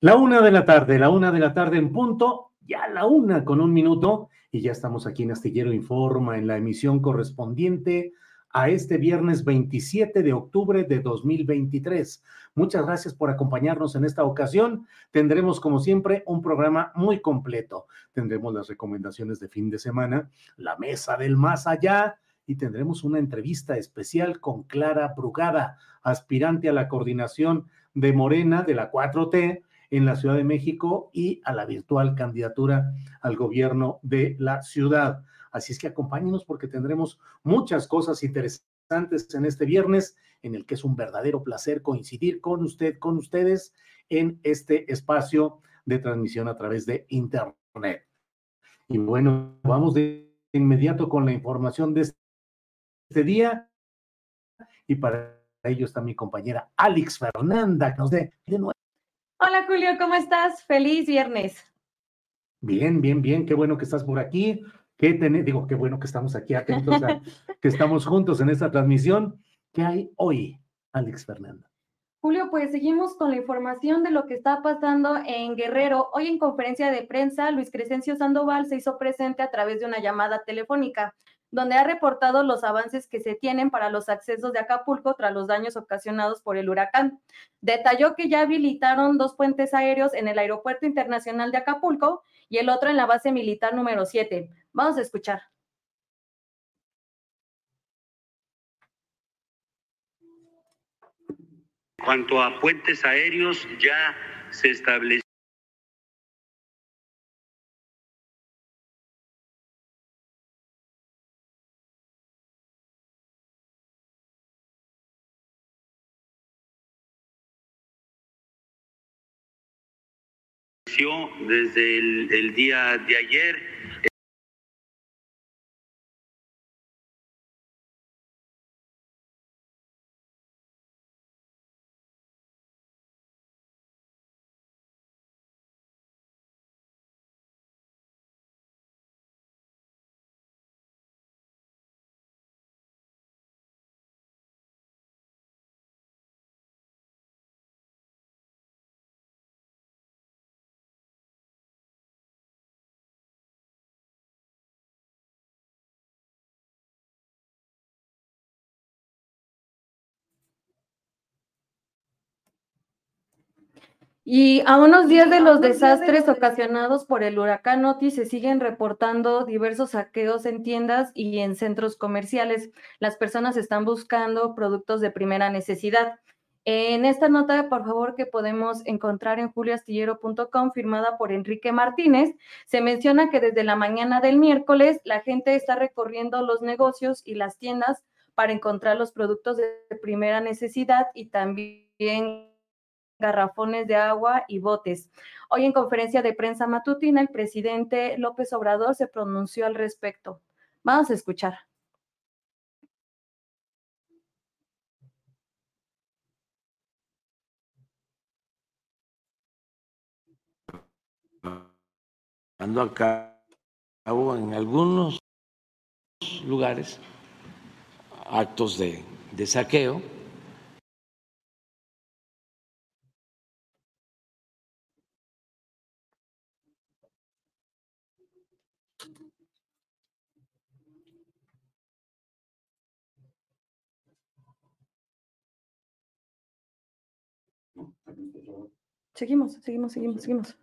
La una de la tarde, la una de la tarde en punto, ya la una con un minuto, y ya estamos aquí en Astillero Informa en la emisión correspondiente a este viernes 27 de octubre de 2023. Muchas gracias por acompañarnos en esta ocasión. Tendremos, como siempre, un programa muy completo. Tendremos las recomendaciones de fin de semana, la mesa del más allá y tendremos una entrevista especial con Clara Brugada, aspirante a la coordinación de Morena de la 4T en la Ciudad de México y a la virtual candidatura al gobierno de la ciudad. Así es que acompáñenos porque tendremos muchas cosas interesantes en este viernes, en el que es un verdadero placer coincidir con usted, con ustedes, en este espacio de transmisión a través de Internet. Y bueno, vamos de inmediato con la información de este día. Y para ello está mi compañera Alex Fernanda, que nos dé de nuevo Hola Julio, ¿cómo estás? Feliz viernes. Bien, bien, bien, qué bueno que estás por aquí. Qué digo, qué bueno que estamos aquí atentos, que estamos juntos en esta transmisión. ¿Qué hay hoy, Alex Fernanda? Julio, pues seguimos con la información de lo que está pasando en Guerrero. Hoy en conferencia de prensa, Luis Crescencio Sandoval se hizo presente a través de una llamada telefónica donde ha reportado los avances que se tienen para los accesos de Acapulco tras los daños ocasionados por el huracán. Detalló que ya habilitaron dos puentes aéreos en el Aeropuerto Internacional de Acapulco y el otro en la base militar número 7. Vamos a escuchar. Cuanto a puentes aéreos, ya se estableció desde el, día de ayer. Y a unos días de los desastres ocasionados por el huracán Otis se siguen reportando diversos saqueos en tiendas y en centros comerciales. Las personas están buscando productos de primera necesidad. En esta nota, por favor, que podemos encontrar en julioastillero.com, firmada por Enrique Martínez, se menciona que desde la mañana del miércoles la gente está recorriendo los negocios y las tiendas para encontrar los productos de primera necesidad y también garrafones de agua y botes. Hoy en conferencia de prensa matutina, el presidente López Obrador se pronunció al respecto. Vamos a escuchar. llevando a cabo en algunos lugares actos de saqueo. Seguimos, seguimos, seguimos, seguimos.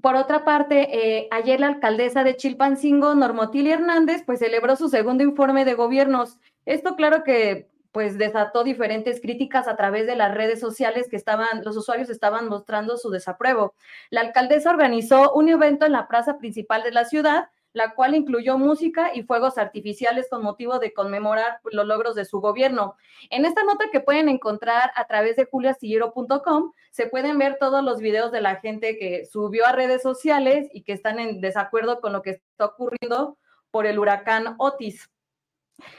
Por otra parte, eh, ayer la alcaldesa de Chilpancingo, Normotilia Hernández, pues celebró su segundo informe de gobiernos. Esto claro que pues desató diferentes críticas a través de las redes sociales que estaban, los usuarios estaban mostrando su desapruebo. La alcaldesa organizó un evento en la plaza principal de la ciudad la cual incluyó música y fuegos artificiales con motivo de conmemorar los logros de su gobierno. En esta nota que pueden encontrar a través de juliastillero.com, se pueden ver todos los videos de la gente que subió a redes sociales y que están en desacuerdo con lo que está ocurriendo por el huracán Otis.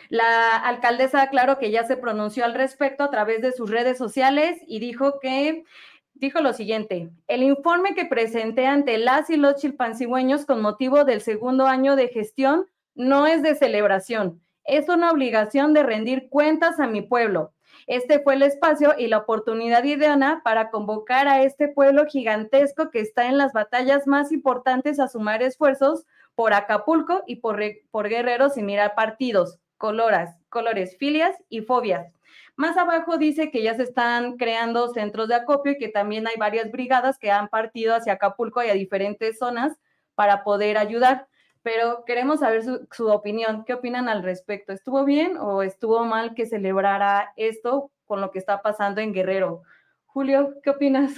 La alcaldesa, claro que ya se pronunció al respecto a través de sus redes sociales y dijo que dijo lo siguiente, el informe que presenté ante las y los chilpancigüeños con motivo del segundo año de gestión no es de celebración, es una obligación de rendir cuentas a mi pueblo. Este fue el espacio y la oportunidad ideal para convocar a este pueblo gigantesco que está en las batallas más importantes a sumar esfuerzos por Acapulco y por, por guerreros sin mirar partidos, coloras, colores, filias y fobias. Más abajo dice que ya se están creando centros de acopio y que también hay varias brigadas que han partido hacia Acapulco y a diferentes zonas para poder ayudar. Pero queremos saber su, opinión. ¿Qué opinan al respecto? ¿Estuvo bien o estuvo mal que celebrara esto con lo que está pasando en Guerrero? Julio, ¿qué opinas?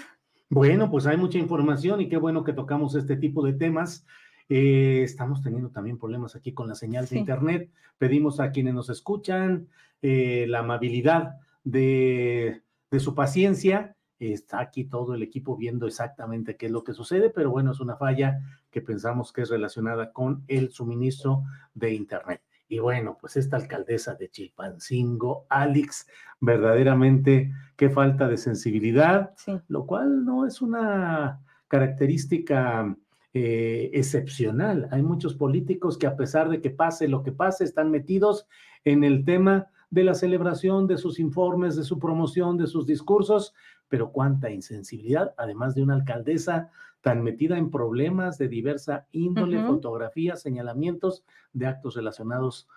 Bueno, pues hay mucha información y qué bueno que tocamos este tipo de temas. Eh, estamos teniendo también problemas aquí con la señal de Internet. Pedimos a quienes nos escuchan eh, la amabilidad de, su paciencia. Está aquí todo el equipo viendo exactamente qué es lo que sucede, pero bueno, es una falla que pensamos que es relacionada con el suministro de Internet. Y bueno, pues esta alcaldesa de Chilpancingo, Alex, verdaderamente qué falta de sensibilidad, lo cual no es una característica eh, excepcional. Hay muchos políticos que a pesar de que pase lo que pase, están metidos en el tema de la celebración, de sus informes, de su promoción, de sus discursos, pero cuánta insensibilidad, además de una alcaldesa tan metida en problemas de diversa índole, fotografías, señalamientos de actos relacionados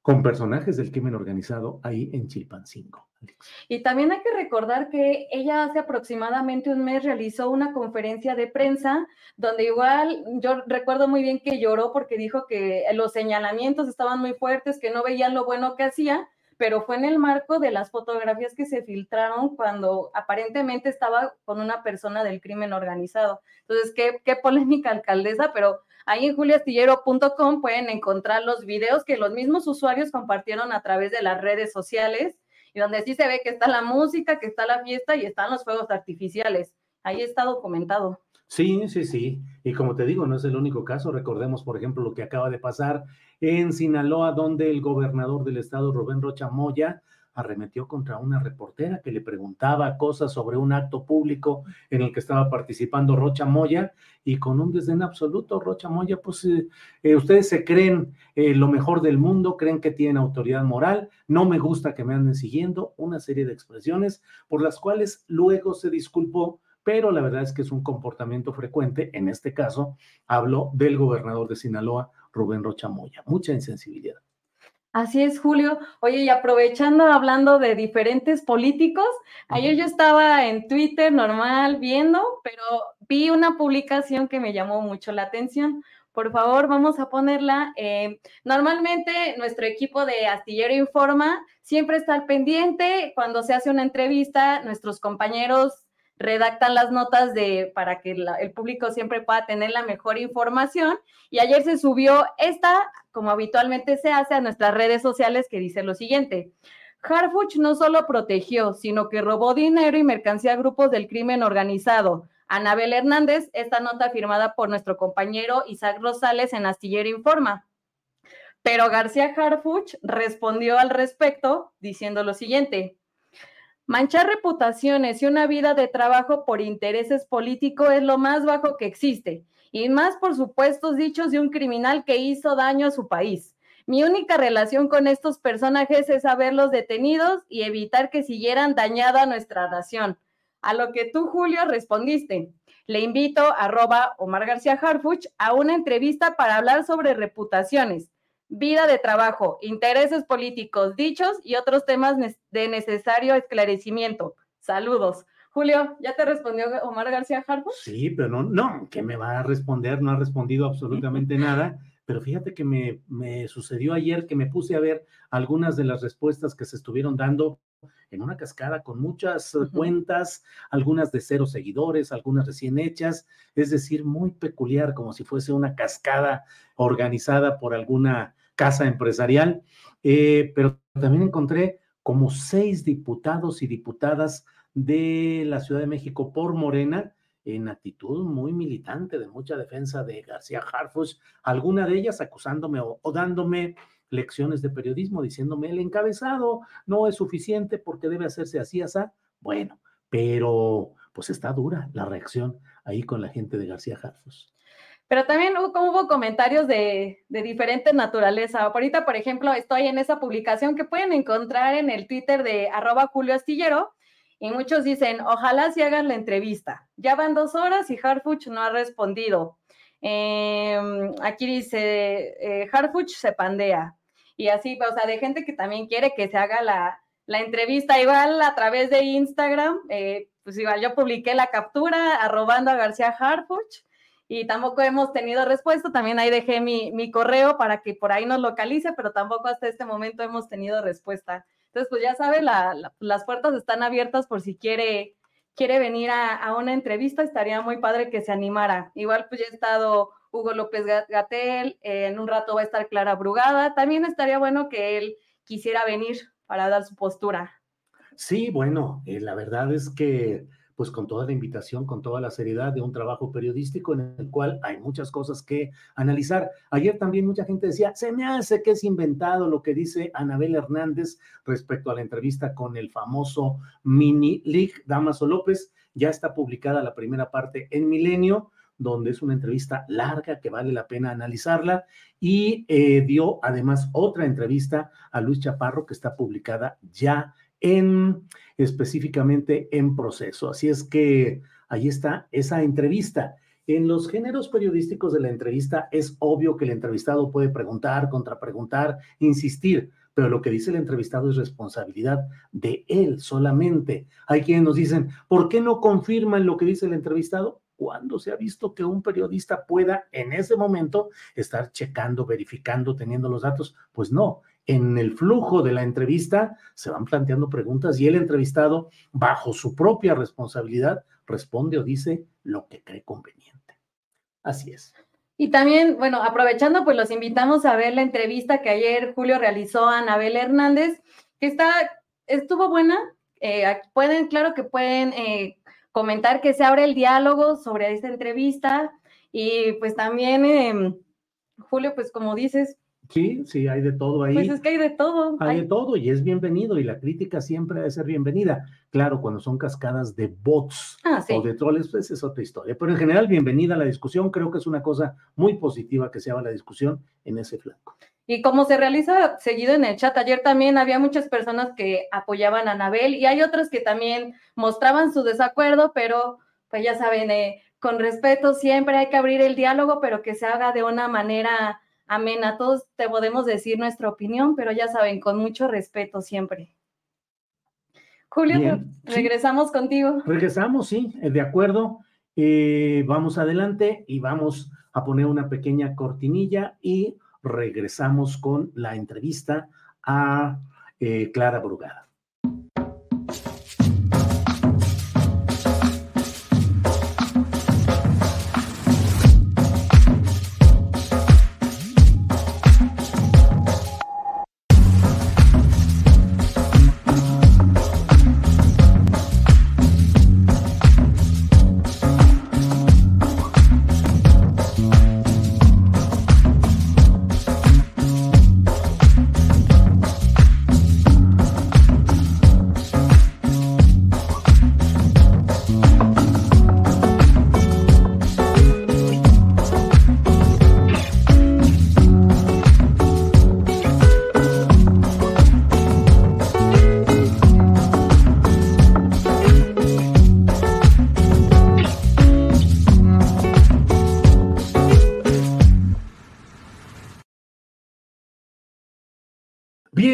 con personajes del crimen organizado ahí en Chilpancingo. Y también hay que recordar que ella hace aproximadamente un mes realizó una conferencia de prensa donde igual yo recuerdo muy bien que lloró porque dijo que los señalamientos estaban muy fuertes, que no veían lo bueno que hacía pero fue en el marco de las fotografías que se filtraron cuando aparentemente estaba con una persona del crimen organizado. Entonces, qué, qué polémica alcaldesa, pero ahí en juliastillero.com pueden encontrar los videos que los mismos usuarios compartieron a través de las redes sociales y donde sí se ve que está la música, que está la fiesta y están los fuegos artificiales. Ahí está documentado. Sí, sí, sí. Y como te digo, no es el único caso. Recordemos, por ejemplo, lo que acaba de pasar en Sinaloa, donde el gobernador del estado, Rubén Rocha Moya, arremetió contra una reportera que le preguntaba cosas sobre un acto público en el que estaba participando Rocha Moya y con un desdén absoluto, Rocha Moya, pues eh, eh, ustedes se creen eh, lo mejor del mundo, creen que tienen autoridad moral, no me gusta que me anden siguiendo, una serie de expresiones por las cuales luego se disculpó pero la verdad es que es un comportamiento frecuente. En este caso, hablo del gobernador de Sinaloa, Rubén Rocha Moya. Mucha insensibilidad. Así es, Julio. Oye, y aprovechando, hablando de diferentes políticos, ayer yo estaba en Twitter normal viendo, pero vi una publicación que me llamó mucho la atención. Por favor, vamos a ponerla. Eh, normalmente nuestro equipo de Astillero Informa siempre está al pendiente. Cuando se hace una entrevista, nuestros compañeros redactan las notas de, para que el público siempre pueda tener la mejor información. Y ayer se subió esta, como habitualmente se hace, a nuestras redes sociales que dice lo siguiente. Harfuch no solo protegió, sino que robó dinero y mercancía a grupos del crimen organizado. Anabel Hernández, esta nota firmada por nuestro compañero Isaac Rosales en Astillero Informa. Pero García Harfuch respondió al respecto diciendo lo siguiente. Manchar reputaciones y una vida de trabajo por intereses políticos es lo más bajo que existe, y más por supuestos dichos de un criminal que hizo daño a su país. Mi única relación con estos personajes es haberlos detenidos y evitar que siguieran dañada nuestra nación. A lo que tú, Julio, respondiste. Le invito, arroba Omar García Harfuch, a una entrevista para hablar sobre reputaciones, vida de trabajo, intereses políticos, dichos y otros temas de necesario esclarecimiento. Saludos. Julio, ¿ya te respondió Omar García Harfuch? Sí, pero no, no, ¿qué me va a responder? No ha respondido absolutamente nada. Pero fíjate que me, me sucedió ayer que me puse a ver algunas de las respuestas que se estuvieron dando en una cascada con muchas uh -huh. cuentas, algunas de cero seguidores, algunas recién hechas, es decir, muy peculiar, como si fuese una cascada organizada por alguna casa empresarial, eh, pero también encontré como seis diputados y diputadas de la Ciudad de México por Morena en actitud muy militante, de mucha defensa de García Harfus, alguna de ellas acusándome o, o dándome lecciones de periodismo diciéndome el encabezado no es suficiente porque debe hacerse así, así. Bueno, pero pues está dura la reacción ahí con la gente de García Harfus. Pero también hubo, comentarios de, de, diferente naturaleza. Ahorita, por ejemplo, estoy en esa publicación que pueden encontrar en el Twitter de arroba Julio Astillero y muchos dicen, ojalá si hagan la entrevista. Ya van dos horas y Harfuch no ha respondido. Eh, aquí dice, eh, Harfuch se pandea y así, o sea, de gente que también quiere que se haga la, la entrevista, igual a través de Instagram, eh, pues igual yo publiqué la captura arrobando a García Harfuch y tampoco hemos tenido respuesta, también ahí dejé mi, mi, correo para que por ahí nos localice, pero tampoco hasta este momento hemos tenido respuesta. Entonces, pues ya sabe, la, la, las puertas están abiertas por si quiere, quiere venir a, a una entrevista, estaría muy padre que se animara. Igual pues ya he estado Hugo López Gatel, en un rato va a estar Clara Brugada. También estaría bueno que él quisiera venir para dar su postura. Sí, bueno, eh, la verdad es que pues con toda la invitación, con toda la seriedad de un trabajo periodístico en el cual hay muchas cosas que analizar. Ayer también mucha gente decía, se me hace que es inventado lo que dice Anabel Hernández respecto a la entrevista con el famoso Mini League Damaso López. Ya está publicada la primera parte en Milenio donde es una entrevista larga que vale la pena analizarla, y eh, dio además otra entrevista a Luis Chaparro que está publicada ya en específicamente en proceso. Así es que ahí está esa entrevista. En los géneros periodísticos de la entrevista es obvio que el entrevistado puede preguntar, contrapreguntar, insistir, pero lo que dice el entrevistado es responsabilidad de él solamente. Hay quienes nos dicen, ¿por qué no confirman lo que dice el entrevistado? ¿Cuándo se ha visto que un periodista pueda en ese momento estar checando, verificando, teniendo los datos? Pues no, en el flujo de la entrevista se van planteando preguntas y el entrevistado, bajo su propia responsabilidad, responde o dice lo que cree conveniente. Así es. Y también, bueno, aprovechando, pues los invitamos a ver la entrevista que ayer Julio realizó a Anabel Hernández, que está, estuvo buena. Eh, pueden, claro que pueden eh, comentar que se abre el diálogo sobre esta entrevista y pues también, eh, Julio, pues como dices, Sí, sí, hay de todo ahí. Pues es que hay de todo. Hay, hay, de todo y es bienvenido y la crítica siempre debe ser bienvenida. Claro, cuando son cascadas de bots ah, sí. o de troles, pues es otra historia. Pero en general, bienvenida a la discusión. Creo que es una cosa muy positiva que se haga la discusión en ese flanco. Y como se realiza seguido en el chat, ayer también había muchas personas que apoyaban a Anabel y hay otras que también mostraban su desacuerdo, pero pues ya saben, eh, con respeto siempre hay que abrir el diálogo, pero que se haga de una manera amena. Todos te podemos decir nuestra opinión, pero ya saben, con mucho respeto siempre. Julio, Bien, regresamos sí. contigo. Regresamos, sí, eh, de acuerdo. Eh, vamos adelante y vamos a poner una pequeña cortinilla y regresamos con la entrevista a eh, Clara Brugada.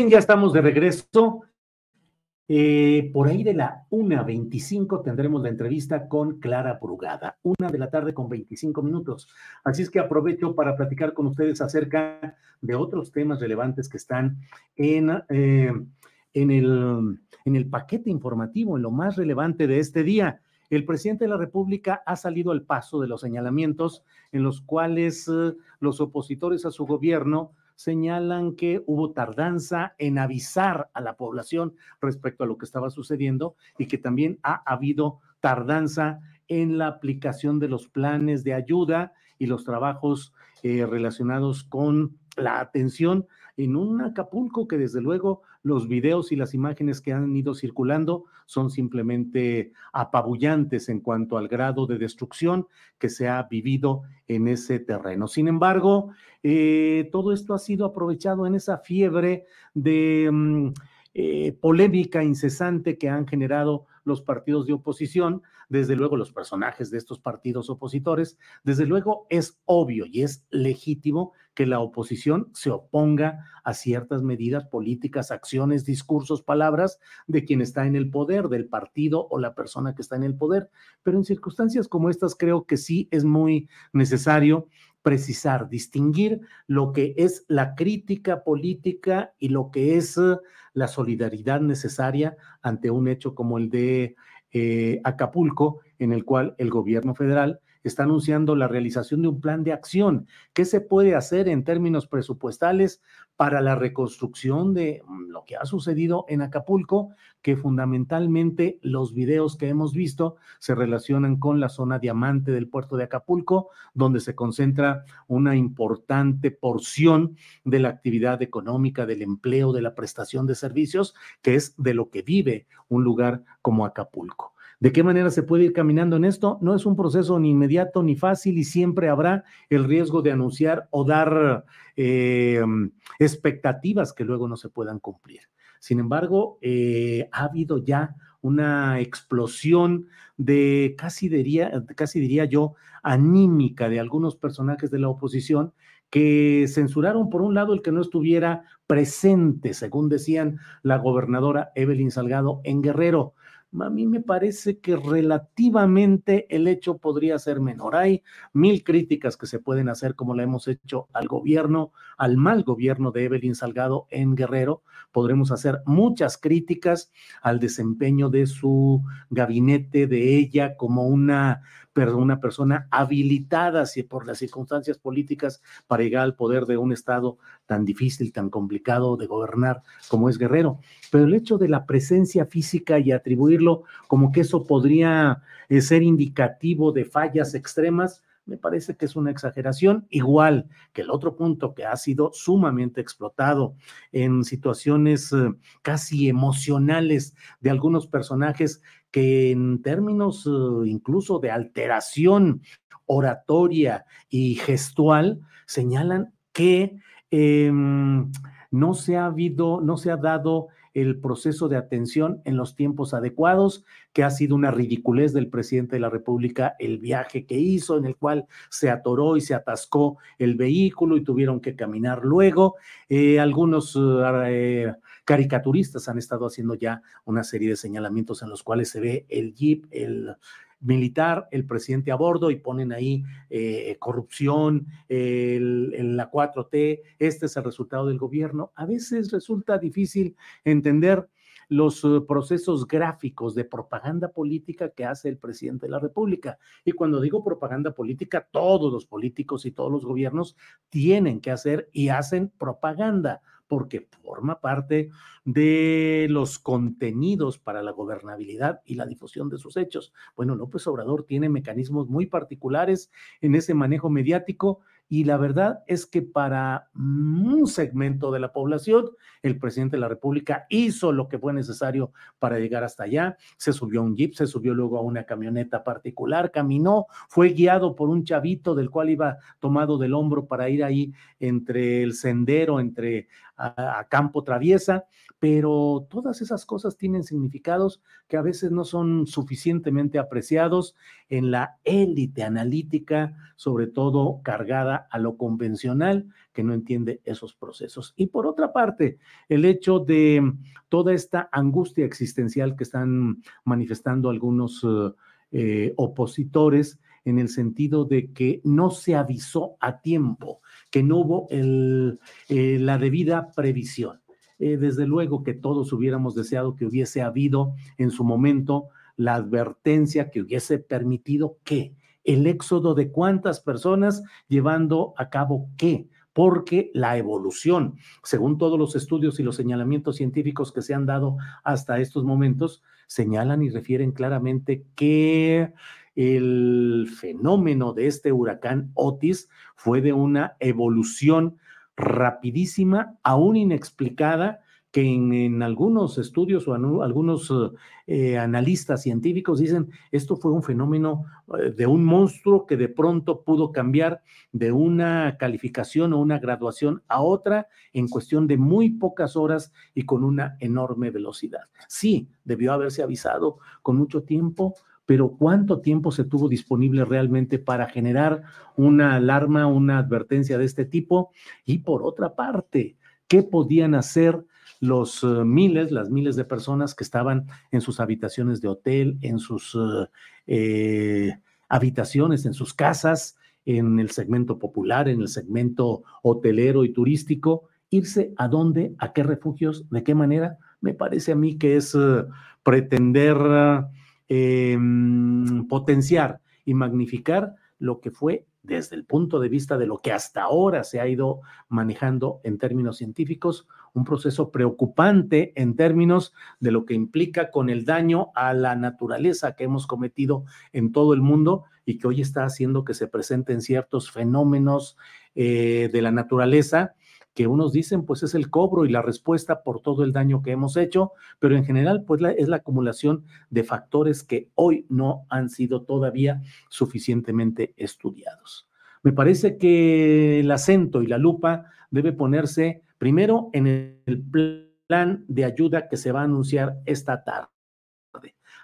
Ya estamos de regreso. Eh, por ahí de la 1.25 tendremos la entrevista con Clara Brugada, una de la tarde con 25 minutos. Así es que aprovecho para platicar con ustedes acerca de otros temas relevantes que están en, eh, en, el, en el paquete informativo, en lo más relevante de este día. El presidente de la República ha salido al paso de los señalamientos en los cuales eh, los opositores a su gobierno señalan que hubo tardanza en avisar a la población respecto a lo que estaba sucediendo y que también ha habido tardanza en la aplicación de los planes de ayuda y los trabajos eh, relacionados con la atención en un Acapulco que desde luego los videos y las imágenes que han ido circulando son simplemente apabullantes en cuanto al grado de destrucción que se ha vivido en ese terreno. Sin embargo, eh, todo esto ha sido aprovechado en esa fiebre de mm, eh, polémica incesante que han generado los partidos de oposición, desde luego los personajes de estos partidos opositores, desde luego es obvio y es legítimo que la oposición se oponga a ciertas medidas políticas, acciones, discursos, palabras de quien está en el poder, del partido o la persona que está en el poder. Pero en circunstancias como estas creo que sí es muy necesario precisar, distinguir lo que es la crítica política y lo que es eh, la solidaridad necesaria ante un hecho como el de eh, Acapulco, en el cual el gobierno federal está anunciando la realización de un plan de acción. ¿Qué se puede hacer en términos presupuestales para la reconstrucción de mm, lo que ha sucedido en Acapulco? Que fundamentalmente los videos que hemos visto se relacionan con la zona diamante del puerto de Acapulco, donde se concentra una importante porción de la actividad económica, del empleo, de la prestación de servicios, que es de lo que vive un lugar como Acapulco. ¿De qué manera se puede ir caminando en esto? No es un proceso ni inmediato ni fácil y siempre habrá el riesgo de anunciar o dar eh, expectativas que luego no se puedan cumplir. Sin embargo, eh, ha habido ya una explosión de casi diría, casi diría yo, anímica de algunos personajes de la oposición que censuraron por un lado el que no estuviera presente, según decían la gobernadora Evelyn Salgado en Guerrero a mí me parece que relativamente el hecho podría ser menor. Hay mil críticas que se pueden hacer, como la hemos hecho al gobierno, al mal gobierno de Evelyn Salgado en Guerrero. Podremos hacer muchas críticas al desempeño de su gabinete, de ella como una una persona habilitada por las circunstancias políticas para llegar al poder de un Estado tan difícil, tan complicado de gobernar como es Guerrero. Pero el hecho de la presencia física y atribuirlo como que eso podría eh, ser indicativo de fallas extremas, me parece que es una exageración, igual que el otro punto que ha sido sumamente explotado en situaciones eh, casi emocionales de algunos personajes que en términos eh, incluso de alteración oratoria y gestual señalan que em, no se ha habido, no se ha dado el proceso de atención en los tiempos adecuados, que ha sido una ridiculez del presidente de la República el viaje que hizo, en el cual se atoró y se atascó el vehículo y tuvieron que caminar luego. Eh, algunos eh, caricaturistas han estado haciendo ya una serie de señalamientos en los cuales se ve el jeep, el militar, el presidente a bordo y ponen ahí eh, corrupción, la 4T, este es el resultado del gobierno. A veces resulta difícil entender los eh, procesos gráficos de propaganda política que hace el presidente de la República. Y cuando digo propaganda política, todos los políticos y todos los gobiernos tienen que hacer y hacen propaganda porque forma parte de los contenidos para la gobernabilidad y la difusión de sus hechos. Bueno, López Obrador tiene mecanismos muy particulares en ese manejo mediático y la verdad es que para un segmento de la población, el presidente de la República hizo lo que fue necesario para llegar hasta allá, se subió a un jeep, se subió luego a una camioneta particular, caminó, fue guiado por un chavito del cual iba tomado del hombro para ir ahí entre el sendero, entre a, campo traviesa, pero todas esas cosas tienen significados que a veces no son suficientemente apreciados en la élite analítica, sobre todo cargada a lo convencional, que no entiende esos procesos. Y por otra parte, el hecho de toda esta angustia existencial que están manifestando algunos eh, opositores en el sentido de que no se avisó a tiempo, que no hubo eh, la debida previsión. Eh, desde luego que todos hubiéramos deseado que hubiese habido en su momento la advertencia que hubiese permitido que el éxodo de cuántas personas llevando a cabo qué, porque la evolución, según todos los estudios y los señalamientos científicos que se han dado hasta estos momentos, señalan y refieren claramente que el fenómeno de este huracán Otis fue de una evolución rapidísima, aún inexplicada, que en, algunos estudios o algunos eh, analistas científicos dicen esto fue un fenómeno eh, de un monstruo que de pronto pudo cambiar de una calificación o una graduación a otra en cuestión de muy pocas horas y con una enorme velocidad. Sí, debió haberse avisado con mucho tiempo, pero ¿cuánto tiempo se tuvo disponible realmente para generar una alarma, una advertencia de este tipo? Y por otra parte, ¿qué podían hacer los eh, miles, las miles de personas que estaban en sus habitaciones de hotel, en sus eh, eh, habitaciones, en sus casas, en el segmento popular, en el segmento hotelero y turístico? ¿Irse a dónde? ¿A qué refugios? ¿De qué manera? Me parece a mí que es pretender Em, potenciar y magnificar lo que fue desde el punto de vista de lo que hasta ahora se ha ido manejando en términos científicos, un proceso preocupante en términos de lo que implica con el daño a la naturaleza que hemos cometido en todo el mundo y que hoy está haciendo que se presenten ciertos fenómenos eh, de la naturaleza que unos dicen pues es el cobro y la respuesta por todo el daño que hemos hecho, pero en general pues es la acumulación de factores que hoy no han sido todavía suficientemente estudiados. Me parece que el acento y la lupa debe ponerse primero en el plan de ayuda que se va a anunciar esta tarde.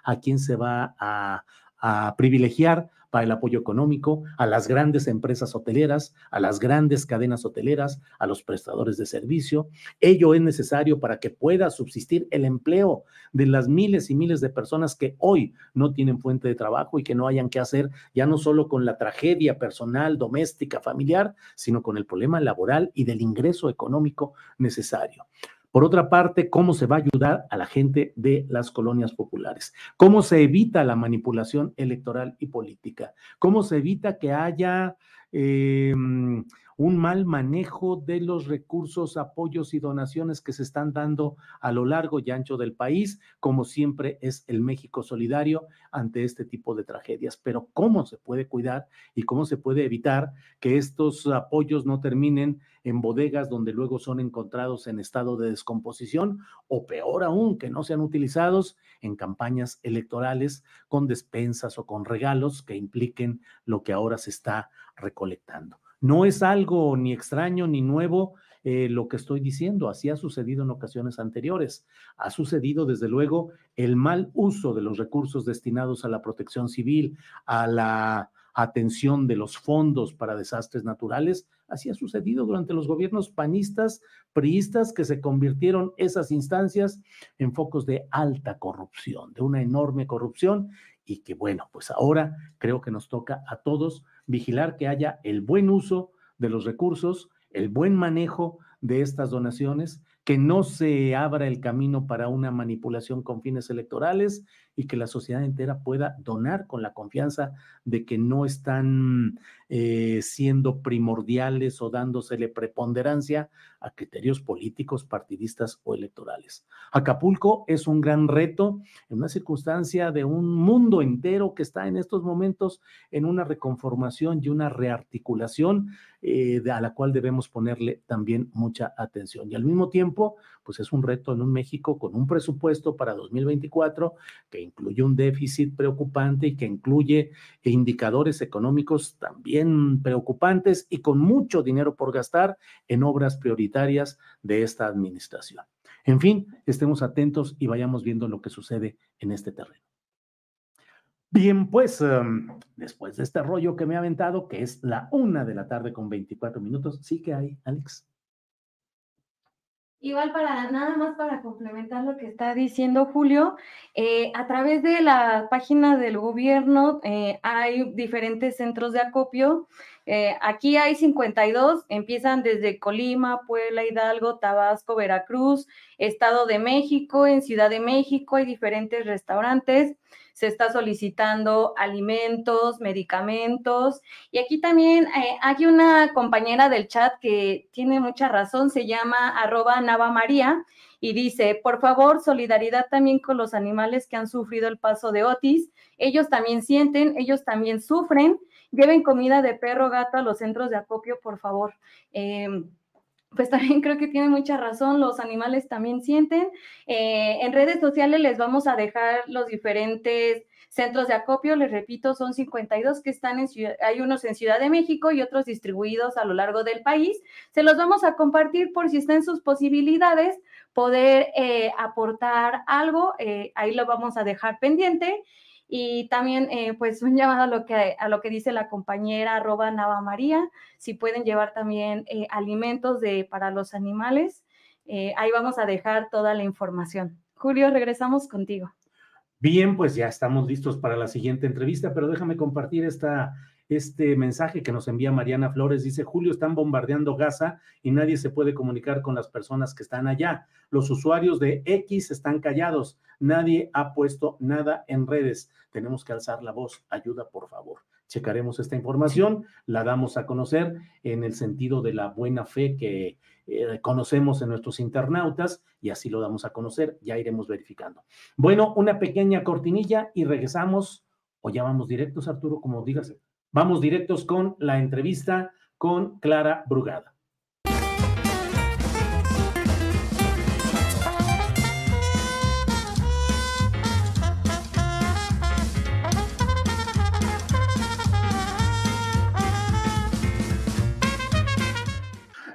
¿A quién se va a, a privilegiar? Para el apoyo económico a las grandes empresas hoteleras, a las grandes cadenas hoteleras, a los prestadores de servicio. Ello es necesario para que pueda subsistir el empleo de las miles y miles de personas que hoy no tienen fuente de trabajo y que no hayan que hacer ya no solo con la tragedia personal, doméstica, familiar, sino con el problema laboral y del ingreso económico necesario. Por otra parte, ¿cómo se va a ayudar a la gente de las colonias populares? ¿Cómo se evita la manipulación electoral y política? ¿Cómo se evita que haya eh, un mal manejo de los recursos, apoyos y donaciones que se están dando a lo largo y ancho del país, como siempre es el México solidario ante este tipo de tragedias. Pero ¿cómo se puede cuidar y cómo se puede evitar que estos apoyos no terminen en bodegas donde luego son encontrados en estado de descomposición o peor aún, que no sean utilizados en campañas electorales con despensas o con regalos que impliquen lo que ahora se está recolectando? No es algo ni extraño ni nuevo eh, lo que estoy diciendo, así ha sucedido en ocasiones anteriores. Ha sucedido, desde luego, el mal uso de los recursos destinados a la protección civil, a la atención de los fondos para desastres naturales. Así ha sucedido durante los gobiernos panistas, priistas, que se convirtieron esas instancias en focos de alta corrupción, de una enorme corrupción, y que bueno, pues ahora creo que nos toca a todos vigilar que haya el buen uso de los recursos, el buen manejo de estas donaciones, que no se abra el camino para una manipulación con fines electorales y que la sociedad entera pueda donar con la confianza de que no están eh, siendo primordiales o dándosele preponderancia a criterios políticos, partidistas o electorales. Acapulco es un gran reto en una circunstancia de un mundo entero que está en estos momentos en una reconformación y una rearticulación eh, a la cual debemos ponerle también mucha atención. Y al mismo tiempo, pues es un reto en un México con un presupuesto para 2024 que incluye un déficit preocupante y que incluye indicadores económicos también preocupantes y con mucho dinero por gastar en obras prioritarias de esta administración. En fin, estemos atentos y vayamos viendo lo que sucede en este terreno. Bien, pues em, después de este rollo que me ha aventado, que es la una de la tarde con 24 minutos, sí que hay, Alex. Igual para nada más para complementar lo que está diciendo Julio, eh, a través de la página del gobierno eh, hay diferentes centros de acopio. Eh, aquí hay 52, empiezan desde Colima, Puebla, Hidalgo, Tabasco, Veracruz, Estado de México, en Ciudad de México hay diferentes restaurantes se está solicitando alimentos, medicamentos. Y aquí también eh, hay una compañera del chat que tiene mucha razón, se llama arroba Nava María y dice, por favor, solidaridad también con los animales que han sufrido el paso de Otis. Ellos también sienten, ellos también sufren. Lleven comida de perro, gato a los centros de acopio, por favor. Em, pues también creo que tiene mucha razón, los animales también sienten. Eh, en redes sociales les vamos a dejar los diferentes centros de acopio, les repito, son 52 que están en ciudad, hay unos en Ciudad de México y otros distribuidos a lo largo del país. Se los vamos a compartir por si está en sus posibilidades poder eh, aportar algo, eh, ahí lo vamos a dejar pendiente. Y también, eh, pues, un llamado a lo que, a lo que dice la compañera arroba Nava María, si pueden llevar también eh, alimentos de, para los animales, eh, ahí vamos a dejar toda la información. Julio, regresamos contigo. Bien, pues ya estamos listos para la siguiente entrevista, pero déjame compartir esta este mensaje que nos envía Mariana Flores. Dice, Julio, están bombardeando Gaza y nadie se puede comunicar con las personas que están allá. Los usuarios de X están callados. Nadie ha puesto nada en redes. Tenemos que alzar la voz. Ayuda, por favor. Checaremos esta información, la damos a conocer en el sentido de la buena fe que eh, conocemos en nuestros internautas y así lo damos a conocer. Ya iremos verificando. Bueno, una pequeña cortinilla y regresamos. O ya vamos directos, Arturo, como digas. Vamos directos con la entrevista con Clara Brugada.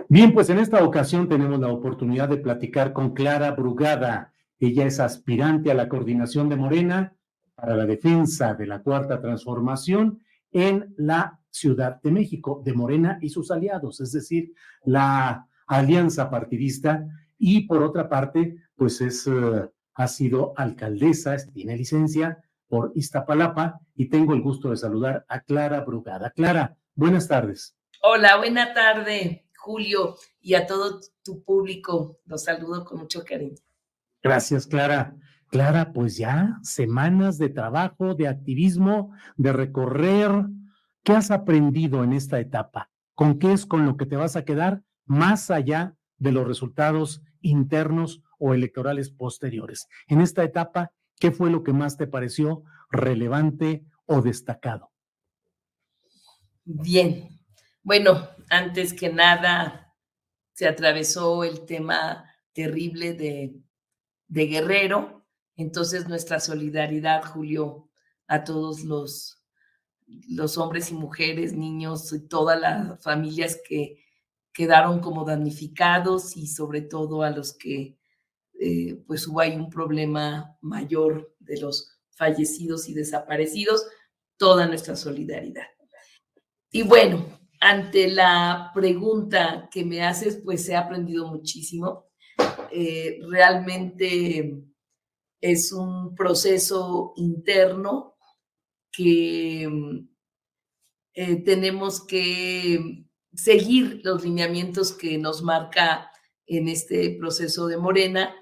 Bien, pues en esta ocasión tenemos la oportunidad de platicar con Clara Brugada. Ella es aspirante a la coordinación de Morena para la defensa de la cuarta transformación en la Ciudad de México, de Morena y sus aliados, es decir, la alianza partidista. Y por otra parte, pues es, eh, ha sido alcaldesa, tiene licencia por Iztapalapa y tengo el gusto de saludar a Clara Brugada. Clara, buenas tardes. Hola, buena tarde, Julio, y a todo tu público. Los saludo con mucho cariño. Gracias, Clara. Clara, pues ya semanas de trabajo, de activismo, de recorrer. ¿Qué has aprendido en esta etapa? ¿Con qué es con lo que te vas a quedar más allá de los resultados internos o electorales posteriores? En esta etapa, ¿qué fue lo que más te pareció relevante o destacado? Bien, bueno, antes que nada, se atravesó el tema terrible de, de Guerrero, entonces, nuestra solidaridad, Julio, a todos los, los hombres y mujeres, niños y todas las familias que quedaron como damnificados y sobre todo a los que eh, pues hubo ahí un problema mayor de los fallecidos y desaparecidos, toda nuestra solidaridad. Y bueno, ante la pregunta que me haces, pues he aprendido muchísimo. Eh, realmente es un proceso interno que mm, eh, tenemos que seguir los lineamientos que nos marca en este proceso de Morena,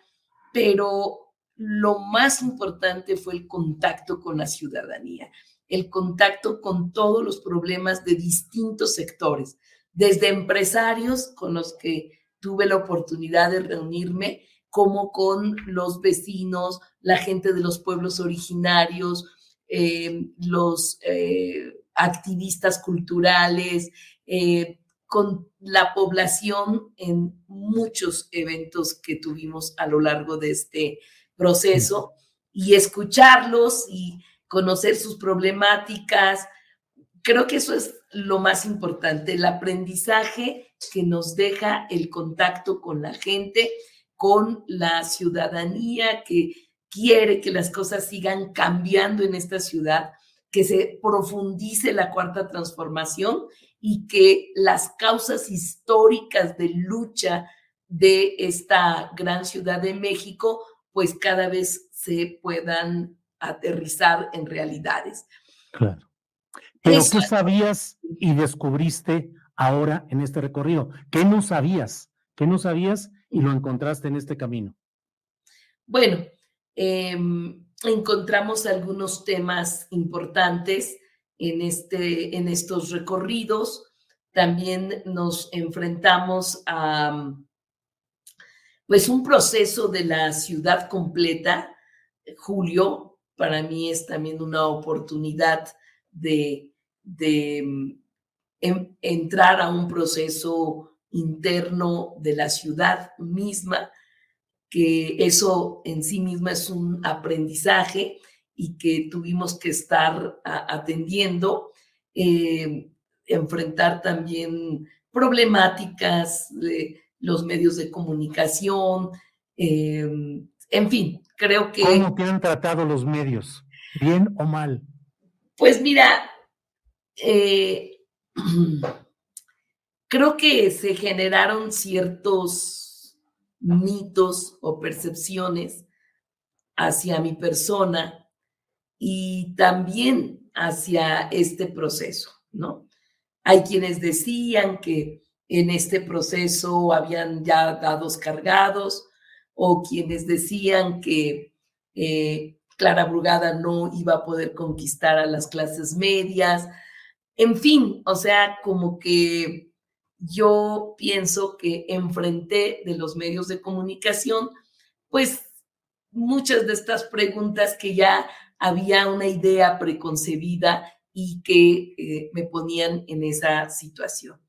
pero lo más importante fue el contacto con la ciudadanía, el contacto con todos los problemas de distintos sectores, desde empresarios con los que tuve la oportunidad de reunirme como con los vecinos, la gente de los pueblos originarios, eh, los eh, activistas culturales, eh, con la población en muchos eventos que tuvimos a lo largo de este proceso y escucharlos y conocer sus problemáticas. Creo que eso es lo más importante, el aprendizaje que nos deja el contacto con la gente con la ciudadanía que quiere que las cosas sigan cambiando en esta ciudad, que se profundice la cuarta transformación y que las causas históricas de lucha de esta gran ciudad de México, pues cada vez se puedan aterrizar en realidades. Claro. Pero ¿qué sabías y descubriste ahora en este recorrido? ¿Qué no sabías? ¿Qué no sabías y lo encontraste en este camino? Bueno, em, encontramos algunos temas importantes en, este, en estos recorridos. También nos enfrentamos a pues un proceso de la ciudad completa. Julio, para mí es también una oportunidad de, de em, entrar a un proceso interno de la ciudad misma, que eso en sí misma es un aprendizaje y que tuvimos que estar atendiendo, eh, enfrentar también problemáticas de los medios de comunicación, eh, en fin, creo que... ¿Cómo te han tratado los medios? ¿Bien o mal? Pues mira, eh, creo que se generaron ciertos mitos o percepciones hacia mi persona y también hacia este proceso, ¿no? Hay quienes decían que en este proceso habían ya dados cargados o quienes decían que eh, Clara Brugada no iba a poder conquistar a las clases medias. En fin, o sea, como que yo pienso que enfrenté de los medios de comunicación, pues muchas de estas preguntas que ya había una idea preconcebida y que eh, me ponían en esa situación.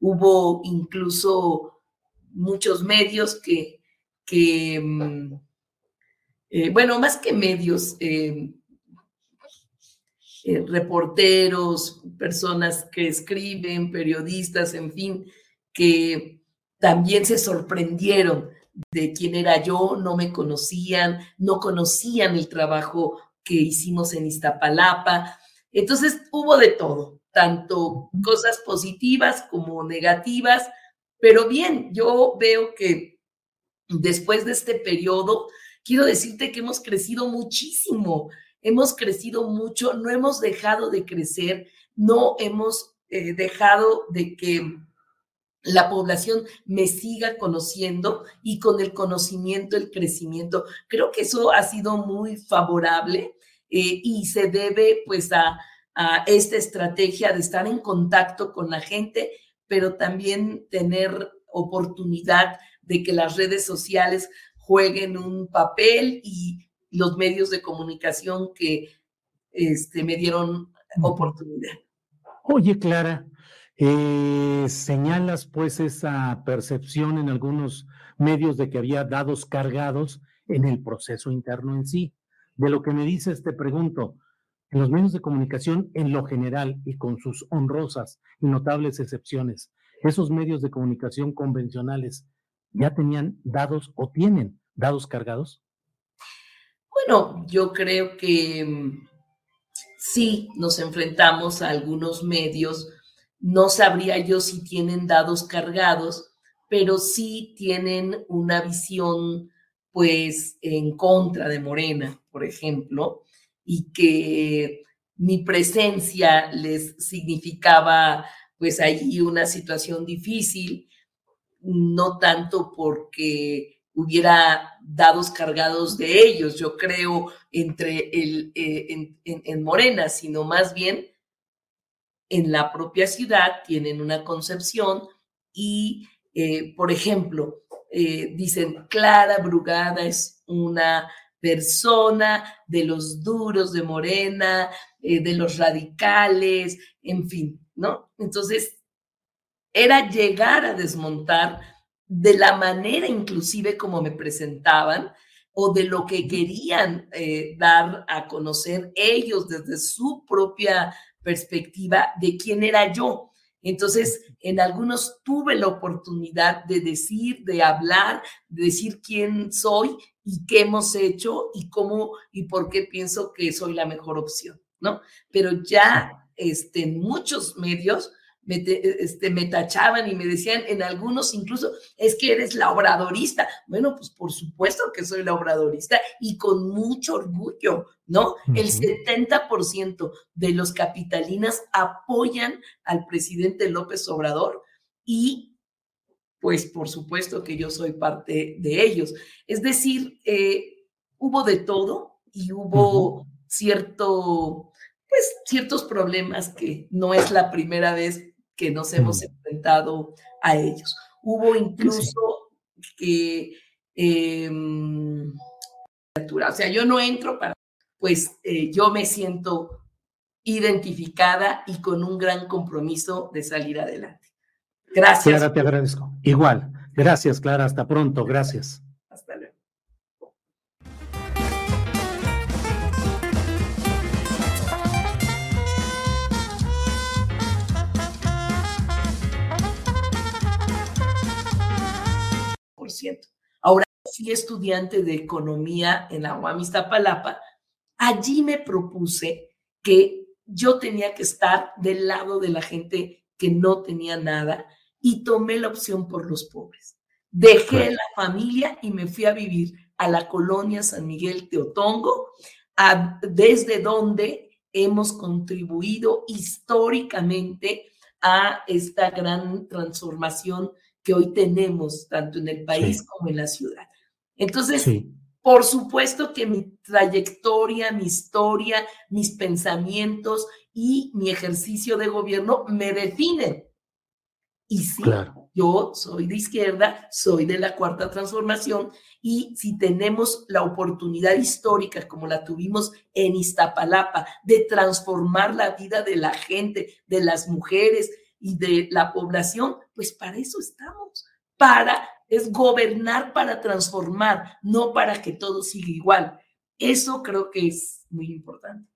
Hubo incluso muchos medios que, mm, eh, bueno, más que medios, eh, eh, reporteros, personas que escriben, periodistas, en fin, que también se sorprendieron de quién era yo, no me conocían, no conocían el trabajo que hicimos en Iztapalapa. Entonces hubo de todo, tanto cosas positivas como negativas, pero bien, yo veo que después de este periodo, quiero decirte que hemos crecido muchísimo hemos crecido mucho, no hemos dejado de crecer, no hemos eh, dejado de que la población me siga conociendo y con el conocimiento, el crecimiento. Creo que eso ha sido muy favorable eh, y se debe pues a, a esta estrategia de estar en contacto con la gente, pero también tener oportunidad de que las redes sociales jueguen un papel y los medios de comunicación que este, me dieron oportunidad. Oye, Clara, eh, señalas pues esa percepción en algunos medios de que había dados cargados en el proceso interno en sí. De lo que me dices, te pregunto, en los medios de comunicación en lo general y con sus honrosas y notables excepciones, esos medios de comunicación convencionales ya tenían dados o tienen dados cargados? Bueno, yo creo que mm, sí nos enfrentamos a algunos medios. No sabría yo si tienen dados cargados, pero sí tienen una visión, pues, en contra de Morena, por ejemplo, y que mi presencia les significaba, pues, allí una situación difícil, no tanto porque hubiera dados cargados de ellos, yo creo, entre el, eh, en, Morena, sino más bien en la propia ciudad tienen una concepción y, eh, por ejemplo, eh, dicen, Clara Brugada es una persona de los duros de Morena, de los radicales, en fin, ¿no? Entonces, era llegar a desmontar de la manera inclusive como me presentaban o de lo que querían eh, dar a conocer ellos desde su propia perspectiva de quién era yo. Entonces, en algunos tuve la oportunidad de decir, de hablar, de decir quién soy y qué hemos hecho y cómo y por qué pienso que soy la mejor opción, ¿no? Pero ya este, en muchos medios me, este, me tachaban y me decían en algunos incluso, es que eres la obradorista. Bueno, pues por supuesto que soy la obradorista y con mucho orgullo, ¿no? El 70% de los capitalinas apoyan al presidente López Obrador y pues por supuesto que yo soy parte de ellos. Es decir, eh, hubo de todo y hubo cierto, pues ciertos problemas que no es la primera vez que nos hemos enfrentado a ellos. Hubo incluso que, em, o sea, yo no entro para, pues eh, yo me siento identificada y con un gran compromiso de salir adelante. Gracias. Clara, te agradezco. Igual. Gracias, Clara. Hasta pronto. Gracias. Ahora fui estudiante de economía en la UAM Iztapalapa. Allí me propuse que yo tenía que estar del lado de la gente que no tenía nada y tomé la opción por los pobres. Dejé la familia y me fui a vivir a la colonia San Miguel Teotongo, desde donde hemos contribuido históricamente a esta gran transformación que hoy tenemos, tanto en el país como en la ciudad. Entonces, por supuesto que mi trayectoria, mi historia, mis pensamientos y mi ejercicio de gobierno me definen. Y sí, yo soy de izquierda, soy de la cuarta transformación y si tenemos la oportunidad histórica como la tuvimos en Iztapalapa de transformar la vida de la gente, de las mujeres, y de la población, pues para eso estamos, para, es gobernar para transformar, no para que todo siga igual. Eso creo que es muy importante.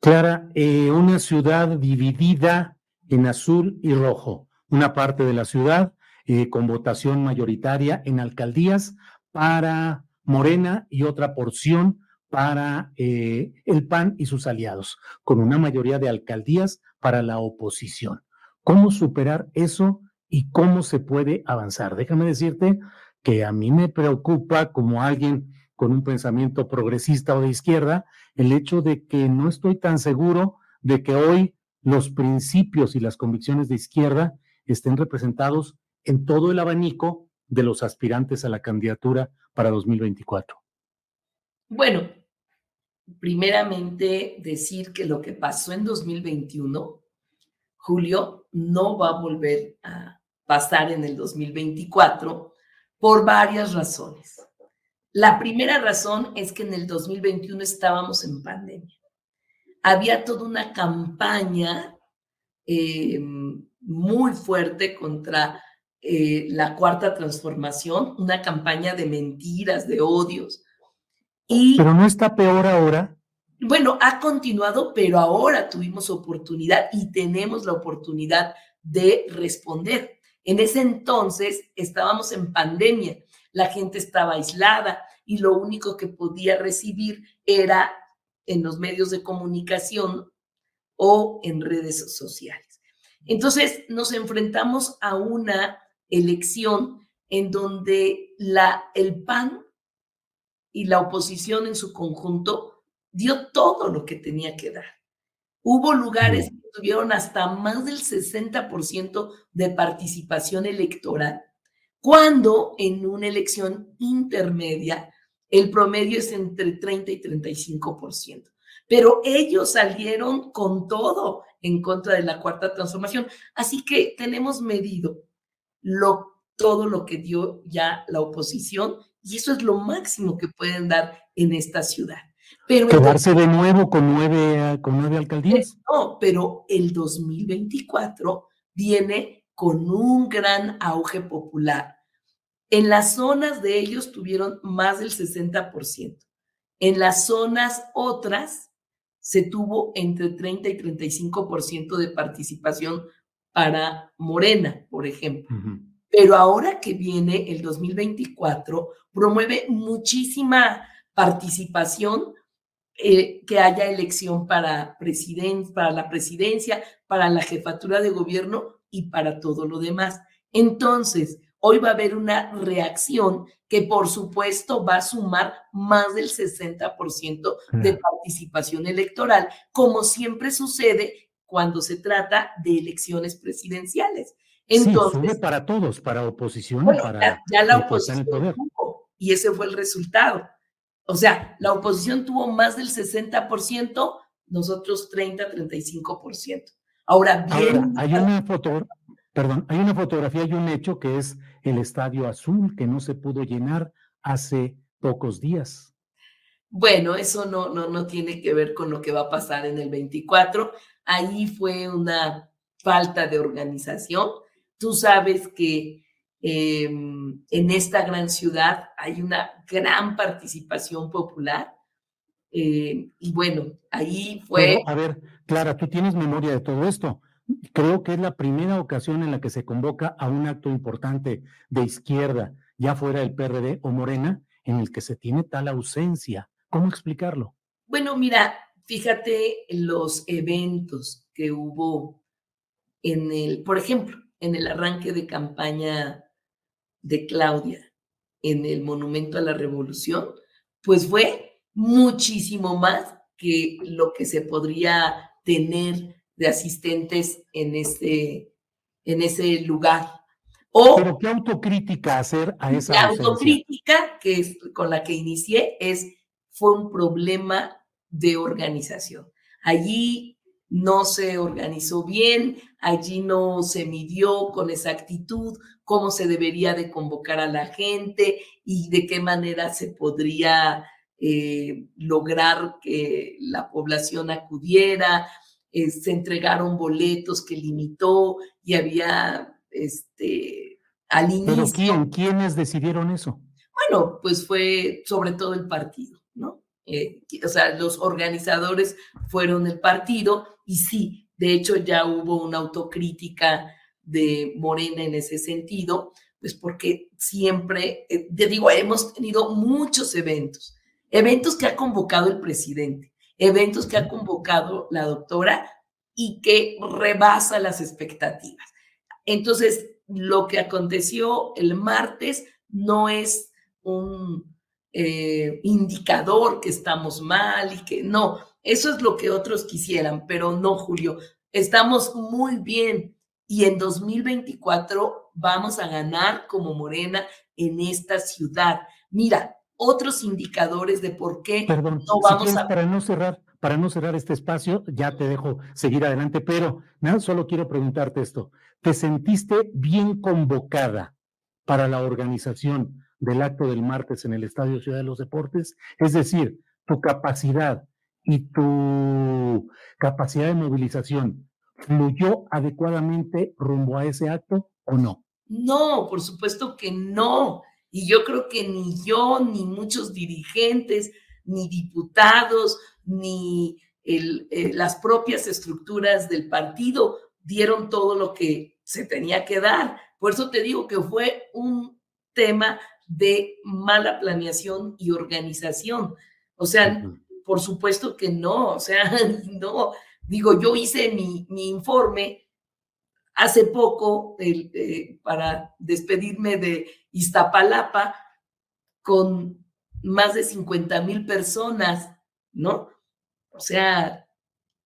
Clara, eh, una ciudad dividida en azul y rojo, una parte de la ciudad eh, con votación mayoritaria en alcaldías para Morena y otra porción para eh, el PAN y sus aliados, con una mayoría de alcaldías para la oposición cómo superar eso y cómo se puede avanzar. Déjame decirte que a mí me preocupa como alguien con un pensamiento progresista o de izquierda el hecho de que no estoy tan seguro de que hoy los principios y las convicciones de izquierda estén representados en todo el abanico de los aspirantes a la candidatura para 2024. Bueno, primeramente decir que lo que pasó en 2021 Julio no va a volver a pasar en el 2024 por varias razones. La primera razón es que en el 2021 estábamos en pandemia. Había toda una campaña eh, muy fuerte contra eh, la cuarta transformación, una campaña de mentiras, de odios. Y, Pero no está peor ahora bueno, ha continuado, pero ahora tuvimos oportunidad y tenemos la oportunidad de responder. En ese entonces estábamos en pandemia, la gente estaba aislada y lo único que podía recibir era en los medios de comunicación o en redes sociales. Entonces nos enfrentamos a una elección en donde la, el PAN y la oposición en su conjunto dio todo lo que tenía que dar. Hubo lugares que tuvieron hasta más del 60% de participación electoral, cuando en una elección intermedia el promedio es entre 30 y 35%. Pero ellos salieron con todo en contra de la cuarta transformación. Así que tenemos medido lo, todo lo que dio ya la oposición y eso es lo máximo que pueden dar en esta ciudad. Quedarse de nuevo con nueve, con nueve alcaldías. No, pero el 2024 viene con un gran auge popular. En las zonas de ellos tuvieron más del 60%. En las zonas otras se tuvo entre 30 y 35% de participación para Morena, por ejemplo. Pero ahora que viene el 2024, promueve muchísima participación, eh, que haya elección para, para la presidencia, para la jefatura de gobierno y para todo lo demás. Entonces, hoy va a haber una reacción que por supuesto va a sumar más del 60% de participación electoral, como siempre sucede cuando se trata de elecciones presidenciales. Entonces, sí, para todos, para oposición, para ya, la oposición y ese fue el resultado. O sea, la oposición tuvo más del 60%, nosotros 30, 35%. Ahora bien, hay una foto, perdón, hay una fotografía y un hecho que es el Estadio Azul que no se pudo llenar hace pocos días. Bueno, eso no, no, no tiene que ver con lo que va a pasar en el 24. Ahí fue una falta de organización. Tú sabes que em, en esta gran ciudad hay una gran participación popular. Eh, y bueno, ahí fue... a ver, Clara, tú tienes memoria de todo esto. Creo que es la primera ocasión en la que se convoca a un acto importante de izquierda, ya fuera el PRD o Morena, en el que se tiene tal ausencia. ¿Cómo explicarlo? Bueno, mira, fíjate los eventos que hubo en el, por ejemplo, en el arranque de campaña de Claudia en el Monumento a la Revolución, pues fue muchísimo más que lo que se podría tener de asistentes en ese, en ese lugar. O, Pero qué autocrítica hacer a esa La autocrítica que es con la que inicié es fue un problema de organización. Allí no se organizó bien, allí no se midió con exactitud cómo se debería de convocar a la gente y de qué manera se podría eh, lograr que la población acudiera. Eh, se entregaron boletos que limitó y había este al inicio. ¿Pero quién? ¿Quiénes decidieron eso? Bueno, pues fue sobre todo el partido, ¿no? Eh, o sea, los organizadores fueron el partido y sí, de hecho ya hubo una autocrítica de Morena en ese sentido, pues porque siempre, eh, te digo, hemos tenido muchos eventos, eventos que ha convocado el presidente, eventos que ha convocado la doctora y que rebasa las expectativas. Entonces, lo que aconteció el martes no es un eh, indicador que estamos mal y que no, eso es lo que otros quisieran, pero no, Julio, estamos muy bien y en 2024 vamos a ganar como Morena en esta ciudad. Mira, otros indicadores de por qué no vamos a... Para no cerrar, para no cerrar este espacio, ya te dejo seguir adelante, pero nada, solo quiero preguntarte esto. ¿Te sentiste bien convocada para la organización del acto del martes en el Estadio Ciudad de los Deportes? Es decir, tu capacidad y tu capacidad de movilización fluyó adecuadamente rumbo a ese acto o no? No, por supuesto que no. Y yo creo que ni yo, ni muchos dirigentes, ni diputados, ni eh, las propias estructuras del partido dieron todo lo que se tenía que dar. Por eso te digo que fue un tema de mala planeación y organización. O sea, por supuesto que no, o sea, no. Digo, yo hice mi, mi informe hace poco eh, para despedirme de Iztapalapa con más de 50 mil personas, ¿no? O sea...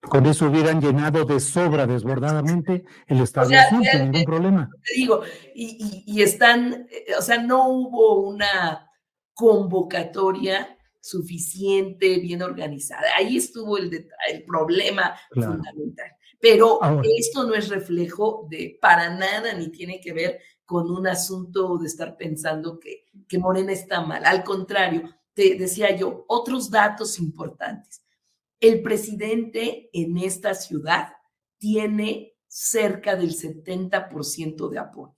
Con eso hubieran llenado de sobra, desbordadamente, el Estadio sin ningún problema. Te digo, y, están, eh, o sea, no hubo una convocatoria suficiente, bien organizada. Ahí estuvo el, el problema fundamental. Pero esto no es reflejo de para nada ni tiene que ver con un asunto de estar pensando que, que Morena está mal. Al contrario, te decía yo, otros datos importantes. El presidente en esta ciudad tiene cerca del 70% de apoyo.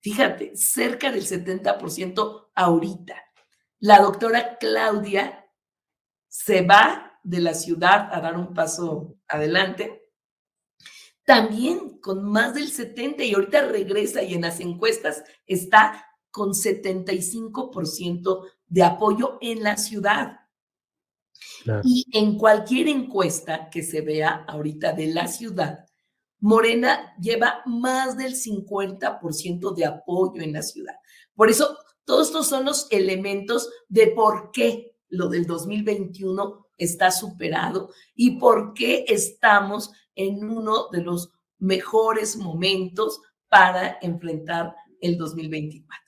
Fíjate, cerca del 70% ahorita. La doctora Claudia se va de la ciudad a dar un paso adelante también con más del 70 y ahorita regresa y en las encuestas está con 75% de apoyo en la ciudad. Y en cualquier encuesta que se vea ahorita de la ciudad, Morena lleva más del 50% de apoyo en la ciudad. Por eso, todos estos son los elementos de por qué lo del 2021 está superado y por qué estamos en uno de los mejores momentos para enfrentar el 2024.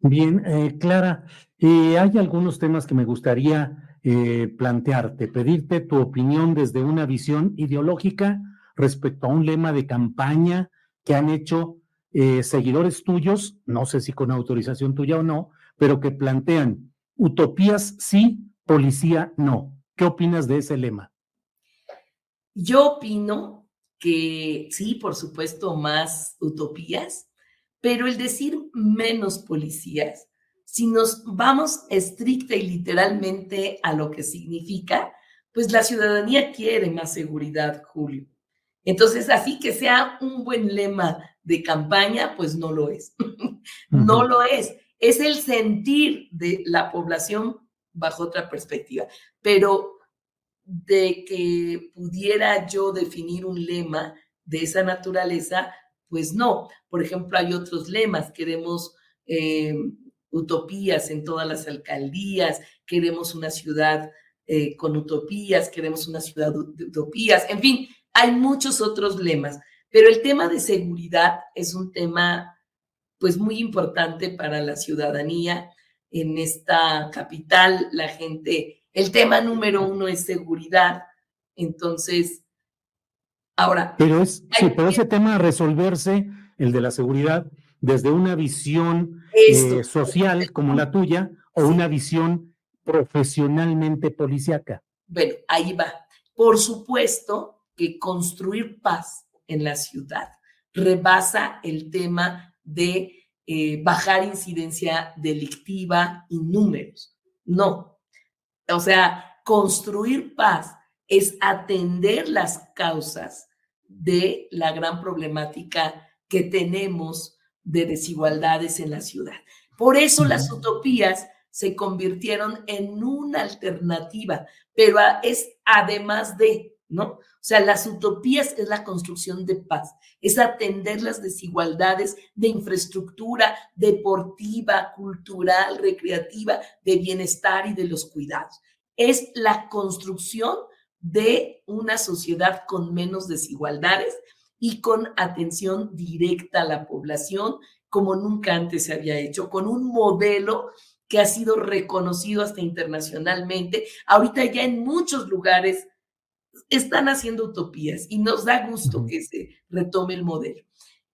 Bien, eh, Clara, eh, hay algunos temas que me gustaría eh, plantearte, pedirte tu opinión desde una visión ideológica respecto a un lema de campaña que han hecho eh, seguidores tuyos, no sé si con autorización tuya o no, pero que plantean utopías sí, policía no. ¿Qué opinas de ese lema? Yo opino que sí, por supuesto, más utopías, pero el decir menos policías, si nos vamos estricta y literalmente a lo que significa, pues la ciudadanía quiere más seguridad, Julio. Entonces, así que sea un buen lema de campaña, pues no lo es. no lo es. Es el sentir de la población bajo otra perspectiva. Pero de que pudiera yo definir un lema de esa naturaleza, pues no. Por ejemplo, hay otros lemas. Queremos eh, utopías en todas las alcaldías, queremos una ciudad eh, con utopías, queremos una ciudad de utopías, en fin, hay muchos otros lemas, pero el tema de seguridad es un tema pues muy importante para la ciudadanía en esta capital. La gente, el tema número uno es seguridad. Entonces, ahora. Pero es, sí, pero ese tema a resolverse, el de la seguridad, desde una visión eh, social como la tuya o una visión profesionalmente policíaca. Bueno, ahí va. Por supuesto, que construir paz en la ciudad rebasa el tema de eh, bajar incidencia delictiva y números. No. O sea, construir paz es atender las causas de la gran problemática que tenemos de desigualdades en la ciudad. Por eso las utopías se convirtieron en una alternativa, pero es además de, ¿no? O sea, las utopías es la construcción de paz, es atender las desigualdades de infraestructura deportiva, cultural, recreativa, de bienestar y de los cuidados. Es la construcción de una sociedad con menos desigualdades y con atención directa a la población como nunca antes se había hecho, con un modelo que ha sido reconocido hasta internacionalmente. Ahorita ya en muchos lugares están haciendo utopías y nos da gusto que se retome el modelo.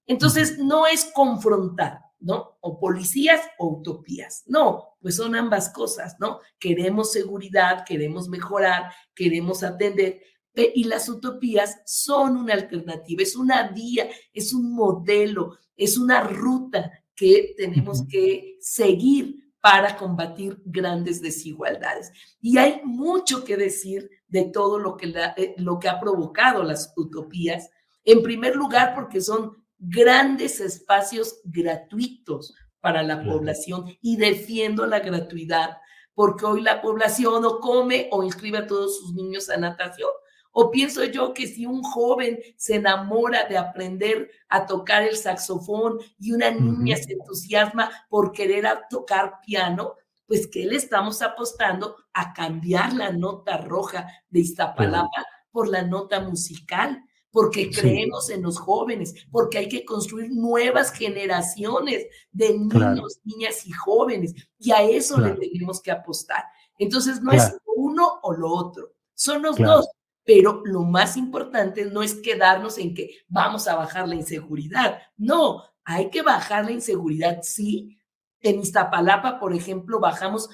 Entonces, no es confrontar, ¿no? O policías o utopías. No, pues son ambas cosas, ¿no? Queremos seguridad, queremos mejorar, queremos atender. Y las utopías son una alternativa, es una vía, es un modelo, es una ruta que tenemos que seguir para combatir grandes desigualdades. Y hay mucho que decir de todo lo que, eh, lo que ha provocado las utopías. En primer lugar, porque son grandes espacios gratuitos para la población y defiendo la gratuidad, porque hoy la población o come o inscribe a todos sus niños a natación o pienso yo que si un joven se enamora de aprender a tocar el saxofón y una niña se entusiasma por querer tocar piano, pues que le estamos apostando a cambiar la nota roja de Iztapalapa por la nota musical, porque creemos en los jóvenes, porque hay que construir nuevas generaciones de niños, niñas y jóvenes, y a eso le tenemos que apostar. Entonces, no es uno o lo otro, son los dos pero lo más importante no es quedarnos en que vamos a bajar la inseguridad. No, hay que bajar la inseguridad, sí. En Iztapalapa, por ejemplo, bajamos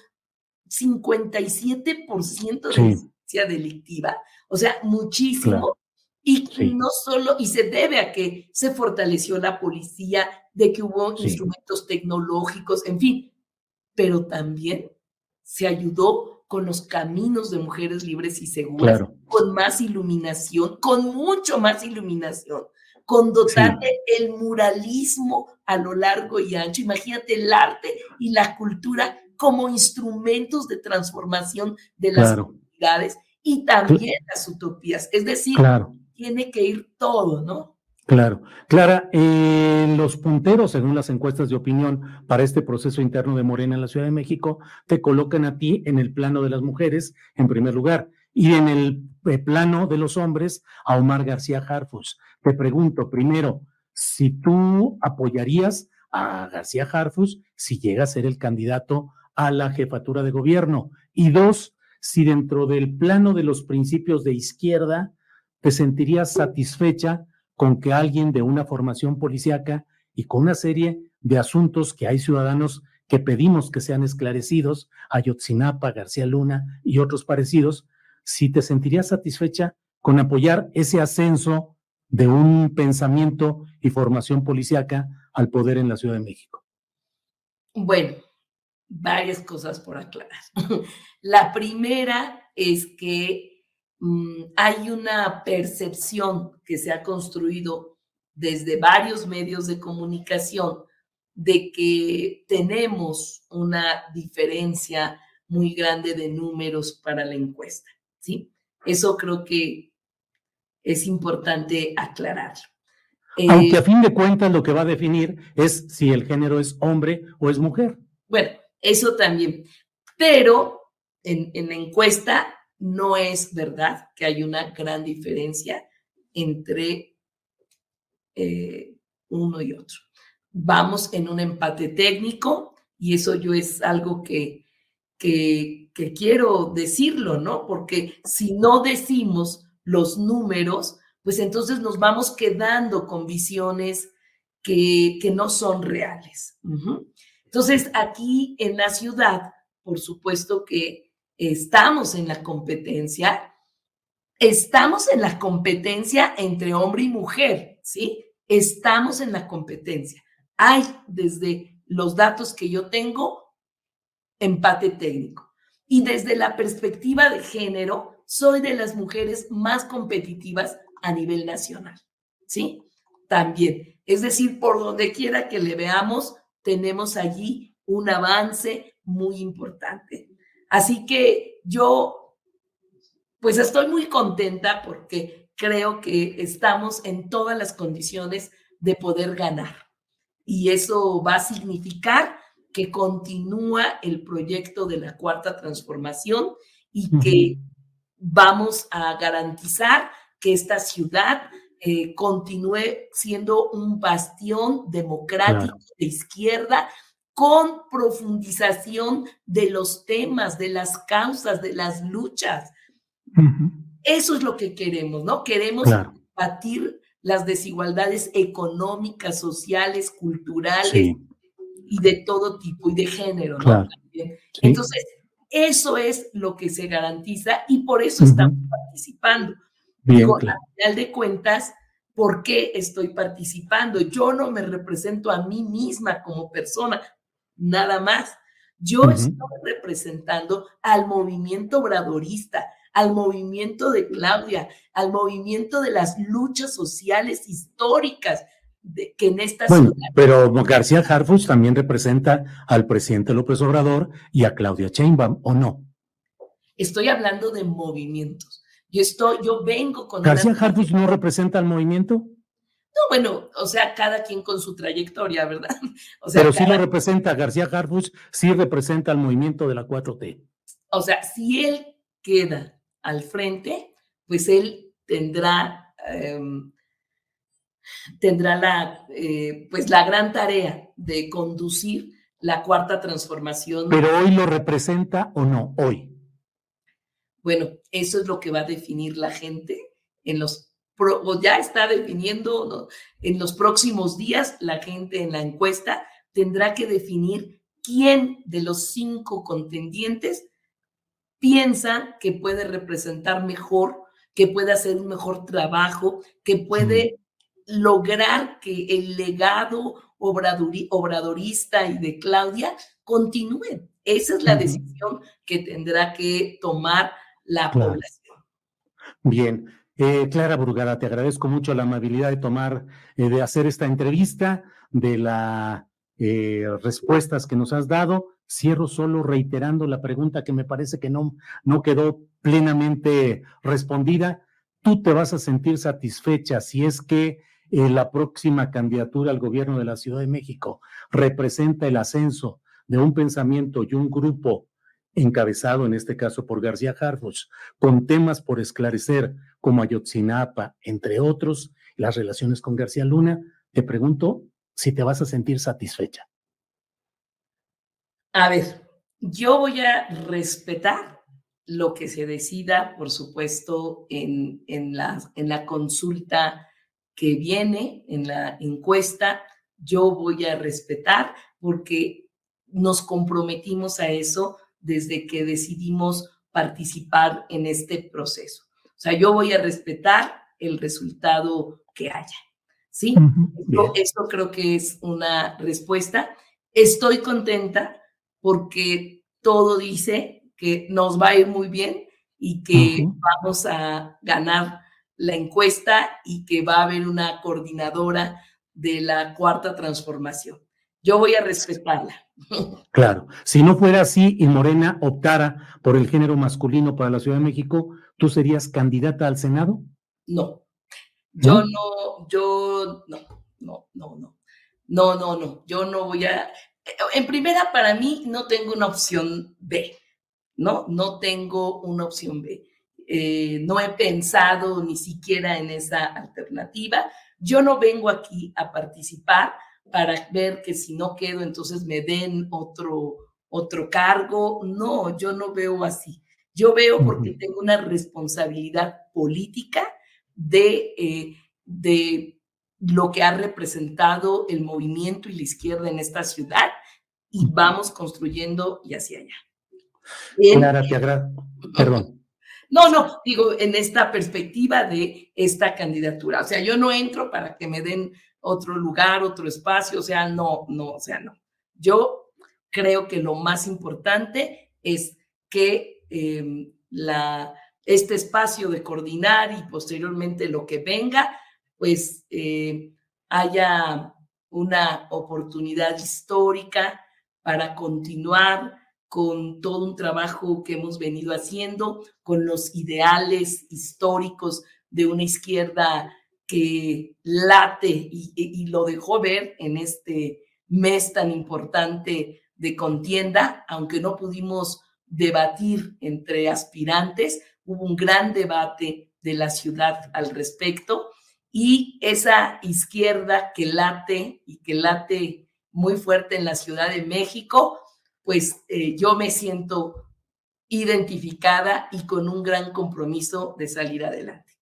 57% de incidencia delictiva, o sea, muchísimo. Y no solo, y se debe a que se fortaleció la policía, de que hubo instrumentos tecnológicos, en fin, pero también se ayudó con los caminos de mujeres libres y seguras con más iluminación, con mucho más iluminación, con dotar el muralismo a lo largo y ancho. Imagínate el arte y la cultura como instrumentos de transformación de las comunidades y también las utopías. Es decir, tiene que ir todo, ¿no? Claro. Clara, eh, los punteros, según las encuestas de opinión para este proceso interno de Morena en la Ciudad de México, te colocan a ti en el plano de las mujeres, en primer lugar, y en el eh, plano de los hombres, a Omar García Harfus. Te pregunto, primero, si tú apoyarías a García Harfus si llega a ser el candidato a la jefatura de gobierno. Y dos, si dentro del plano de los principios de izquierda te sentirías satisfecha con que alguien de una formación policíaca y con una serie de asuntos que hay ciudadanos que pedimos que sean esclarecidos, Ayotzinapa, García Luna y otros parecidos, si te sentirías satisfecha con apoyar ese ascenso de un pensamiento y formación policíaca al poder en la Ciudad de México. Bueno, varias cosas por aclarar. La primera es que Mm, hay una percepción que se ha construido desde varios medios de comunicación de que tenemos una diferencia muy grande de números para la encuesta, ¿sí? Eso creo que es importante aclarar. Aunque a eh, fin de cuentas lo que va a definir es si el género es hombre o es mujer. Bueno, eso también. Pero en, en la encuesta no es verdad que hay una gran diferencia entre eh, uno y otro. Vamos en un empate técnico y eso yo es algo que, que, que quiero decirlo, ¿no? Porque si no decimos los números, pues entonces nos vamos quedando con visiones que, que no son reales. Entonces, aquí en la ciudad, por supuesto que estamos en la competencia, estamos en la competencia entre hombre y mujer, ¿sí? Estamos en la competencia. Hay desde los datos que yo tengo empate técnico. Y desde la perspectiva de género, soy de las mujeres más competitivas a nivel nacional, ¿sí? También. Es decir, por donde quiera que le veamos, tenemos allí un avance muy importante. Así que yo, pues estoy muy contenta porque creo que estamos en todas las condiciones de poder ganar. Y eso va a significar que continúa el proyecto de la cuarta transformación y que vamos a garantizar que esta ciudad eh, continúe siendo un bastión democrático de izquierda con profundización de los temas, de las causas, de las luchas. Eso es lo que queremos, ¿no? Queremos batir las desigualdades económicas, sociales, culturales y de todo tipo y de género, ¿no? Entonces, eso es lo que se garantiza y por eso estamos participando. Bien, al final de cuentas, ¿por qué estoy participando? Yo no me represento a mí misma como persona, nada más. Yo estoy representando al movimiento obradorista, al movimiento de Claudia, al movimiento de las luchas sociales históricas de, que en esta bueno, Pero García Harfus también representa al presidente López Obrador y a Claudia Sheinbaum, ¿o no? Estoy hablando de movimientos. Yo estoy, yo vengo con. ¿García Harfus no representa al movimiento? bueno, o sea, cada quien con su trayectoria, ¿verdad? Pero sí lo representa, García Harfus sí representa al movimiento de la 4T. O sea, si él queda al frente, pues él tendrá, em, tendrá la, eh, pues la gran tarea de conducir la cuarta transformación. Pero hoy lo representa o no, hoy. Bueno, eso es lo que va a definir la gente en los ya está definiendo en los próximos días, la gente en la encuesta tendrá que definir quién de los cinco contendientes piensa que puede representar mejor, que puede hacer un mejor trabajo, que puede lograr que el legado obradorista y de Claudia continúe. Esa es la decisión que tendrá que tomar la población. Bien. Eh, Clara Burgada, te agradezco mucho la amabilidad de tomar, eh, de hacer esta entrevista, de las eh, respuestas que nos has dado. Cierro solo reiterando la pregunta que me parece que no, no quedó plenamente respondida. ¿Tú te vas a sentir satisfecha si es que la próxima candidatura al gobierno de la Ciudad de México representa el ascenso de un pensamiento y un grupo encabezado en este caso por García Harfuch, con temas por esclarecer como Ayotzinapa, entre otros, las relaciones con García Luna, te pregunto si te vas a sentir satisfecha. A ver, yo voy a respetar lo que se decida, por supuesto, en, en, la, en la consulta que viene, en la encuesta, yo voy a respetar porque nos comprometimos a eso desde que decidimos participar en este proceso. O sea, yo voy a respetar el resultado que haya. ¿Sí? Esto, creo que es una respuesta. Estoy contenta porque todo dice que nos va a ir muy bien y que vamos a ganar la encuesta y que va a haber una coordinadora de la cuarta transformación. Yo voy a respetarla. Claro, si no fuera así y Morena optara por el género masculino para la Ciudad de México, ¿tú serías candidata al Senado? No, yo no, yo no, no, no, no, no, no, no, yo no voy a, en primera para mí no tengo una opción B, ¿no? No tengo una opción B. Eh, no he pensado ni siquiera en esa alternativa. Yo no vengo aquí a participar para ver que si no quedo, entonces me den otro, otro cargo. No, yo no veo así. Yo veo porque tengo una responsabilidad política de, eh, de lo que ha representado el movimiento y la izquierda en esta ciudad y vamos construyendo y hacia allá. Clara, te. Perdón. No, no, digo, en esta perspectiva de esta candidatura. O sea, yo no entro para que me den otro lugar, otro espacio, o sea, no, no, o sea, no. Yo creo que lo más importante es que em, la, este espacio de coordinar y posteriormente lo que venga, pues eh, haya una oportunidad histórica para continuar con todo un trabajo que hemos venido haciendo, con los ideales históricos de una izquierda que late y, lo dejó ver en este mes tan importante de contienda, aunque no pudimos debatir entre aspirantes, hubo un gran debate de la ciudad al respecto y esa izquierda que late y que late muy fuerte en la Ciudad de México, pues eh, yo me siento identificada y con un gran compromiso de salir adelante.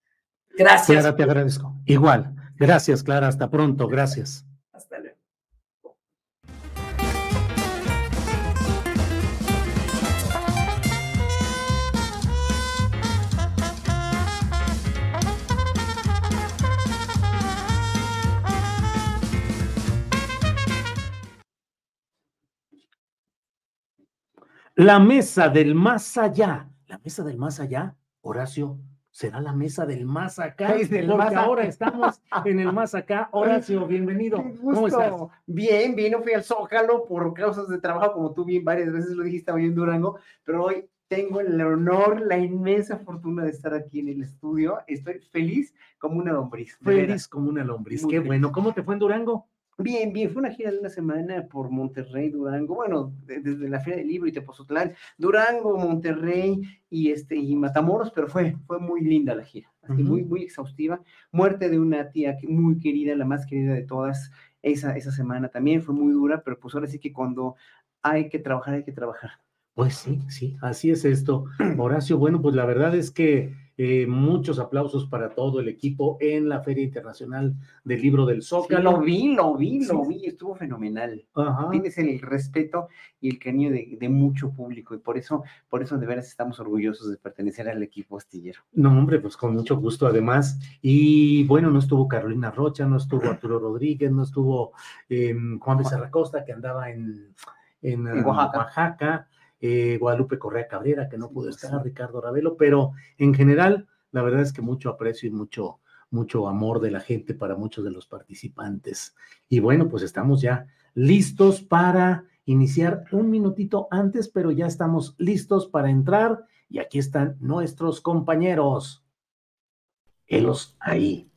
Gracias. Clara, te agradezco. Igual. Gracias, Clara. Hasta pronto. Gracias. La mesa del más allá. La mesa del más allá, Horacio, será la mesa del más acá. Es del porque más ahora estamos en el más acá. Horacio, bienvenido. ¿Cómo estás? Bien, bien, no fui al Zócalo por causas de trabajo, como tú bien varias veces lo dijiste hoy en Durango, pero hoy tengo el honor, la inmensa fortuna de estar aquí en el estudio. Estoy feliz como una lombriz. Feliz como una lombriz. Qué bueno. ¿Cómo te fue en Durango? Bien, bien, fue una gira de una semana por Monterrey, Durango, bueno, desde la Feria del Libro y Tepozotlán, Durango, Monterrey y este y Matamoros, pero fue fue muy linda la gira, así, muy muy exhaustiva. Muerte de una tía muy querida, la más querida de todas, esa esa semana también fue muy dura, pero pues ahora sí que cuando hay que trabajar hay que trabajar. Pues sí, sí, así es esto. Horacio, bueno, pues la verdad es que eh, muchos aplausos para todo el equipo en la Feria Internacional del Libro del Zócalo. lo vi, lo vi, lo vi, estuvo fenomenal. Tienes el respeto y el cariño de, mucho público y por eso, por eso de veras estamos orgullosos de pertenecer al equipo astillero. No, hombre, pues con mucho gusto además. Y bueno, no estuvo Carolina Rocha, no estuvo Arturo Rodríguez, no estuvo em, Juan Becerra Costa, que andaba en, en, Oaxaca eh, Guadalupe Correa Cabrera, que no pudo estar, Ricardo Ravelo, pero en general, La verdad es que mucho aprecio y mucho, mucho amor de la gente para muchos de los participantes. Y bueno, pues estamos ya listos para iniciar un minutito antes, pero ya estamos listos para entrar y aquí están nuestros compañeros. Elos ahí.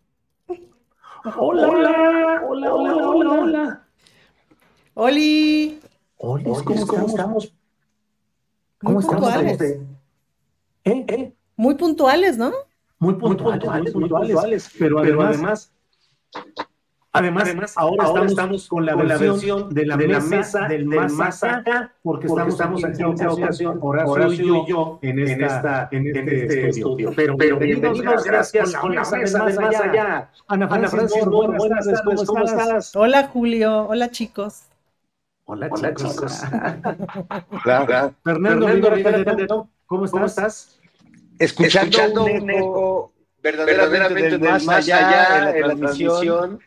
Hola, hola, hola, hola, hola, hola. Oli. ¿cómo, ¿cómo estamos? ¿Cómo muy estamos? Puntuales. ¿Eh? ¿Eh? Muy puntuales, ¿no? Muy puntuales, muy puntuales, puntuales pero, pero además, además, además, ahora, ahora estamos, con la, con la versión de la, de la mesa, del, del más acá, porque, porque estamos, aquí en esta ocasión, Horacio, Horacio y yo, en, esta, en, esta, en este, este estudio. Pero, pero bienvenidos, gracias, con la mesa del más allá. Ana Francis, buenas tardes, ¿cómo estás? Hola, Julio, hola, chicos. Hola, Hola chicos. Hola. Fernando, Fernando Rivera, ¿cómo estás? ¿Cómo estás? Escuchando, Escuchando un eco verdaderamente, verdaderamente del más allá en la transmisión,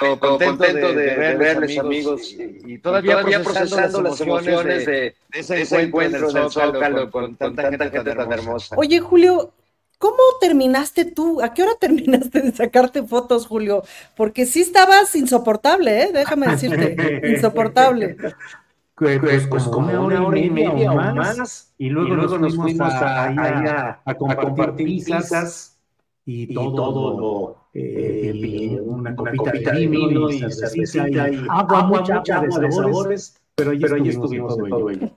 pero contento, contento de, de, de, verles, amigos, y, y todavía, todavía procesando, las emociones de, de ese, ese encuentro en el Zócalo con, con tanta gente, gente tan hermosa. Oye, Julio, ¿Cómo terminaste tú? ¿A qué hora terminaste de sacarte fotos, Julio? Porque sí estabas insoportable, ¿eh? Déjame decirte, insoportable. Pues, pues, pues como una hora, y media, o más, y luego, y luego nos, fuimos a, a, a, a compartir, compartir pizzas y, todo, todo lo, eh, eh, una, una copita, copita de vino y cervecita y, y agua, mucha, mucha agua de sabores, pero ahí pero estuvimos en todo ello.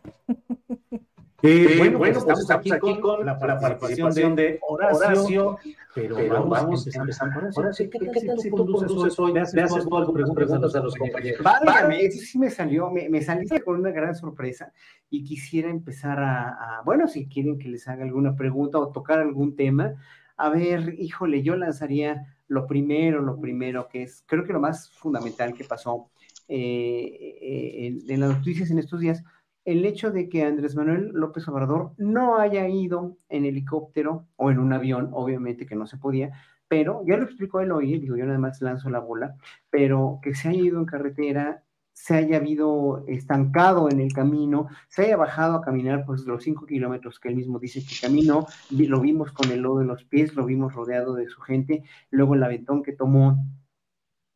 Eh, bueno, pues estamos, aquí, con, con la, la participación de Horacio, Horacio pero, pero vamos, vamos a empezar con Horacio. ¿Qué, qué, tal si tú conduces hoy? Le haces preguntas a los compañeros. Válgame, eso sí me salió, me, me saliste con una gran sorpresa y quisiera empezar a, a, bueno, si quieren que les haga alguna pregunta o tocar algún tema, a ver, híjole, yo lanzaría lo primero, lo primero, que es, creo que lo más fundamental que pasó eh, eh, en, en las noticias en estos días, el hecho de que Andrés Manuel López Obrador no haya ido en helicóptero o en un avión, obviamente que no se podía, pero ya lo explicó él hoy, digo, yo nada más lanzo la bola, pero que se haya ido en carretera, se haya habido estancado en el camino, se haya bajado a caminar pues los cinco kilómetros que él mismo dice que caminó, lo vimos con el lodo en los pies, lo vimos rodeado de su gente, luego el aventón que tomó,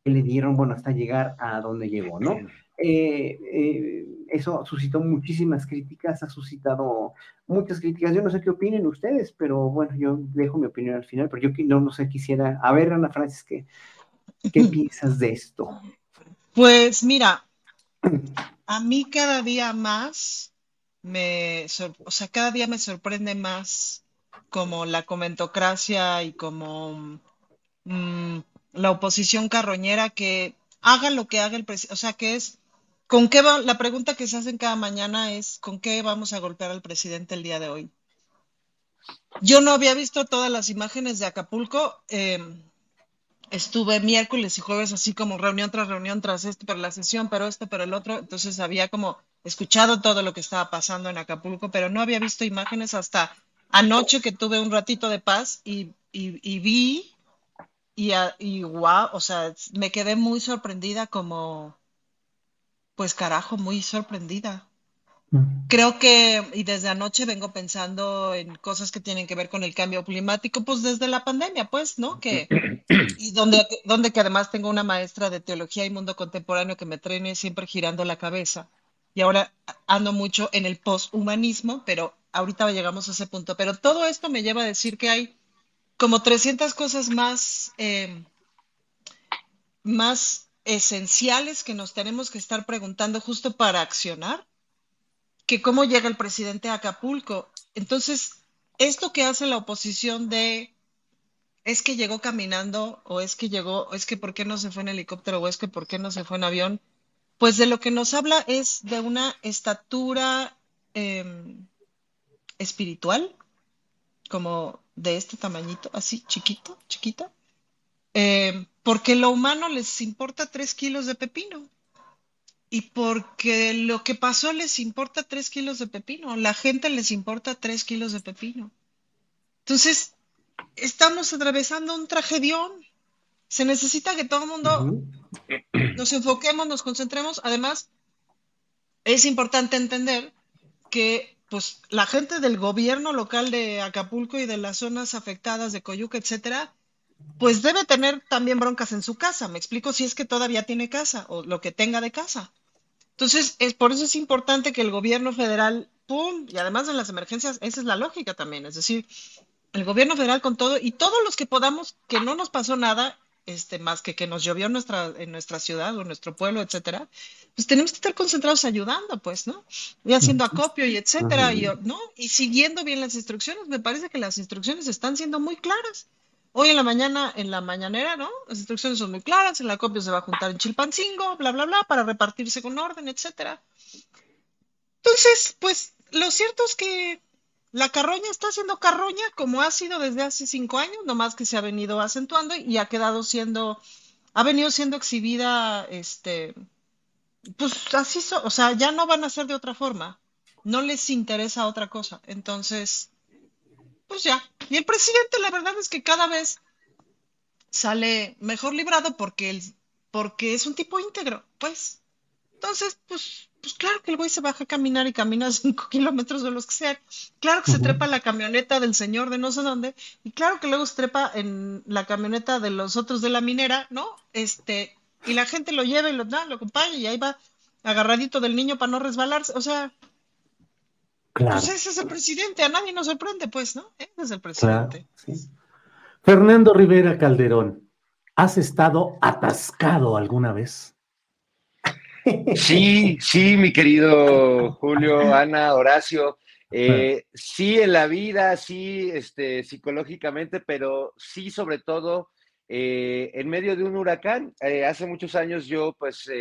que le dieron, bueno, hasta llegar a donde llegó, ¿no? Eh, eh, eso suscitó muchísimas críticas, ha suscitado muchas críticas. Yo no sé qué opinen ustedes, pero bueno, yo dejo mi opinión al final, pero yo no, no sé, quisiera, a ver, Ana Francis, ¿qué, qué piensas de esto? Pues mira, a mí cada día más me, o sea, cada día me sorprende más como la comentocracia y como mmm, la oposición carroñera que haga lo que haga el presidente, o sea, que es ¿Con qué? La pregunta que se hacen cada mañana es, ¿con qué vamos a golpear al presidente el día de hoy? Yo no había visto todas las imágenes de Acapulco. Eh, estuve miércoles y jueves así como reunión tras reunión tras esto, pero la sesión, pero esto, pero el otro. Entonces había como escuchado todo lo que estaba pasando en Acapulco, pero no había visto imágenes hasta anoche que tuve un ratito de paz y vi y, y wow, o sea, me quedé muy sorprendida como pues carajo, muy sorprendida. Creo que, y desde anoche vengo pensando en cosas que tienen que ver con el cambio climático, pues desde la pandemia, pues, ¿no? Que, y donde, donde que además tengo una maestra de teología y mundo contemporáneo que me trene siempre girando la cabeza. Y ahora ando mucho en el posthumanismo, pero ahorita llegamos a ese punto. Pero todo esto me lleva a decir que hay como 300 cosas más, eh, más esenciales que nos tenemos que estar preguntando justo para accionar, que cómo llega el presidente a Acapulco. Entonces, esto que hace la oposición de es que llegó caminando o es que llegó, o es que por qué no se fue en helicóptero o es que por qué no se fue en avión, pues de lo que nos habla es de una estatura eh, espiritual, como de este tamañito, así chiquito, chiquita, eh, porque lo humano les importa tres kilos de pepino y porque lo que pasó les importa tres kilos de pepino, la gente les importa tres kilos de pepino. Entonces, estamos atravesando un tragedión. Se necesita que todo el mundo nos enfoquemos, nos concentremos. Además, es importante entender que pues la gente del gobierno local de Acapulco y de las zonas afectadas de Coyuca, etcétera, pues debe tener también broncas en su casa. Me explico si es que todavía tiene casa o lo que tenga de casa. Entonces, es por eso es importante que el gobierno federal, pum, y además en las emergencias, esa es la lógica también, es decir, el gobierno federal con todo y todos los que podamos, que no nos pasó nada, este, más que que nos llovió en nuestra, en nuestra ciudad o en nuestro pueblo, etcétera, pues tenemos que estar concentrados ayudando, pues, ¿no? Y haciendo acopio y etcétera, y, ¿no? Y siguiendo bien las instrucciones. Me parece que las instrucciones están siendo muy claras. Hoy en la mañana, en la mañanera, ¿no? Las instrucciones son muy claras, el acopio se va a juntar en Chilpancingo, bla, bla, bla, para repartirse con orden, etcétera. Entonces, pues, lo cierto es que la carroña está siendo carroña como ha sido desde hace cinco años, nomás que se ha venido acentuando y ha quedado siendo, ha venido siendo exhibida, este, pues así, o sea, ya no van a ser de otra forma. No les interesa otra cosa. Entonces, pues ya. Y el presidente, la verdad es que cada vez sale mejor librado porque, el, porque es un tipo íntegro, pues. Entonces, pues, pues claro que el güey se baja a caminar y camina cinco kilómetros de los que sean. Claro que se trepa la camioneta del señor de no sé dónde. Y claro que luego se trepa en la camioneta de los otros de la minera, ¿no? Este, y la gente lo lleva y lo da, lo acompaña y ahí va agarradito del niño para no resbalarse. O sea, claro. pues ese es el presidente. A nadie nos sorprende, pues, ¿no? Ese es el presidente. Fernando Rivera Calderón, ¿has estado atascado alguna vez? Sí, sí, mi querido Julio, Ana, Horacio. Eh, sí, en la vida, sí, este, psicológicamente, pero sí, sobre todo, eh, en medio de un huracán. Eh, hace muchos años yo, pues,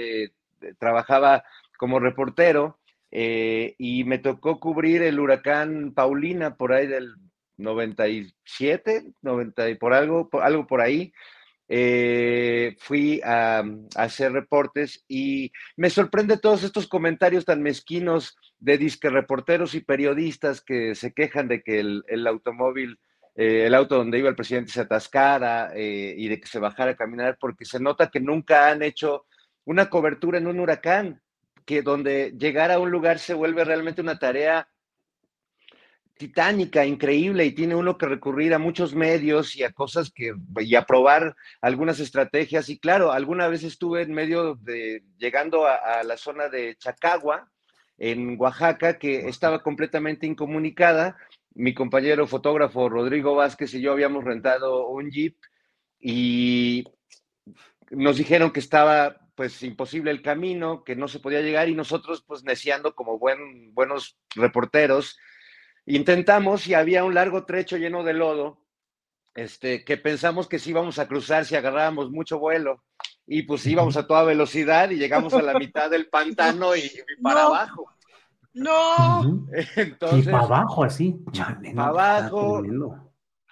trabajaba como reportero y me tocó cubrir el huracán Paulina por ahí del 97, 90 y por algo, por, algo por ahí. Eh, fui a, hacer reportes y me sorprende todos estos comentarios tan mezquinos de disque reporteros y periodistas que se quejan de que el, automóvil, eh, el auto donde iba el presidente se atascara eh, y de que se bajara a caminar, porque se nota que nunca han hecho una cobertura en un huracán, que donde llegar a un lugar se vuelve realmente una tarea titánica, increíble, y tiene uno que recurrir a muchos medios y a cosas que, y a probar algunas estrategias. Y claro, alguna vez estuve en medio de, llegando a, la zona de Chacagua, en Oaxaca, que estaba completamente incomunicada. Mi compañero fotógrafo Rodrigo Vázquez y yo habíamos rentado un jeep y nos dijeron que estaba pues imposible el camino, que no se podía llegar y nosotros pues neciando como buen, buenos reporteros, Intentamos y había un largo trecho lleno de lodo, este, que pensamos que sí íbamos a cruzar si agarrábamos mucho vuelo. Y pues íbamos a toda velocidad y llegamos a la mitad del pantano y, para abajo. No. Entonces, y para abajo así. para abajo.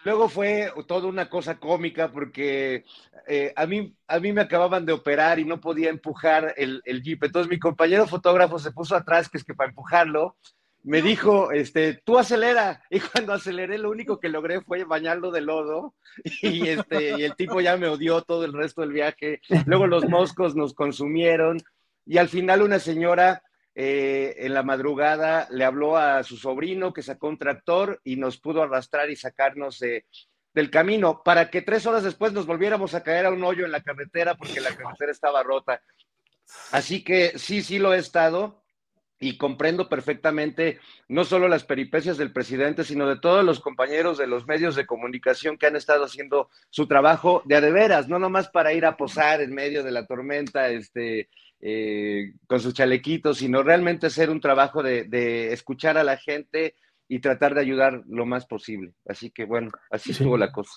Luego fue toda una cosa cómica porque eh, a, mí, a mí me acababan de operar y no podía empujar el, el jeep. Entonces mi compañero fotógrafo se puso atrás, que es que para empujarlo, me dijo, este, tú acelera. Y cuando aceleré, lo único que logré fue bañarlo de lodo. Y, este, y el tipo ya me odió todo el resto del viaje. Luego los moscos nos consumieron. Y al final una señora eh, en la madrugada le habló a su sobrino que sacó un tractor y nos pudo arrastrar y sacarnos del camino para que tres horas después nos volviéramos a caer a un hoyo en la carretera porque la carretera estaba rota. Así que sí, sí lo he estado y comprendo perfectamente no solo las peripecias del presidente, sino de todos los compañeros de los medios de comunicación que han estado haciendo su trabajo de a de veras, no nomás para ir a posar en medio de la tormenta, este, eh, con sus chalequitos, sino realmente hacer un trabajo de, escuchar a la gente y tratar de ayudar lo más posible. Así que bueno, así estuvo la cosa.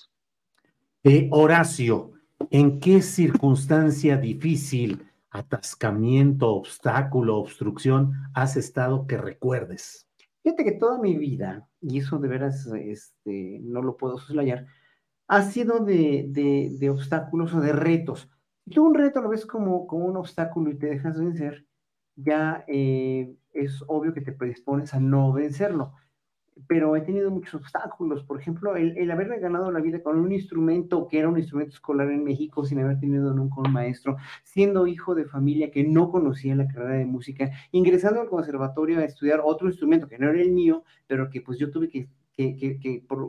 Eh, Horacio, ¿en qué circunstancia difícil? atascamiento, obstáculo, obstrucción has estado que recuerdes? Fíjate que toda mi vida, y eso de veras este, no lo puedo soslayar, ha sido de, de, obstáculos o de retos. Si tú un reto lo ves como, como un obstáculo y te dejas vencer, ya eh, es obvio que te predispones a no vencerlo. pero he tenido muchos obstáculos. Por ejemplo, el, el, haberme ganado la vida con un instrumento que era un instrumento escolar en México sin haber tenido nunca un maestro, siendo hijo de familia que no conocía la carrera de música, ingresando al conservatorio a estudiar otro instrumento que no era el mío, pero que pues yo tuve que que, que,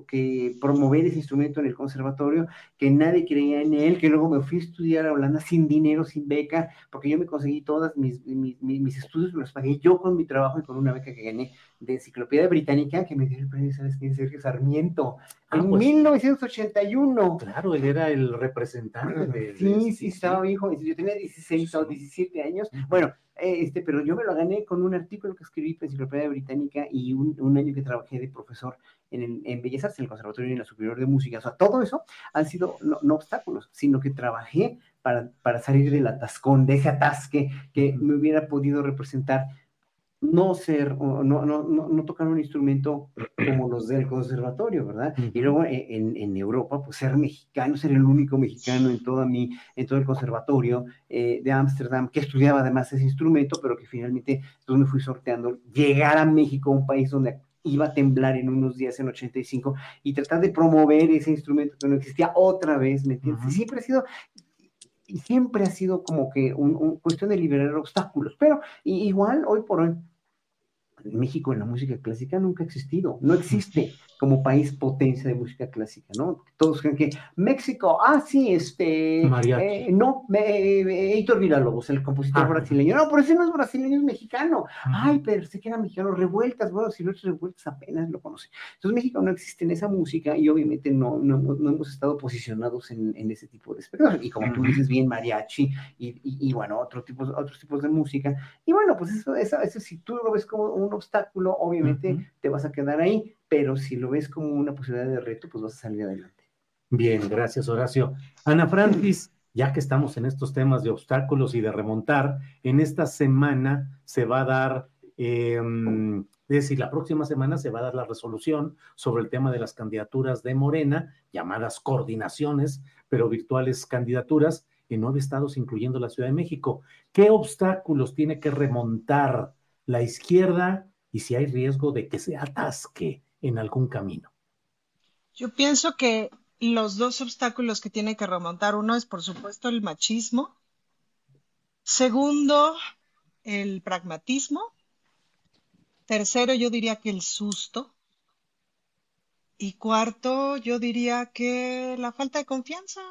que, promover ese instrumento en el conservatorio, que nadie creía en él, que luego me fui a estudiar a Holanda sin dinero, sin beca, porque yo me conseguí todas mis, mis, mis estudios, los pagué yo con mi trabajo y con una beca que gané de Enciclopedia Británica, que me dio el premio, ¿sabes quién? Sergio Sarmiento, ah, en 1981. Pues, claro, él era el representante de... Sí, sí, estaba hijo, yo tenía 16 o 17 años. Bueno, este, pero yo me lo gané con un artículo que escribí para Enciclopedia Británica y un, un año que trabajé de profesor en, el, en Bellas Artes, en el Conservatorio y en la Superior de Música. O sea, todo eso han sido no, obstáculos, sino que trabajé para, para salir del atascón, de ese atasque que me hubiera podido representar no ser, no, no, no, no, tocar un instrumento como los del conservatorio, ¿verdad? Y luego eh, en, en, Europa, pues ser mexicano, ser el único mexicano en, toda mi, en todo el conservatorio eh, de Ámsterdam, que estudiaba además ese instrumento, pero que finalmente entonces me fui sorteando, llegar a México, un país donde iba a temblar en unos días en 85 y tratar de promover ese instrumento que no existía otra vez, ¿me entiendes? Siempre ha sido y siempre ha sido como que una un cuestión de liberar obstáculos, pero igual hoy por hoy México en la música clásica nunca ha existido, no existe como país potencia de música clásica, ¿no? Todos creen que México, ah, sí, este, eh, no, eh, Heitor Villalobos, el compositor ah. brasileño, no, por eso no es brasileño, es mexicano, ay, pero se queda mexicano, revueltas, bueno, si no es revueltas apenas lo conoce. Entonces México no existe en esa música y obviamente no, no, no hemos estado posicionados en, en, ese tipo de espectáculos, y como tú dices bien, mariachi, y, y, bueno, otro tipo, otros tipos de música, y bueno, pues eso, eso, eso si tú lo ves como un obstáculo, obviamente te vas a quedar ahí, pero si lo ves como una posibilidad de reto, pues vas a salir adelante. Bien, gracias Horacio. Ana Francis, ya que estamos en estos temas de obstáculos y de remontar, en esta semana se va a dar, em, es decir, la próxima semana se va a dar la resolución sobre el tema de las candidaturas de Morena, llamadas coordinaciones, pero virtuales candidaturas en nueve estados, incluyendo la Ciudad de México. ¿Qué obstáculos tiene que remontar la izquierda y si hay riesgo de que se atasque en algún camino? Yo pienso que los dos obstáculos que tiene que remontar, uno es por supuesto el machismo, segundo el pragmatismo, tercero yo diría que el susto y cuarto yo diría que la falta de confianza.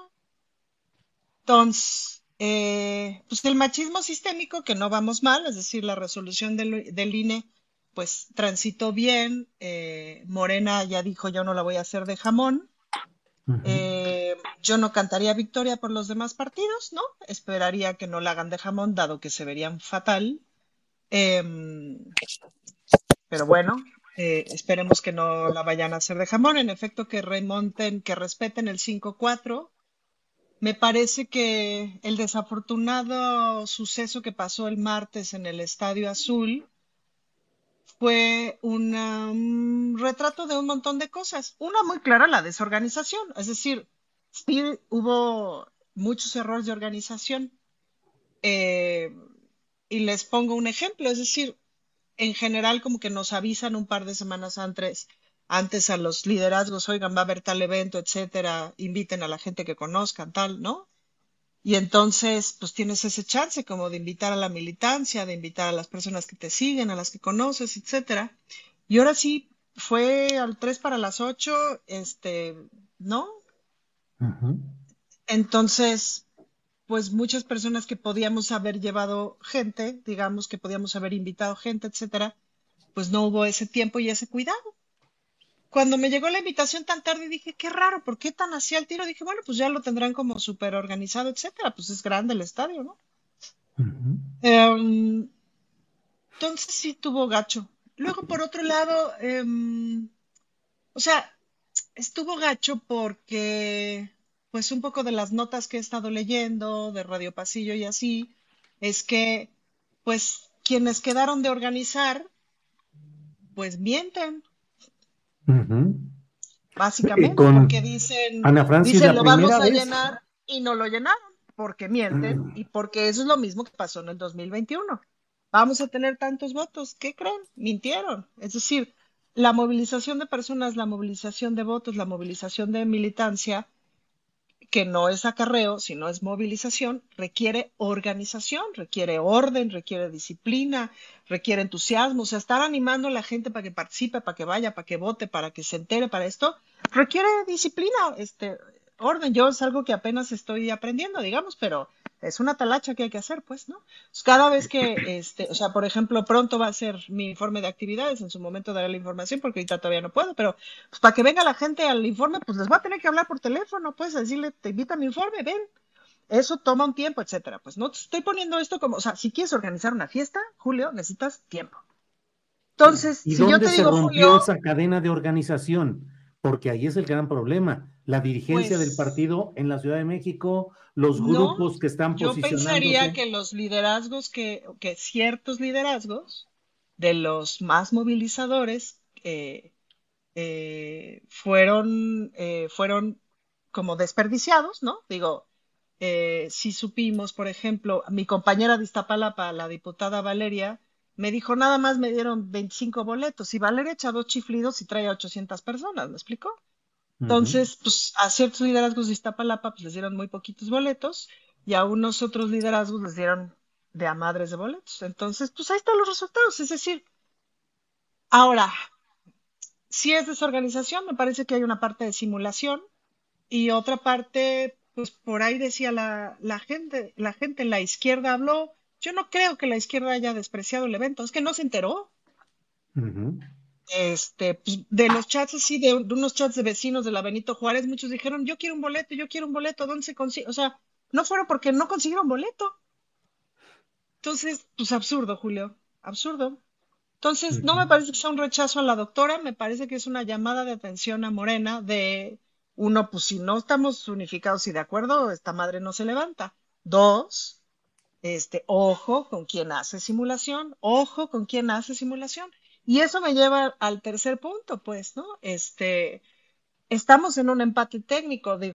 Entonces, eh, pues el machismo sistémico, que no vamos mal, es decir, la resolución del, del INE pues transitó bien. Eh, Morena ya dijo, yo no la voy a hacer de jamón. Eh, yo no cantaría victoria por los demás partidos, ¿no? Esperaría que no la hagan de jamón, dado que se verían fatal. Em, pero bueno, esperemos que no la vayan a hacer de jamón. En efecto, que remonten, que respeten el 5-4. Me parece que el desafortunado suceso que pasó el martes en el Estadio Azul, fue un retrato de un montón de cosas. Una muy clara, la desorganización. Es decir, hubo muchos errores de organización. Eh, y les pongo un ejemplo, es decir, en general como que nos avisan un par de semanas antes, antes a los liderazgos, oigan, va a haber tal evento, etcétera, inviten a la gente que conozcan, tal, ¿no? Y entonces, pues tienes ese chance como de invitar a la militancia, de invitar a las personas que te siguen, a las que conoces, etcétera. Y ahora sí, fue al 3 para las 8, este, ¿no? Entonces, pues muchas personas que podíamos haber llevado gente, digamos que podíamos haber invitado gente, etcétera, pues no hubo ese tiempo y ese cuidado cuando me llegó la invitación tan tarde dije, qué raro, ¿por qué tan así al tiro? Dije, bueno, pues ya lo tendrán como súper organizado, etcétera, pues es grande el estadio, ¿no? Em, entonces sí tuvo gacho. Luego, por otro lado, em, o sea, estuvo gacho porque, pues un poco de las notas que he estado leyendo de Radio Pasillo y así, es que, pues, quienes quedaron de organizar, pues mienten. Básicamente, porque dicen, dicen lo vamos a llenar y no lo llenaron, porque mienten y porque eso es lo mismo que pasó en el 2021. Vamos a tener tantos votos, ¿qué creen? Mintieron. Es decir, la movilización de personas, la movilización de votos, la movilización de militancia, que no es acarreo, sino es movilización, requiere organización, requiere orden, requiere disciplina, requiere entusiasmo, o sea, estar animando a la gente para que participe, para que vaya, para que vote, para que se entere, para esto, requiere disciplina, este, orden. Yo es algo que apenas estoy aprendiendo, digamos, pero es una talacha que hay que hacer, pues, ¿no? Cada vez que, este, o sea, por ejemplo, pronto va a ser mi informe de actividades, en su momento daré la información porque ahorita todavía no puedo, pero pues, para que venga la gente al informe, pues les va a tener que hablar por teléfono, pues, decirle, te invita a mi informe, ven. Eso toma un tiempo, etcétera. Pues no te estoy poniendo esto como, o sea, si quieres organizar una fiesta, Julio, necesitas tiempo. Entonces, ¿Y si dónde yo te se digo, rompió Julio, esa cadena de organización? Porque ahí es el gran problema. La dirigencia Pues- del partido en la Ciudad de México, los No, grupos que están Yo posicionándose. pensaría que los liderazgos, que, que ciertos liderazgos de los más movilizadores eh, eh, fueron, eh, fueron como desperdiciados, ¿no? Digo, eh, si supimos, por ejemplo, mi compañera de Iztapalapa, la diputada Valeria, me dijo, nada más me dieron 25 boletos y Valeria echa dos chiflidos y trae a 800 personas, ¿me explicó? Entonces, pues a ciertos liderazgos de Iztapalapa pues les dieron muy poquitos boletos y a unos otros liderazgos les dieron de a madres de boletos. Entonces, pues ahí están los resultados. Es decir, ahora, si es desorganización, me parece que hay una parte de simulación y otra parte, pues por ahí decía la, la gente, la gente, la izquierda habló. Yo no creo que la izquierda haya despreciado el evento, es que no se enteró. Este, pues, de los chats así, de, de unos chats de vecinos de la Benito Juárez, muchos dijeron, yo quiero un boleto, yo quiero un boleto, ¿dónde se consigue? O sea, no fueron porque no consiguieron boleto. Entonces, pues absurdo, Julio, absurdo. Entonces, no me parece que sea un rechazo a la doctora, me parece que es una llamada de atención a Morena de, uno, pues si no estamos unificados y de acuerdo, esta madre no se levanta. Dos, este, ojo con quien hace simulación, ojo con quien hace simulación. Y eso me lleva al tercer punto, pues, ¿no? Este, estamos en un empate técnico. Digo,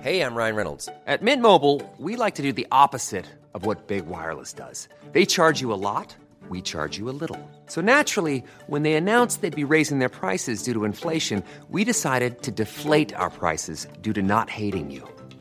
Hey, I'm Ryan Reynolds. At Mint Mobile, we like to do the opposite of what Big Wireless does. They charge you a lot, we charge you a little. So naturally, when they announced they'd be raising their prices due to inflation, we decided to deflate our prices due to not hating you.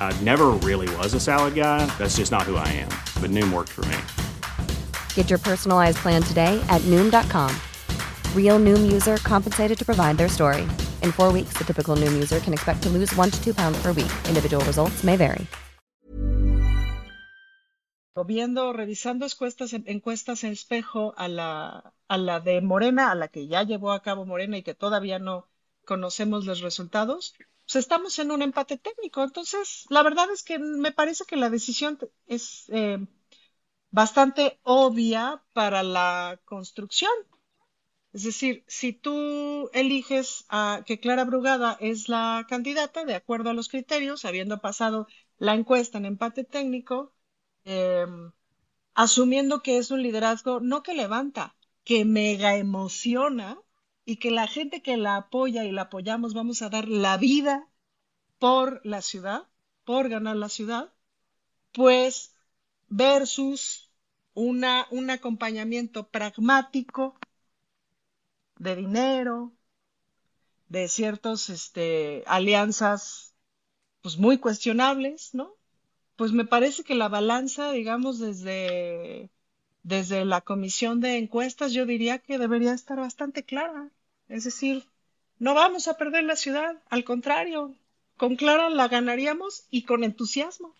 I never really was a salad guy. That's just not who I am. But Noom worked for me. Get your personalized plan today at Noom.com. Real Noom user compensated to provide their story. In four weeks, the typical Noom user can expect to lose one to two pounds per week. Individual results may vary. viendo, revisando encuestas, encuestas en espejo a la, a la de Morena, a la que ya llevó a cabo Morena y que todavía no conocemos los resultados, pues estamos en un empate técnico. Entonces, la verdad es que me parece que la decisión es eh, bastante obvia para la construcción. Es decir, si tú eliges que Clara Brugada es la candidata de acuerdo a los criterios, habiendo pasado la encuesta en empate técnico, eh, asumiendo que es un liderazgo no que levanta, que mega emociona y que la gente que la apoya y la apoyamos vamos a dar la vida por la ciudad, por ganar la ciudad, pues versus una, un acompañamiento pragmático de dinero, de ciertas este, alianzas pues muy cuestionables, ¿no? Pues me parece que la balanza, digamos, desde, desde la comisión de encuestas, yo diría que debería estar bastante clara. Es decir, no vamos a perder la ciudad, al contrario, con Clara la ganaríamos y con entusiasmo.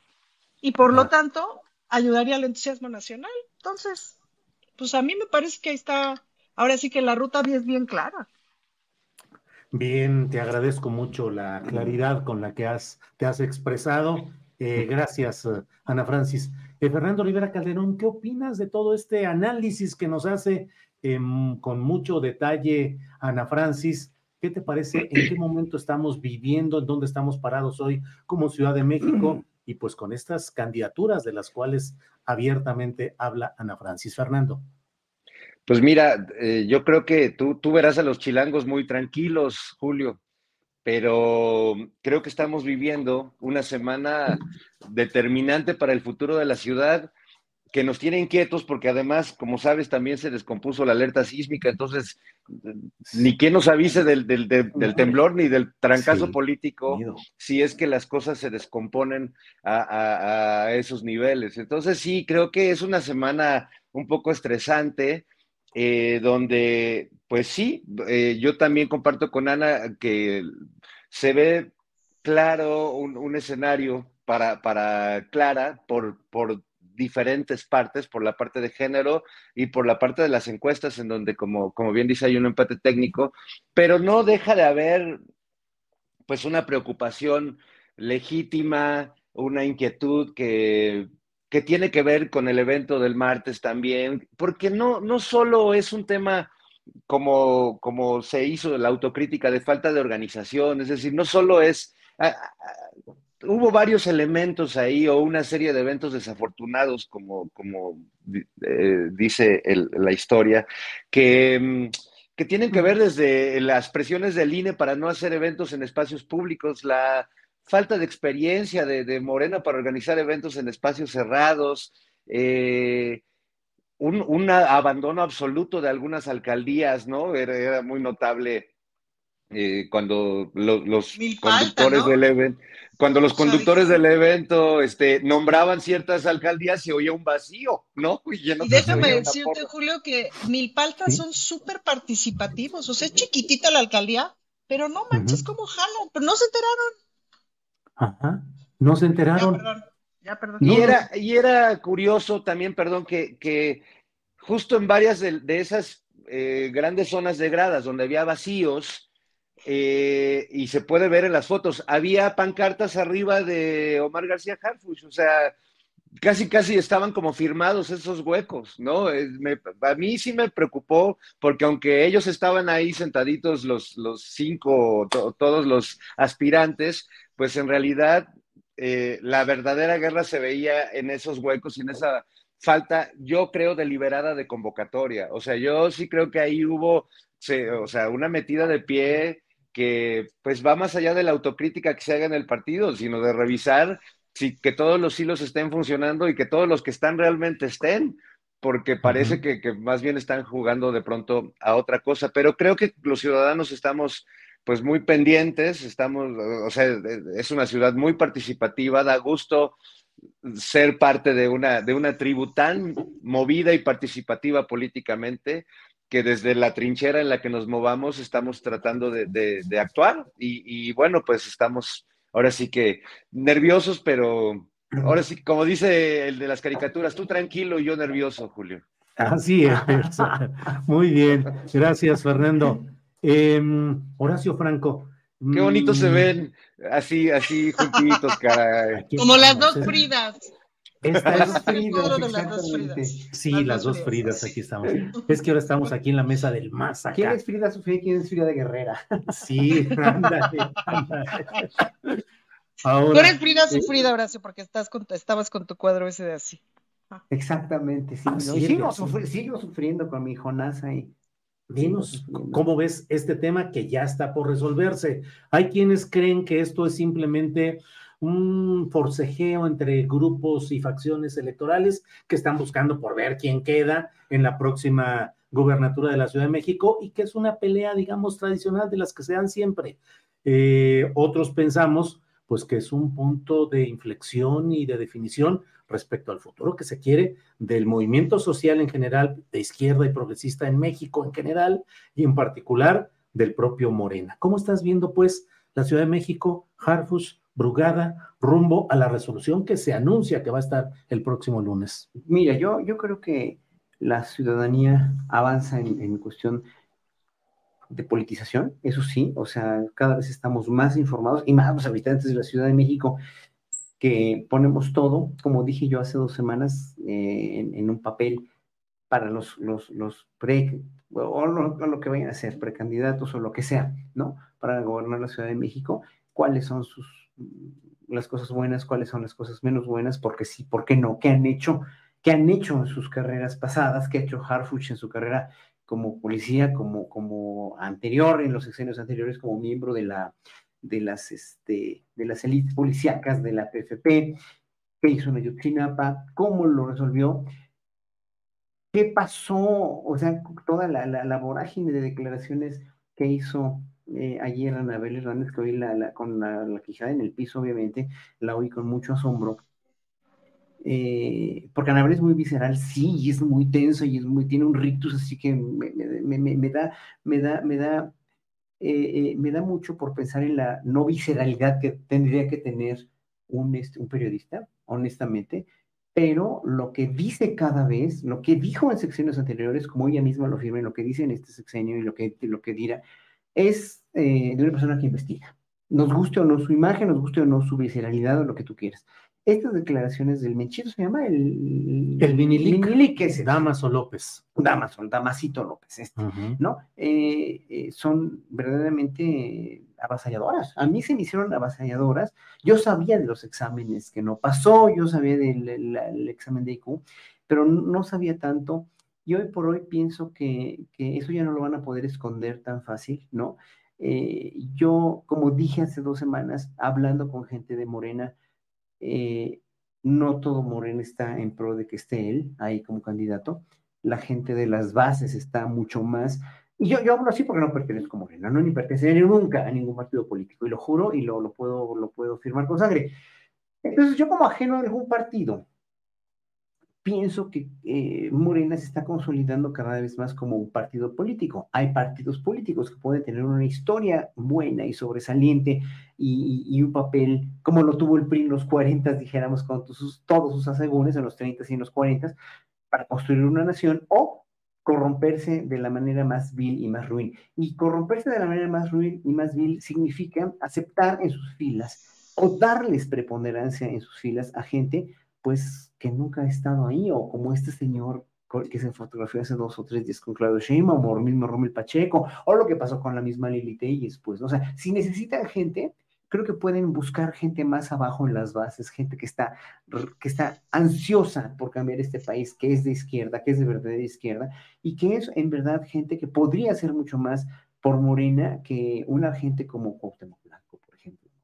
Y por lo tanto, ayudaría al entusiasmo nacional. Entonces, pues a mí me parece que ahí está, ahora sí que la ruta es bien clara. Bien, te agradezco mucho la claridad con la que has, te has expresado. Eh, gracias, Ana Francis. Eh, Fernando Rivera Calderón, ¿qué opinas de todo este análisis que nos hace em, con mucho detalle, Ana Francis, ¿qué te parece? ¿En qué momento estamos viviendo? ¿En dónde estamos parados hoy como Ciudad de México? Y pues con estas candidaturas de las cuales abiertamente habla Ana Francis Fernando. Pues mira, eh, yo creo que tú, tú verás a los chilangos muy tranquilos, Julio, pero creo que estamos viviendo una semana determinante para el futuro de la ciudad que nos tiene inquietos porque además, como sabes, también se descompuso la alerta sísmica, entonces ni quien nos avise del, temblor ni del trancazo político si es que las cosas se descomponen a, esos niveles. Entonces sí, creo que es una semana un poco estresante, eh, donde, pues sí, eh, yo también comparto con Ana que se ve claro un, escenario para, para Clara por, por diferentes partes, por la parte de género y por la parte de las encuestas, en donde, como, como bien dice, hay un empate técnico, pero no deja de haber pues una preocupación legítima, una inquietud que, que tiene que ver con el evento del martes también, porque no, no solo es un tema como, como se hizo la autocrítica de falta de organización, es decir, no solo es hubo varios elementos ahí o una serie de eventos desafortunados, como, como eh, dice la historia, que, mm, que, tienen que ver desde las presiones del INE para no hacer eventos en espacios públicos, la falta de experiencia de, Morena para organizar eventos en espacios cerrados, eh, un, abandono absoluto de algunas alcaldías, ¿no? Era, muy notable eh, cuando los conductores del evento cuando los conductores del evento este, nombraban ciertas alcaldías se oía un vacío, ¿no? Y, déjame decirte, Julio, que Milpaltas son súper participativos, o sea, es chiquitita la alcaldía, pero no manches cómo jalan, pero no se enteraron. Ajá, no se enteraron. Ya, perdón. Ya, perdón. Y, era, y era curioso también, perdón, que, que justo en varias de, esas eh, grandes zonas de gradas donde había vacíos, eh, y se puede ver en las fotos, había pancartas arriba de Omar García Harfuch, o sea, casi casi estaban como firmados esos huecos, ¿no? a mí sí me preocupó porque aunque ellos estaban ahí sentaditos los, los cinco, todos los aspirantes, pues en realidad eh, la verdadera guerra se veía en esos huecos y en esa falta, yo creo, deliberada de convocatoria. O sea, yo sí creo que ahí hubo, o sea, una metida de pie que pues va más allá de la autocrítica que se haga en el partido, sino de revisar si, que todos los hilos estén funcionando y que todos los que están realmente estén, porque parece que, más bien están jugando de pronto a otra cosa. Pero creo que los ciudadanos estamos pues muy pendientes, estamos, o sea, es una ciudad muy participativa, da gusto ser parte de una, de una tribu tan movida y participativa políticamente que desde la trinchera en la que nos movamos estamos tratando de, actuar y, bueno, pues estamos ahora sí que nerviosos, pero ahora sí, como dice el de las caricaturas, tú tranquilo y yo nervioso, Julio. Así es. Muy bien. Gracias, Fernando. Em, Horacio Franco. Qué bonito se mm, ven así, así juntitos, cara. Como las dos Fridas. Estas Fridas, Sí, las, dos Fridas, aquí estamos. Es que ahora estamos aquí en la mesa del más acá. ¿Quién es Frida Sofía y quién es Frida de Guerrera? Sí, ándale, Ahora, Tú eres Frida Sufrida, Horacio, porque estás con, estabas con tu cuadro ese de así. Exactamente, sí. Ah, sigo, sufriendo con mi Jonás ahí. Dinos, ¿cómo ves este tema que ya está por resolverse? Hay quienes creen que esto es simplemente un forcejeo entre grupos y facciones electorales que están buscando por ver quién queda en la próxima gubernatura de la Ciudad de México y que es una pelea, digamos, tradicional de las que se dan siempre. Eh, otros pensamos, pues, que es un punto de inflexión y de definición respecto al futuro que se quiere del movimiento social en general, de izquierda y progresista en México en general y en particular del propio Morena. ¿Cómo estás viendo, pues, la Ciudad de México, Harfus, Brugada rumbo a la resolución que se anuncia que va a estar el próximo lunes? Mira, yo, yo creo que la ciudadanía avanza en, cuestión de politización, eso sí, o sea, cada vez estamos más informados y más los habitantes de la Ciudad de México que ponemos todo, como dije yo hace dos semanas, eh, en, un papel para los, los, los pre, o lo, que vayan a ser, precandidatos o lo que sea, ¿no? Para gobernar la Ciudad de México, cuáles son sus las cosas buenas, cuáles son las cosas menos buenas, porque sí, por qué no, qué han hecho, qué han hecho en sus carreras pasadas, qué ha hecho Harfuch en su carrera como policía, como, como anterior, en los sexenios anteriores, como miembro de la de las, este, de las élites policíacas de la PFP, qué hizo en cómo lo resolvió, qué pasó, o sea, toda la, la, vorágine de declaraciones que hizo eh, ayer Anabel Hernández, que hoy la, con la, quijada en el piso, obviamente, la oí con mucho asombro. Eh, porque Anabel es muy visceral, sí, y es muy tenso y es muy, tiene un rictus, así que me, me, me, me da, me da, me da eh, eh, me da mucho por pensar en la no visceralidad que tendría que tener un, este, un periodista, honestamente, pero lo que dice cada vez, lo que dijo en secciones anteriores, como ella misma lo firma, lo que dice en este sexenio y lo que, lo que dirá, es eh, de una persona que investiga. Nos guste o no su imagen, nos guste o no su visceralidad o lo que tú quieras estas declaraciones del Menchito se llama el... El Vinilic. es Damaso López. Damaso, Damasito López, este, ¿no? Eh, eh, son verdaderamente avasalladoras. A mí se me hicieron avasalladoras. Yo sabía de los exámenes que no pasó, yo sabía del examen de IQ, pero no sabía tanto. Y hoy por hoy pienso que, que eso ya no lo van a poder esconder tan fácil, ¿no? Eh, yo, como dije hace dos semanas, hablando con gente de Morena, eh, no todo Morena está en pro de que esté él ahí como candidato. La gente de las bases está mucho más. Y yo, hablo así porque no pertenezco a Morena, no ni perteneceré nunca a ningún partido político, y lo juro y lo, puedo, lo puedo firmar con sangre. Entonces, yo como ajeno a ningún partido, pienso que eh, Morena se está consolidando cada vez más como un partido político. Hay partidos políticos que pueden tener una historia buena y sobresaliente y, un papel como lo tuvo el PRI en los 40, dijéramos, con sus, todos sus asegúnes en los 30 y en los 40, para construir una nación o corromperse de la manera más vil y más ruin. Y corromperse de la manera más ruin y más vil significa aceptar en sus filas o darles preponderancia en sus filas a gente pues que nunca ha estado ahí, o como este señor que se fotografió hace dos o tres días con Claudio Sheinbaum, o el mismo Romel Pacheco, o lo que pasó con la misma Lili Telles, pues, o sea, si necesitan gente, creo que pueden buscar gente más abajo en las bases, gente que está, que está ansiosa por cambiar este país, que es de izquierda, que es de verdadera izquierda, y que es en verdad gente que podría hacer mucho más por Morena que una gente como Cuauhtémoc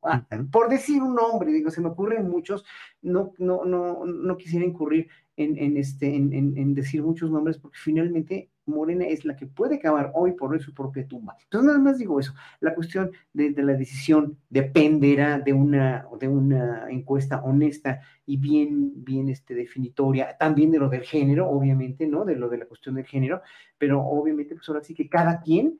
Ah, por decir un nombre, digo, se me ocurren muchos, no, no, no, no quisiera incurrir en, en este, en, en, decir muchos nombres, porque finalmente Morena es la que puede acabar hoy por hoy su propia tumba. Entonces, nada más digo eso. La cuestión de, de, la decisión dependerá de una, de una encuesta honesta y bien, bien este, definitoria, también de lo del género, obviamente, ¿no? De lo de la cuestión del género, pero obviamente, pues ahora sí que cada quien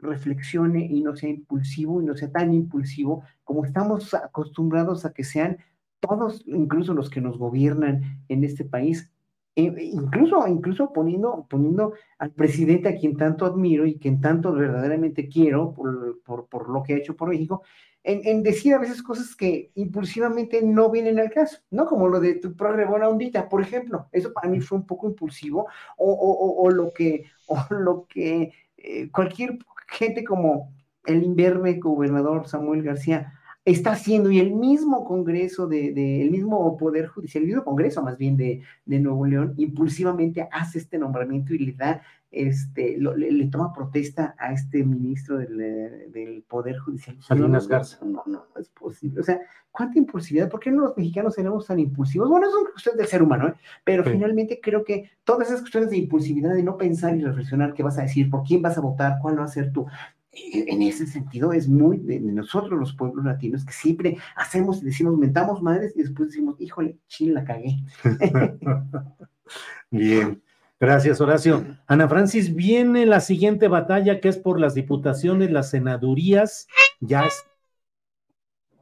reflexione y no sea impulsivo y no sea tan impulsivo como estamos acostumbrados a que sean todos, incluso los que nos gobiernan en este país, e, incluso, incluso poniendo, poniendo al presidente a quien tanto admiro y quien tanto verdaderamente quiero por, por, por lo que ha hecho por México, en, en, decir a veces cosas que impulsivamente no vienen al caso, ¿no? Como lo de tu progre buena ondita, por ejemplo. Eso para mí fue un poco impulsivo, o, o, o lo que, o lo que eh, cualquier gente como el imberbe gobernador Samuel García está haciendo y el mismo Congreso de, el mismo Poder Judicial, el mismo Congreso más bien de, Nuevo León, impulsivamente hace este nombramiento y le da, este, le, toma protesta a este ministro del, Poder Judicial. Salinas Garza. No, no, no, es posible. O sea, ¿cuánta impulsividad? ¿Por qué no los mexicanos seremos tan impulsivos? Bueno, es una cuestión del ser humano, ¿eh? pero finalmente creo que todas esas cuestiones de impulsividad, de no pensar y reflexionar qué vas a decir, por quién vas a votar, cuál va a ser tu, en ese sentido es muy de nosotros los pueblos latinos que siempre hacemos y decimos, mentamos madres y después decimos, híjole, chile, la cagué. Bien, gracias Horacio. Ana Francis, viene la siguiente batalla que es por las diputaciones, las senadurías, ya es...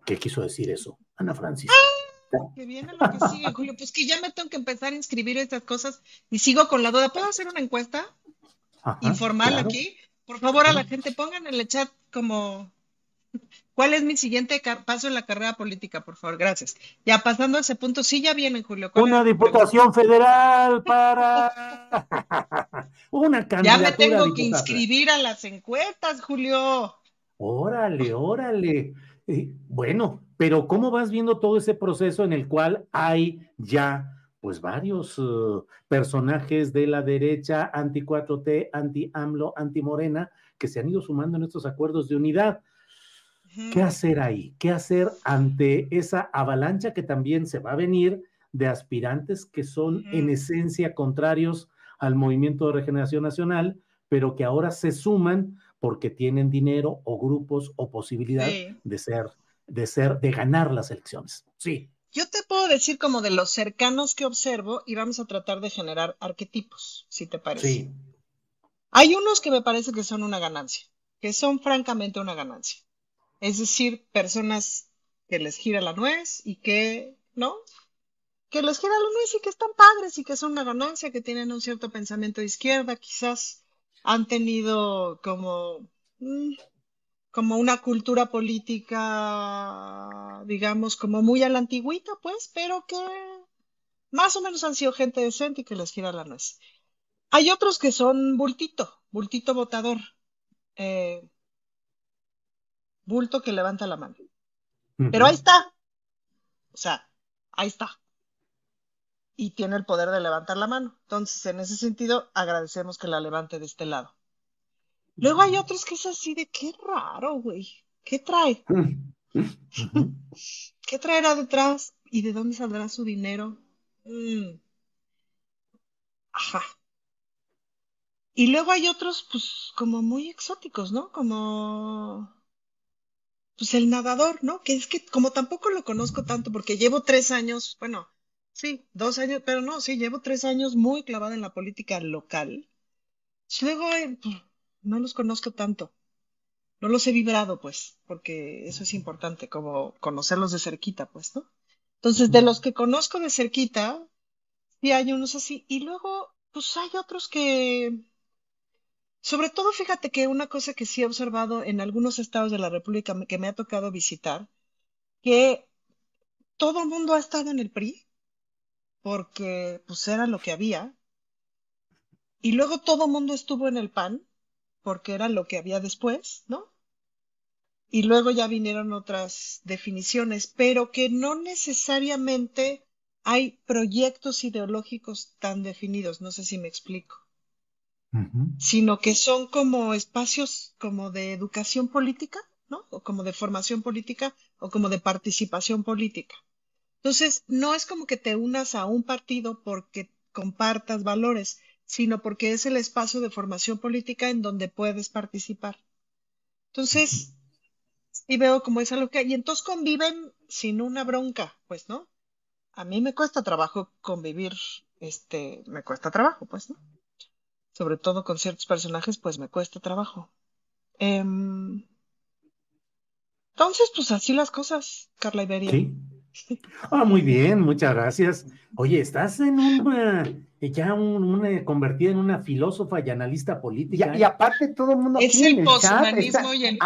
¿Qué quiso decir eso? Ana Francis. Que viene lo que sigue, Julio. Pues que ya me tengo que empezar a inscribir estas cosas y sigo con la duda. ¿Puedo hacer una encuesta informal aquí? Por favor, a la gente pongan en el chat como ¿Cuál es mi siguiente paso en la carrera política, por favor? Gracias. Ya pasando a ese punto, sí, ya vienen, Julio. Una diputación federal para una candidatura. Ya me tengo que inscribir a las encuestas, Julio. Órale, órale. bueno, pero ¿cómo vas viendo todo ese proceso en el cual hay ya pues varios uh, personajes de la derecha anti 4T, anti AMLO, anti Morena, que se han ido sumando en estos acuerdos de unidad? ¿Qué hacer ahí? ¿Qué hacer ante esa avalancha que también se va a venir de aspirantes que son en esencia contrarios al movimiento de regeneración nacional, pero que ahora se suman porque tienen dinero o grupos o posibilidad de ser, de ser, de ganar las elecciones. Sí. Yo te puedo decir como de los cercanos que observo y vamos a tratar de generar arquetipos, si te parece. Sí. Hay unos que me parece que son una ganancia, que son francamente una ganancia. Es decir, personas que les gira la nuez y que, ¿no? Que les gira la nuez y que están padres y que son una ganancia, que tienen un cierto pensamiento de izquierda, quizás han tenido como, mm, como una cultura política, digamos, como muy a la antigüita, pues, pero que más o menos han sido gente decente y que les gira la nuez. Hay otros que son bultito, bultito votador. Eh, bulto que levanta la mano. Pero ahí está. O sea, ahí está. Y tiene el poder de levantar la mano. Entonces, en ese sentido, agradecemos que la levante de este lado. Luego hay otros que es así de qué raro, güey. ¿Qué trae? ¿Qué traerá detrás? ¿Y de dónde saldrá su dinero? Mm. Ajá. Y luego hay otros, pues, como muy exóticos, ¿no? Como pues el nadador, ¿no? Que es que como tampoco lo conozco tanto porque llevo tres años, bueno, sí, dos años, pero no, sí, llevo tres años muy clavada en la política local. Luego eh, pues, no los conozco tanto. No los he vibrado, pues, porque eso es importante, como conocerlos de cerquita, pues, ¿no? Entonces, de los que conozco de cerquita, sí hay unos así. Y luego, pues hay otros que, sobre todo, fíjate que una cosa que sí he observado en algunos estados de la República que me ha tocado visitar, que todo el mundo ha estado en el PRI, porque pues era lo que había, y luego todo el mundo estuvo en el PAN, porque era lo que había después, ¿no? Y luego ya vinieron otras definiciones, pero que no necesariamente hay proyectos ideológicos tan definidos, no sé si me explico sino que son como espacios como de educación política, ¿no? O como de formación política o como de participación política. Entonces, no es como que te unas a un partido porque compartas valores, sino porque es el espacio de formación política en donde puedes participar. Entonces, y veo como es algo que, y entonces conviven sin una bronca, pues, ¿no? A mí me cuesta trabajo convivir, este, me cuesta trabajo, pues, ¿no? Sobre todo con ciertos personajes, pues me cuesta trabajo. Em, entonces, pues así las cosas, Carla Iberia. Sí. Ah, muy bien, muchas gracias. Oye, estás en una, ya una, convertida en una filósofa y analista política. Y, aparte todo el mundo... Es el poshumanismo y el,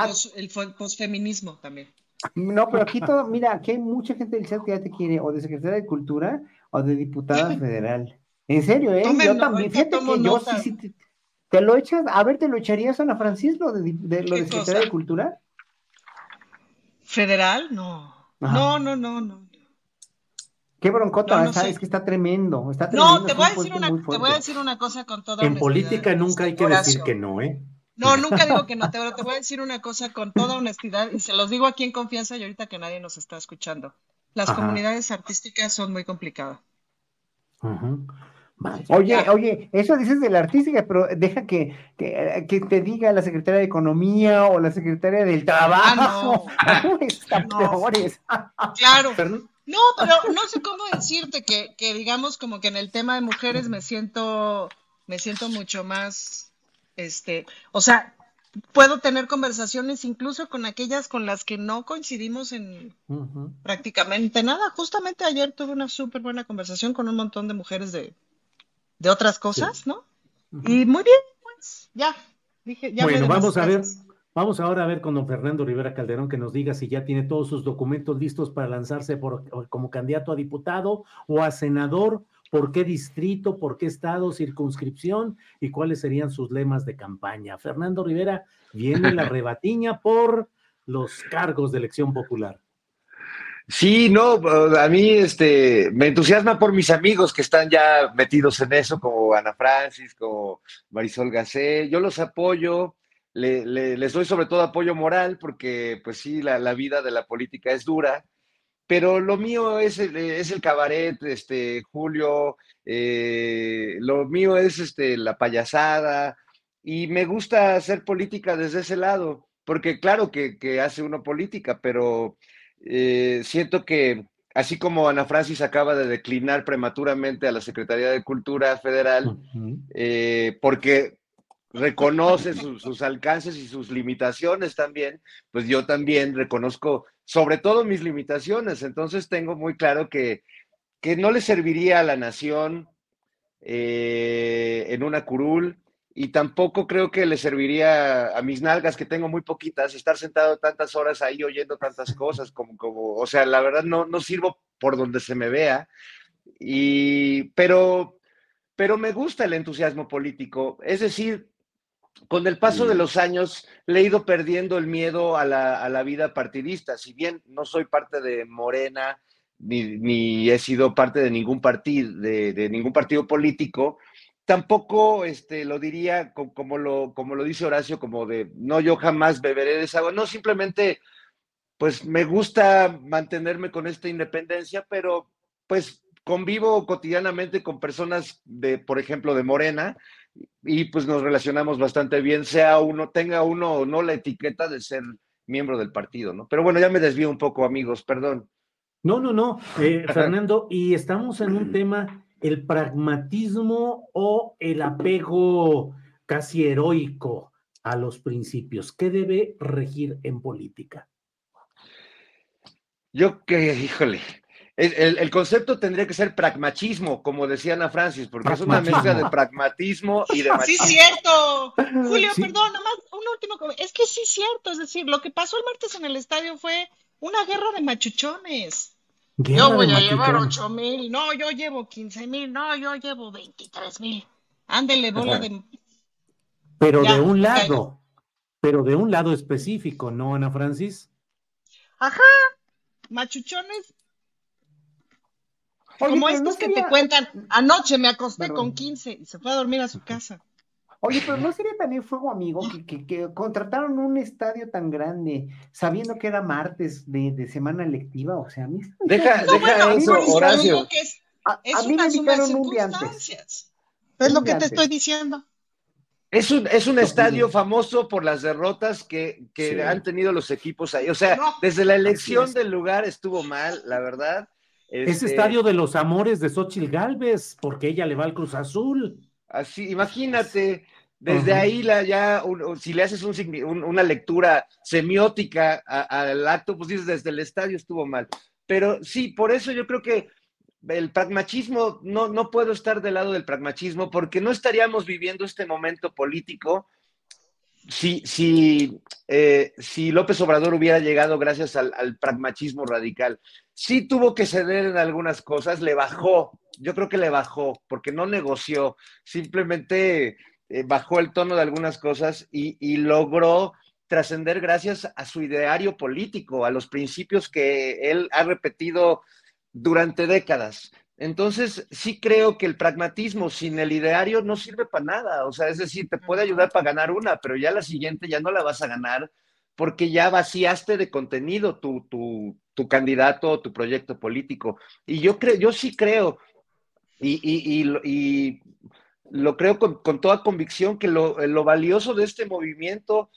posfeminismo también. No, pero aquí todo, mira, aquí hay mucha gente del chat que ya te quiere, o de secretaria de Cultura, o de diputada federal. En serio, ¿eh? yo también, fíjate que yo sí, sí, te, lo echas, a ver, ¿te lo echarías a Ana Francisco de, de, lo de Secretaría de Cultura? ¿Federal? No. No, no, no, no. Qué broncota, no, es que está tremendo, está tremendo. No, te voy, a decir una, te voy a decir una cosa con toda En política nunca hay que decir que no, ¿eh? No, nunca digo que no, pero te voy a decir una cosa con toda honestidad y se los digo aquí en confianza y ahorita que nadie nos está escuchando. Las comunidades artísticas son muy complicadas. Ajá. Oye, oye, eso dices de la artística, pero deja que, que, te diga la secretaria de Economía o la secretaria del Trabajo. Ah, no. claro. No, pero no sé cómo decirte que, que, digamos, como que en el tema de mujeres me siento, me siento mucho más, este, o sea, puedo tener conversaciones incluso con aquellas con las que no coincidimos en prácticamente nada. Justamente ayer tuve una súper buena conversación con un montón de mujeres de de otras cosas, ¿no? Y muy bien, pues ya. Dije, ya bueno, vamos a ver, Vamos ahora a ver con don Fernando Rivera Calderón que nos diga si ya tiene todos sus documentos listos para lanzarse por, como candidato a diputado o a senador, por qué distrito, por qué estado, circunscripción y cuáles serían sus lemas de campaña. Fernando Rivera viene la rebatiña por los cargos de elección popular. Sí, no, a mí este, me entusiasma por mis amigos que están ya metidos en eso, como Ana Francis, como Marisol Gacé. Yo los apoyo, les doy sobre todo apoyo moral, porque pues sí, la, vida de la política es dura, pero lo mío es el, es el cabaret, este, Julio, eh, lo mío es este, la payasada, y me gusta hacer política desde ese lado, porque claro que, que hace uno política, pero eh, siento que así como Ana Francis acaba de declinar prematuramente a la Secretaría de Cultura Federal, eh, porque reconoce sus alcances y sus limitaciones también, pues yo también reconozco sobre todo mis limitaciones. Entonces tengo muy claro que, que no le serviría a la nación eh, en una curul y tampoco creo que le serviría a mis nalgas, que tengo muy poquitas, estar sentado tantas horas ahí oyendo tantas cosas, como, como o sea, la verdad no, no sirvo por donde se me vea, y, pero, pero me gusta el entusiasmo político, es decir, con el paso de los años le he ido perdiendo el miedo a la, a la vida partidista, si bien no soy parte de Morena, ni, ni he sido parte de ningún partido, de, de ningún partido político, tampoco este, lo diría como, lo, como lo dice Horacio, como de, no, yo jamás beberé de esa agua, no, simplemente, pues me gusta mantenerme con esta independencia, pero pues convivo cotidianamente con personas de, por ejemplo, de Morena, y pues nos relacionamos bastante bien, sea uno, tenga uno o no la etiqueta de ser miembro del partido, ¿no? Pero bueno, ya me desvío un poco, amigos, perdón. No, no, no, eh, Fernando, y estamos en un tema el pragmatismo o el apego casi heroico a los principios? ¿Qué debe regir en política? Yo que, híjole, el, concepto tendría que ser pragmatismo, como decía Ana Francis, porque es una mezcla de pragmatismo y de machismo. Sí, cierto. Julio, perdón, nomás un último Es que sí, cierto. Es decir, lo que pasó el martes en el estadio fue una guerra de machuchones yo voy a llevar ocho mil, no, yo llevo quince mil, no, yo llevo veintitrés mil. Ándele, bola de. Pero de un lado, pero de un lado específico, ¿no, Ana Francis? Ajá, machuchones. Como estos que te cuentan, anoche me acosté con quince y se fue a dormir a su casa. Oye, pero ¿no sería también fuego amigo que, que, contrataron un estadio tan grande sabiendo que era martes de, semana lectiva? O sea, a mí... Deja, deja eso, Horacio. es, a, mí me invitaron un día antes. Es lo que te estoy diciendo. Es un, es un estadio famoso por las derrotas que, que han tenido los equipos ahí. O sea, desde la elección del lugar estuvo mal, la verdad. Es este estadio de los amores de Xochil Galvez, porque ella le va al Cruz Azul. Así, imagínate, desde ahí la, ya, si le haces una lectura semiótica al acto, pues dices, desde el estadio estuvo mal. Pero sí, por eso yo creo que el pragmatismo, no, no puedo estar del lado del pragmatismo, porque no estaríamos viviendo este momento político eh, si López Obrador hubiera llegado gracias al, al, pragmatismo radical. Sí tuvo que ceder en algunas cosas, le bajó, yo creo que le bajó, porque no negoció, simplemente eh, bajó el tono de algunas cosas y, logró trascender gracias a su ideario político, a los principios que él ha repetido durante décadas. Entonces, sí creo que el pragmatismo sin el ideario no sirve para nada. O sea, es decir, te puede ayudar para ganar una, pero ya la siguiente ya no la vas a ganar porque ya vaciaste de contenido tu, tu, tu candidato o tu proyecto político. Y yo creo, yo sí creo y, y, lo creo con, toda convicción que lo, valioso de este movimiento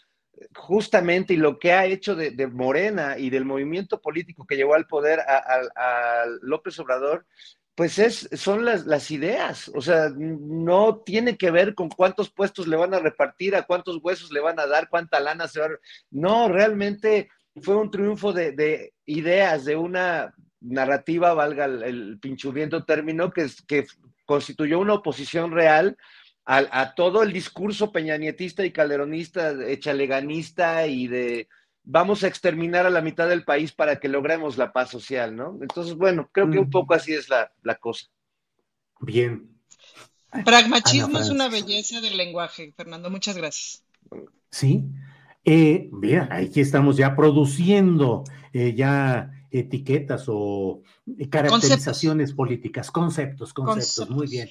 justamente y lo que ha hecho de, Morena y del movimiento político que llevó al poder a, López Obrador, pues es, son las, las, ideas, o sea, no tiene que ver con cuántos puestos le van a repartir, a cuántos huesos le van a dar, cuánta lana se va a... No, realmente fue un triunfo de, de ideas, de una narrativa, valga el, el término, que, que constituyó una oposición real a, todo el discurso peñanietista y calderonista, echaleganista y de vamos a exterminar a la mitad del país para que logremos la paz social, ¿no? Entonces, bueno, creo que un poco así es la, cosa. Bien. Pragmatismo es una belleza del lenguaje, Fernando. Muchas gracias. Sí. Eh, bien, aquí estamos ya produciendo eh, ya etiquetas o caracterizaciones políticas, conceptos, conceptos, muy bien.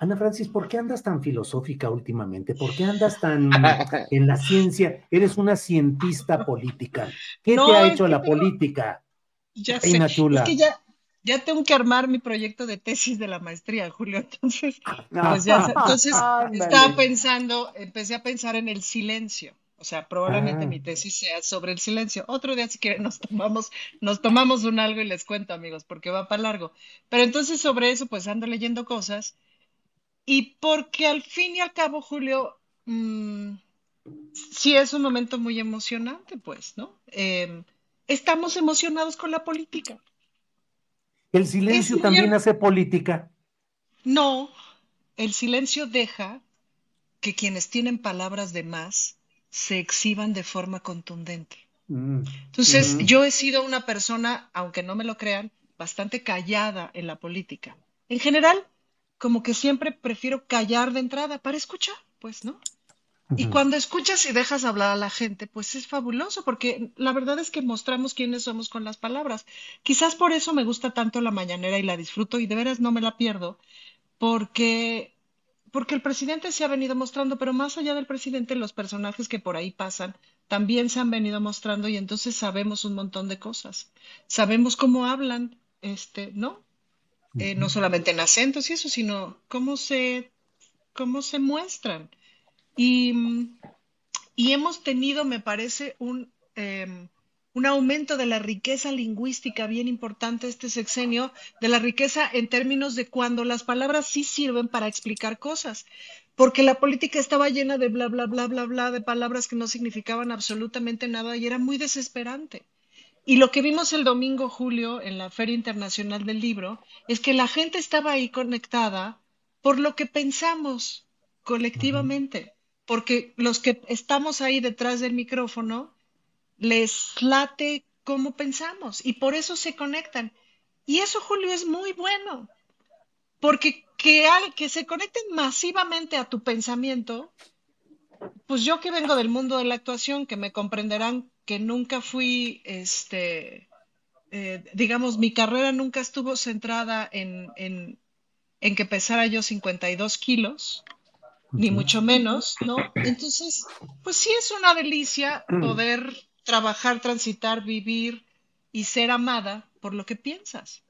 Ana Francis, ¿por qué andas tan filosófica últimamente? ¿Por qué andas tan en la ciencia? Eres una cientista política. ¿Qué te ha hecho la política? Ya sé, es que ya, ya tengo que armar mi proyecto de tesis de la maestría, Julio. Entonces, pues ya, entonces estaba pensando, empecé a pensar en el silencio. O sea, probablemente ah. mi tesis sea sobre el silencio. Otro día, si quieren, nos tomamos, nos tomamos un algo y les cuento, amigos, porque va para largo. Pero entonces sobre eso, pues ando leyendo cosas. Y porque al fin y al cabo, Julio, mm, sí es un momento muy emocionante, pues, ¿no? Em, estamos emocionados con la política. ¿El silencio también hace política? No, el silencio deja que quienes tienen palabras de más se exhiban de forma contundente. Mm, Entonces, yo he sido una persona, aunque no me lo crean, bastante callada en la política. En general, como que siempre prefiero callar de entrada para escuchar, pues, ¿no? Y cuando escuchas y dejas hablar a la gente, pues es fabuloso, porque la verdad es que mostramos quiénes somos con las palabras. Quizás por eso me gusta tanto la mañanera y la disfruto y de veras no me la pierdo, porque porque el presidente se ha venido mostrando, pero más allá del presidente, los personajes que por ahí pasan también se han venido mostrando y entonces sabemos un montón de cosas. Sabemos cómo hablan, este, ¿no? Eh, no solamente en acentos y eso, sino cómo se, cómo se muestran. Y, y hemos tenido, me parece, un, em, un aumento de la riqueza lingüística bien importante este sexenio, de la riqueza en términos de cuando las palabras sí sirven para explicar cosas, porque la política estaba llena de bla, bla, bla, bla, bla, de palabras que no significaban absolutamente nada y era muy desesperante. Y lo que vimos el domingo, Julio, en la Feria Internacional del Libro, es que la gente estaba ahí conectada por lo que pensamos colectivamente, porque los que estamos ahí detrás del micrófono, les late cómo pensamos y por eso se conectan. Y eso, Julio, es muy bueno, porque que, al, que se conecten masivamente a tu pensamiento, pues yo que vengo del mundo de la actuación, que me comprenderán que nunca fui, este, eh, digamos, mi carrera nunca estuvo centrada en, en, en que pesara yo 52 kilos, ni mucho menos, ¿no? Entonces, pues sí es una delicia poder trabajar, transitar, vivir y ser amada por lo que piensas.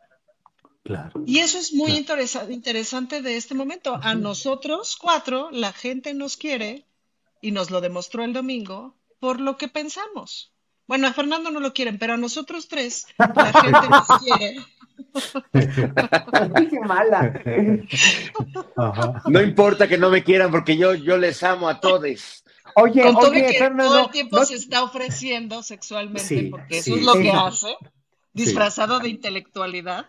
Claro. Y eso es muy interesante de este momento. A nosotros cuatro, la gente nos quiere, y nos lo demostró el domingo, por lo que pensamos. Bueno, a Fernando no lo quieren, pero a nosotros tres, la gente nos quiere. Qué mala. No importa que no me quieran porque yo, yo les amo a todos. Oye, Con todo que todo el tiempo se está ofreciendo sexualmente, porque eso es lo que hace, disfrazado de intelectualidad.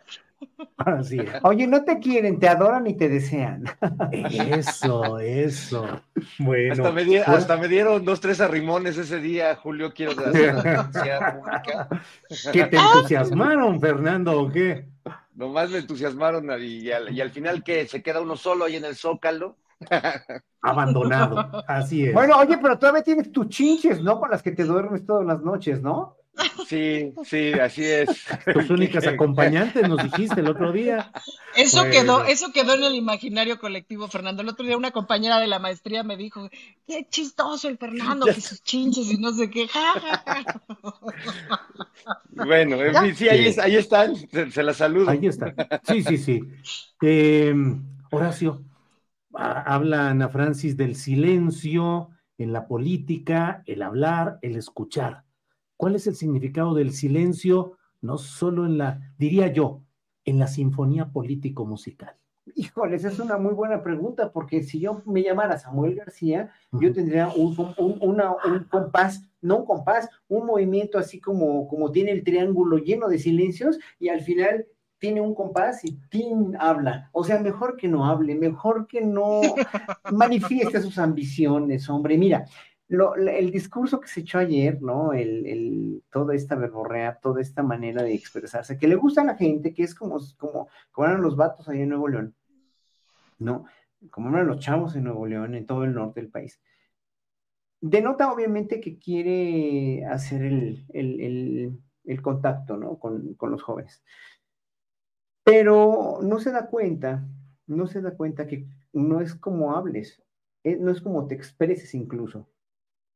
Oye, no te quieren, te adoran y te desean. Eso, eso. Bueno. Hasta me, hasta me, dieron dos, tres arrimones ese día, Julio, quiero hacer pública. ¿Qué te entusiasmaron, Fernando, o qué? Nomás me entusiasmaron y al, y al final que se queda uno solo ahí en el zócalo. Abandonado, así es. Bueno, oye, pero todavía tienes tus chinches, ¿no? Con las que te duermes todas las noches, ¿no? Sí, sí, así es. Tus únicas acompañantes, nos dijiste el otro día. Eso quedó, eso quedó en el imaginario colectivo, Fernando. El otro día una compañera de la maestría me dijo, qué chistoso el Fernando, que sus chinches y no sé qué. bueno, sí, ahí, ahí están, se, las saludo. Ahí están. Sí, sí, sí. Eh, Horacio, habla Ana Francis del silencio en la política, el hablar, el escuchar. ¿Cuál es el significado del silencio, no solo en la, diría yo, en la sinfonía político-musical? Híjole, esa es una muy buena pregunta, porque si yo me llamara Samuel García, yo tendría un, un, compás, no un compás, un movimiento así como, como tiene el triángulo lleno de silencios, y al final tiene un compás y Tim habla. O sea, mejor que no hable, mejor que no manifieste sus ambiciones, hombre. Mira, el discurso que se echó ayer, ¿no? El, toda esta verborrea, toda esta manera de expresarse, que le gusta a la gente, que es como, como, como eran los vatos allá en Nuevo León, ¿no? Como eran los chavos en Nuevo León, en todo el norte del país. Denota obviamente que quiere hacer el, contacto, ¿no? Con, con los jóvenes. Pero no se da cuenta, no se da cuenta que no es como hables, eh, no es como te expreses incluso,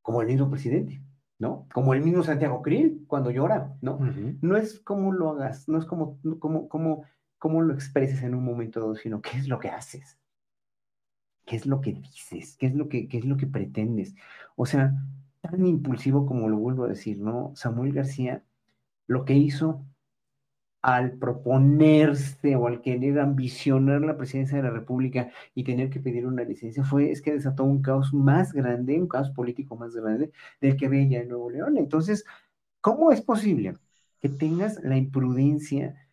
como el mismo presidente, ¿no? Como el mismo Santiago Krill cuando llora, ¿no? No es como lo hagas, no es como, como, como, como lo expreses en un momento dado, sino qué es lo que haces, qué es lo que dices, qué es lo que, qué es lo que pretendes. O sea, tan impulsivo como lo vuelvo a decir, ¿no? Samuel García lo que hizo al proponerse o al querer ambicionar la presidencia de la República y tener que pedir una licencia fue es que desató un caos más grande, un caos político más grande del que ya en Nuevo León. Entonces, ¿cómo es posible que tengas la imprudencia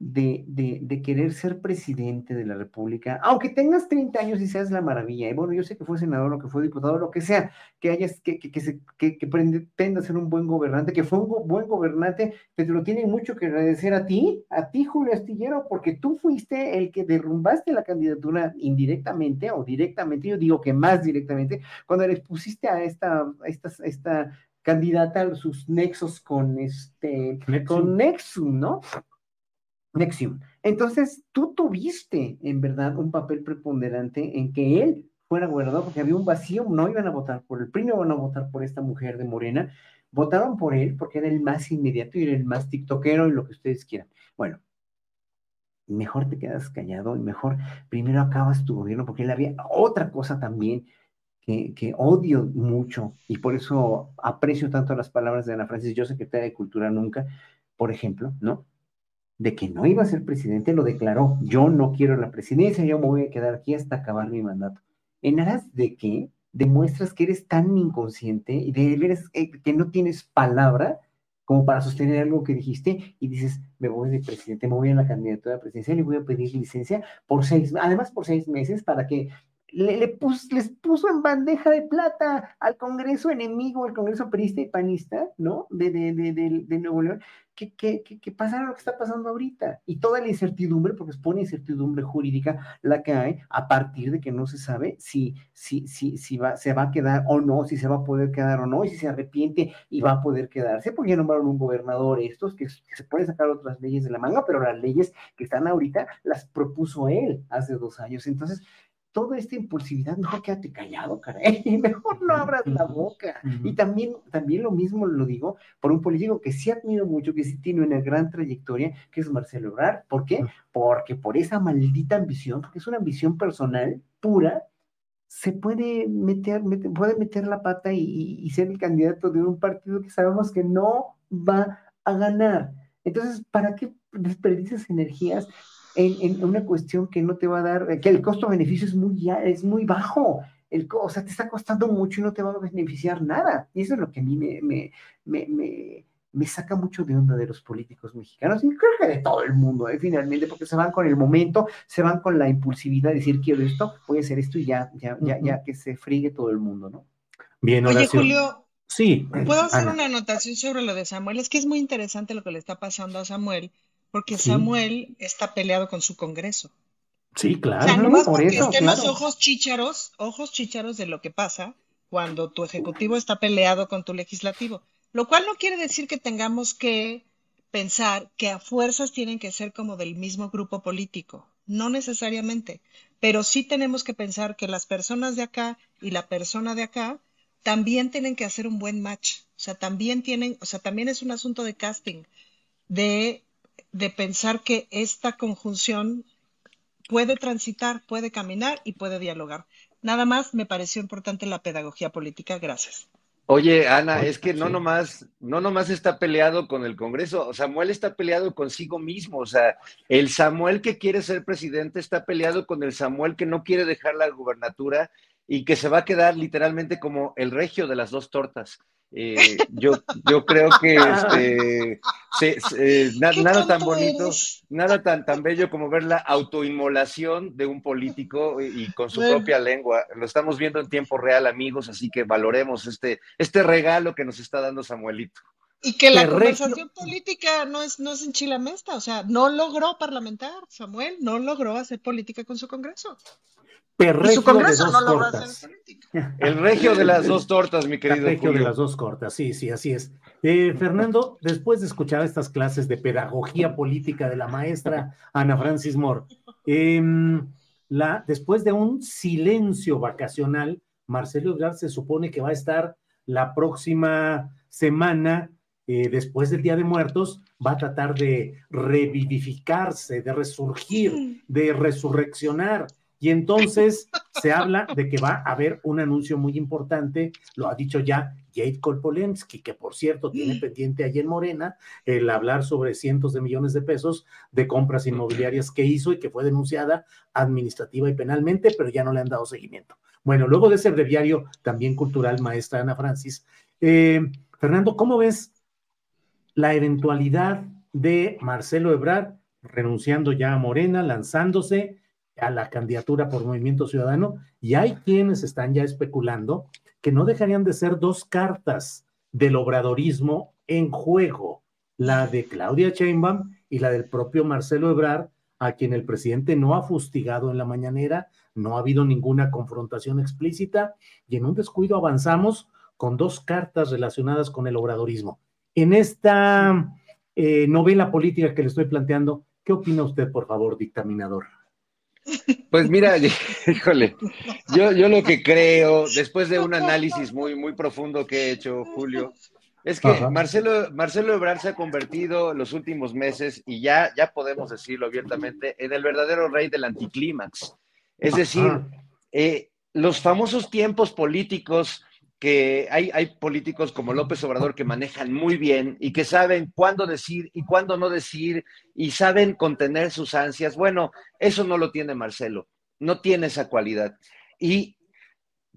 de, de, querer ser presidente de la República, aunque tengas 30 años y seas la maravilla, y bueno, yo sé que fue senador, lo que fue diputado, lo que sea, que hayas, que, que, que, se, que, que pretenda ser un buen gobernante, que fue un buen gobernante, te lo tienen mucho que agradecer a ti, a ti, Julio Astillero, porque tú fuiste el que derrumbaste la candidatura indirectamente o directamente, yo digo que más directamente, cuando les pusiste a esta, a esta, esta candidata sus nexos con este, con Nexum, ¿no? Nexium. Entonces, tú tuviste en verdad un papel preponderante en que él fuera gobernador porque había un vacío, no iban a votar por el PRI, no iban a votar por esta mujer de Morena, votaron por él porque era el más inmediato y era el más tiktokero y lo que ustedes quieran. Bueno, mejor te quedas callado y mejor primero acabas tu gobierno porque él había otra cosa también que, que, odio mucho y por eso aprecio tanto las palabras de Ana Francis, yo secretaria de Cultura nunca, por ejemplo, ¿no? De que no iba a ser presidente, lo declaró. Yo no quiero la presidencia, yo me voy a quedar aquí hasta acabar mi mandato. ¿En aras de qué? Demuestras que eres tan inconsciente y de eh, que no tienes palabra como para sostener algo que dijiste y dices, me voy de presidente, me voy a la candidatura presidencial y voy a pedir licencia por seis, además por seis meses para que le, les puso en bandeja de plata al Congreso enemigo, al Congreso perista y panista, ¿no? De, de, de, de Nuevo León, que, que, que, pasara lo que está pasando ahorita. Y toda la incertidumbre, porque es pone incertidumbre jurídica la que hay a partir de que no se sabe si, si, si, si va, se va a quedar o no, si se va a poder quedar o no, y si se arrepiente y va a poder quedarse, porque ya nombraron un gobernador estos, que, que se pueden sacar otras leyes de la manga, pero las leyes que están ahorita las propuso él hace dos años. Entonces, toda esta impulsividad, mejor quédate callado, caray, mejor no abras la boca. Y también, también lo mismo lo digo por un político que sí admiro mucho, que sí tiene una gran trayectoria, que es Marcelo Ebrard. ¿Por qué? Porque por esa maldita ambición, porque es una ambición personal pura, se puede meter, puede meter la pata y, y ser el candidato de un partido que sabemos que no va a ganar. Entonces, ¿para qué desperdicias energías en, una cuestión que no te va a dar, que el costo-beneficio es muy, es muy bajo. El, o sea, te está costando mucho y no te va a beneficiar nada. Y eso es lo que a mí me, me, me, me, saca mucho de onda de los políticos mexicanos y creo que de todo el mundo, ¿eh? finalmente, porque se van con el momento, se van con la impulsividad de decir quiero esto, voy a hacer esto y ya, ya, ya, ya que se friegue todo el mundo, ¿no? Bien, Oye, Julio, Sí. ¿Puedo hacer una anotación sobre lo de Samuel? Es que es muy interesante lo que le está pasando a Samuel, porque Samuel está peleado con su Congreso. Sí, claro. O sea, por eso, estemos ojos chícharos, ojos chícharos de lo que pasa cuando tu ejecutivo está peleado con tu legislativo. Lo cual no quiere decir que tengamos que pensar que a fuerzas tienen que ser como del mismo grupo político. No necesariamente. Pero sí tenemos que pensar que las personas de acá y la persona de acá también tienen que hacer un buen match. O sea, también tienen, o sea, también es un asunto de casting, de de pensar que esta conjunción puede transitar, puede caminar y puede dialogar. Nada más me pareció importante la pedagogía política. Gracias. Oye, Ana, es que no nomás, no nomás está peleado con el Congreso, Samuel está peleado consigo mismo, o sea, el Samuel que quiere ser presidente está peleado con el Samuel que no quiere dejar la gubernatura y que se va a quedar literalmente como el regio de las dos tortas. Eh, yo, yo creo que este, nada tan bonito, nada tan, tan bello como ver la autoinmolación de un político y, con su propia lengua. Lo estamos viendo en tiempo real, amigos, así que valoremos este, este regalo que nos está dando Samuelito. Y que la conversación política no es, no es en Chilamesta, o sea, no logró parlamentar, Samuel, no logró hacer política con su Congreso. Perregio de dos tortas. El regio de las dos tortas, mi querido. El regio de las dos tortas, sí, sí, así es. Eh, Fernando, después de escuchar estas clases de pedagogía política de la maestra Ana Francis Moore, em, la, después de un silencio vacacional, Marcelo Ebrard se supone que va a estar la próxima semana, eh, después del Día de Muertos, va a tratar de revivificarse, de resurgir, de resurreccionar y entonces se habla de que va a haber un anuncio muy importante, lo ha dicho ya Jade Kolpolensky, que por cierto tiene mm. pendiente allí en Morena el hablar sobre cientos de millones de pesos de compras inmobiliarias que hizo y que fue denunciada administrativa y penalmente, pero ya no le han dado seguimiento. Bueno, luego de ese breviario también cultural, maestra Ana Francis, eh, Fernando, ¿cómo ves la eventualidad de Marcelo Ebrard renunciando ya a Morena, lanzándose? A la candidatura por Movimiento Ciudadano y hay quienes están ya especulando que no dejarían de ser dos cartas del obradorismo en juego, la de Claudia Sheinbaum y la del propio Marcelo Ebrard, a quien el presidente no ha fustigado en la mañanera, no ha habido ninguna confrontación explícita y en un descuido avanzamos con dos cartas relacionadas con el obradorismo. En esta eh, novela política que le estoy planteando, ¿qué opina usted, por favor, dictaminador? Pues mira, híjole, yo, yo lo que creo, después de un análisis muy, muy profundo que he hecho, Julio, es que Marcelo, Marcelo Ebrard se ha convertido en los últimos meses, y ya, ya podemos decirlo abiertamente, en el verdadero rey del anticlímax. Es decir, eh, los famosos tiempos políticos que hay, hay políticos como López Obrador que manejan muy bien y que saben cuándo decir y cuándo no decir y saben contener sus ansias. Bueno, eso no lo tiene Marcelo, no tiene esa cualidad. Y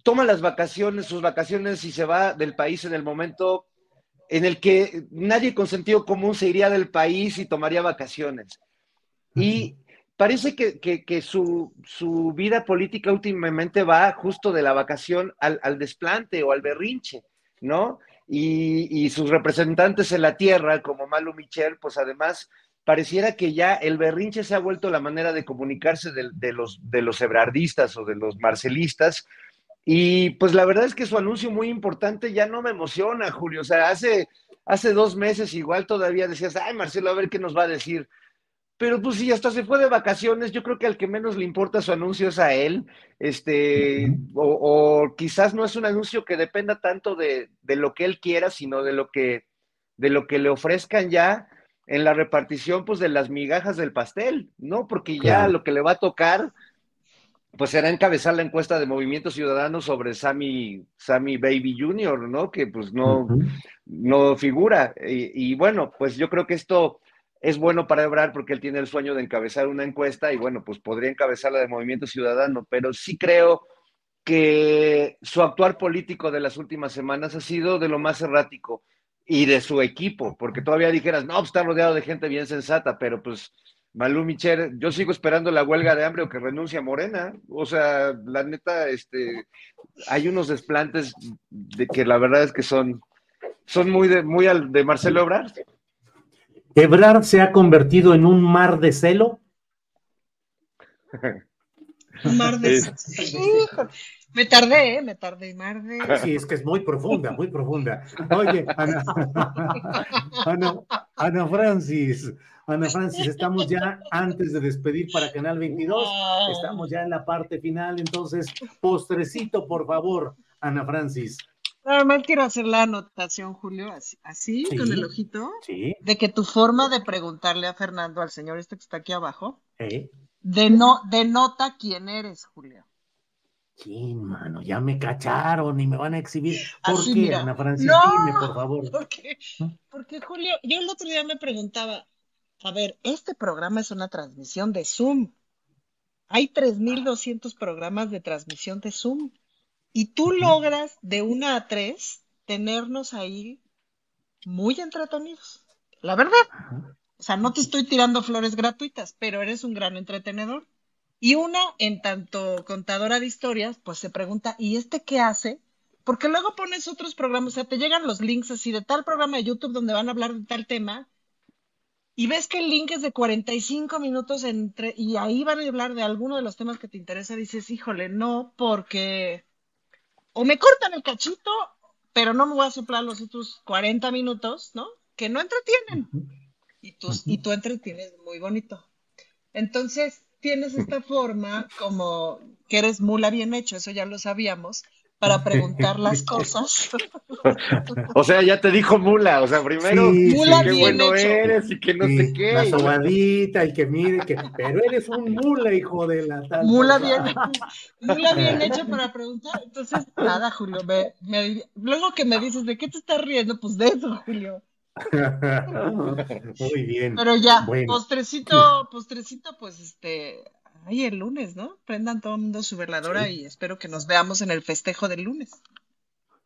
toma las vacaciones, sus vacaciones y se va del país en el momento en el que nadie con sentido común se iría del país y tomaría vacaciones. Y parece que, su, vida política últimamente va justo de la vacación al, desplante o al berrinche, ¿no? Y, sus representantes en la tierra, como Malu Michel, pues además pareciera que ya el berrinche se ha vuelto la manera de comunicarse de, los, de los ebrardistas o de los marcelistas. Y pues la verdad es que su anuncio muy importante ya no me emociona, Julio. O sea, hace, hace dos meses igual todavía decías, ay, Marcelo, a ver qué nos va a decir pero pues si hasta se fue de vacaciones, yo creo que al que menos le importa su anuncio es a él, este, o, quizás no es un anuncio que dependa tanto de, lo que él quiera, sino de lo que, de lo que le ofrezcan ya en la repartición, pues de las migajas del pastel, ¿no? Porque ya lo que le va a tocar, pues será encabezar la encuesta de Movimiento Ciudadano sobre Sammy, Sammy Baby Jr., ¿no? Que pues no, no figura. y bueno, pues yo creo que esto es bueno para Ebrard porque él tiene el sueño de encabezar una encuesta y bueno, pues podría encabezar la de Movimiento Ciudadano, pero sí creo que su actuar político de las últimas semanas ha sido de lo más errático y de su equipo, porque todavía dijeras, no, pues, está rodeado de gente bien sensata, pero pues Malú Micher, yo sigo esperando la huelga de hambre o que renuncie a Morena. O sea, la neta, este, hay unos desplantes de que la verdad es que son, son muy de, muy al, de Marcelo Ebrard. ¿Ebrard se ha convertido en un mar de celo? mar de celo. Me tardé, ¿eh? me tardé, mar de... Sí, es que es muy profunda, muy profunda. Oye, Ana, Ana, Francis, Ana Francis, estamos ya antes de despedir para Canal 22, estamos ya en la parte final, entonces, postrecito, por favor, Ana Francis. Nada más quiero hacer la anotación, Julio, así, con el ojito, de que tu forma de preguntarle a Fernando, al señor este que está aquí abajo, de no, denota quién eres, Julio. Sí, mano, ya me cacharon y me van a exhibir. ¿Por qué, Ana Francisca? Dime, por favor. Porque, porque, Julio, yo el otro día me preguntaba, a ver, este programa es una transmisión de Zoom. Hay 3.200 programas de transmisión de Zoom. Y tú logras de una a tres tenernos ahí muy entretenidos. La verdad. O sea, no te estoy tirando flores gratuitas, pero eres un gran entretenedor. Y una, en tanto contadora de historias, pues se pregunta, ¿y este qué hace? Porque luego pones otros programas, o sea, te llegan los links así de tal programa de YouTube donde van a hablar de tal tema, y ves que el link es de 45 minutos entre, y ahí van a hablar de alguno de los temas que te interesa, dices, híjole, no, porque o me cortan el cachito, pero no me voy a soplar los otros 40 minutos, ¿no? Que no entretienen. Y tú, y tú entretienes muy bonito. Entonces, tienes esta forma como que eres mula bien hecho, eso ya lo sabíamos, para preguntar las cosas. o sea, ya te dijo mula, o sea, primero mula qué bueno eres y que no sé qué. La sobadita, y que mire, que, pero eres un mula, hijo de la tal. Mula bien, mula bien hecho para preguntar. Entonces, nada, Julio, me, luego que me dices, ¿de qué te estás riendo? Pues de eso, Julio. Muy bien. Pero ya, postrecito, postrecito, pues este, Ay, el lunes, ¿no? Prendan todo el mundo su veladora y espero que nos veamos en el festejo del lunes.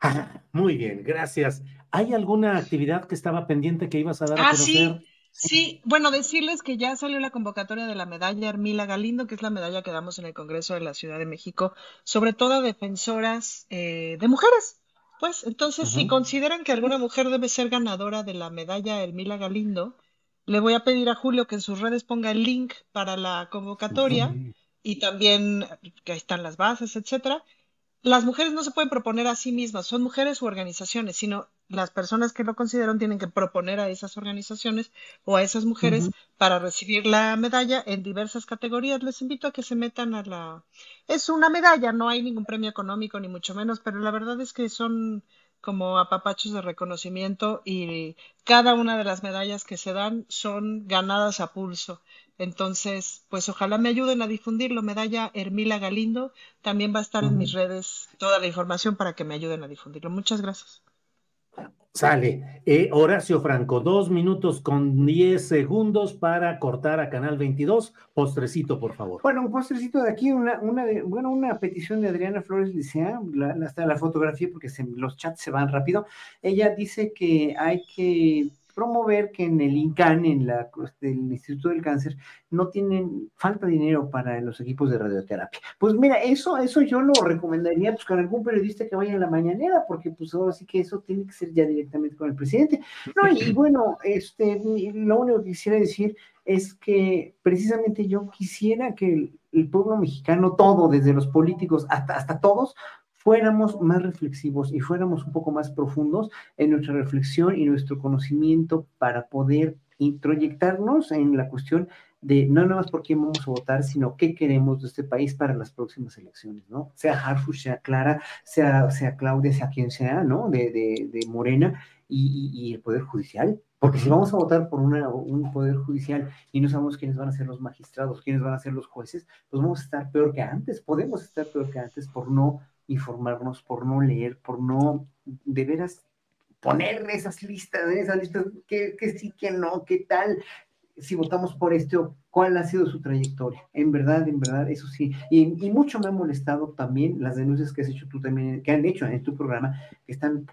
muy bien, gracias. ¿Hay alguna actividad que estaba pendiente que ibas a dar a ah, conocer? Sí. Sí, bueno, decirles que ya salió la convocatoria de la medalla Hermila Galindo, que es la medalla que damos en el Congreso de la Ciudad de México, sobre todo a defensoras eh, de mujeres. Pues entonces, si consideran que alguna mujer debe ser ganadora de la medalla Hermila Galindo, le voy a pedir a Julio que en sus redes ponga el link para la convocatoria y también que ahí están las bases, etcétera. Las mujeres no se pueden proponer a sí mismas, son mujeres u organizaciones, sino las personas que lo consideran tienen que proponer a esas organizaciones o a esas mujeres para recibir la medalla en diversas categorías. Les invito a que se metan a la... Es una medalla, no hay ningún premio económico ni mucho menos, pero la verdad es que son como apapachos de reconocimiento y cada una de las medallas que se dan son ganadas a pulso. Entonces, pues ojalá me ayuden a difundirlo. Medalla Hermila Galindo. También va a estar en mis redes toda la información para que me ayuden a difundirlo. Muchas gracias. Sale. Eh, Horacio Franco, dos minutos con diez segundos para cortar a Canal 22. Postrecito, por favor. Bueno, un postrecito de aquí, una, bueno, una petición de Adriana Flores Licea, la, la fotografía, porque los chats se van rápido. Ella dice que hay que promover que en el INCAN, en la, este, el Instituto del Cáncer, no tienen falta dinero para los equipos de radioterapia. Pues mira, eso, eso yo lo recomendaría pues, con algún periodista que vaya a la mañanera, porque pues ahora sí que eso tiene que ser ya directamente con el presidente. No, y, bueno, este, lo único que quisiera decir es que precisamente yo quisiera que el, el pueblo mexicano, todo, desde los políticos hasta, hasta todos, fuéramos más reflexivos y fuéramos un poco más profundos en nuestra reflexión y nuestro conocimiento para poder introyectarnos en la cuestión de no nada más por quién vamos a votar, sino qué queremos de este país para las próximas elecciones, ¿no? Sea Harfush, sea Clara, sea, sea Claudia, sea quien sea, ¿no? De, de, de Morena y, y, el Poder Judicial. Porque si vamos a votar por una, un Poder Judicial y no sabemos quiénes van a ser los magistrados, quiénes van a ser los jueces, pues vamos a estar peor que antes, podemos estar peor que antes por no informarnos, por no leer, por no de veras poner esas listas, esas listas, que, sí, que no, qué tal, si votamos por esto, cuál ha sido su trayectoria. En verdad, en verdad, eso sí. Y, mucho me ha molestado también las denuncias que has hecho tú también, que han hecho en tu programa, que están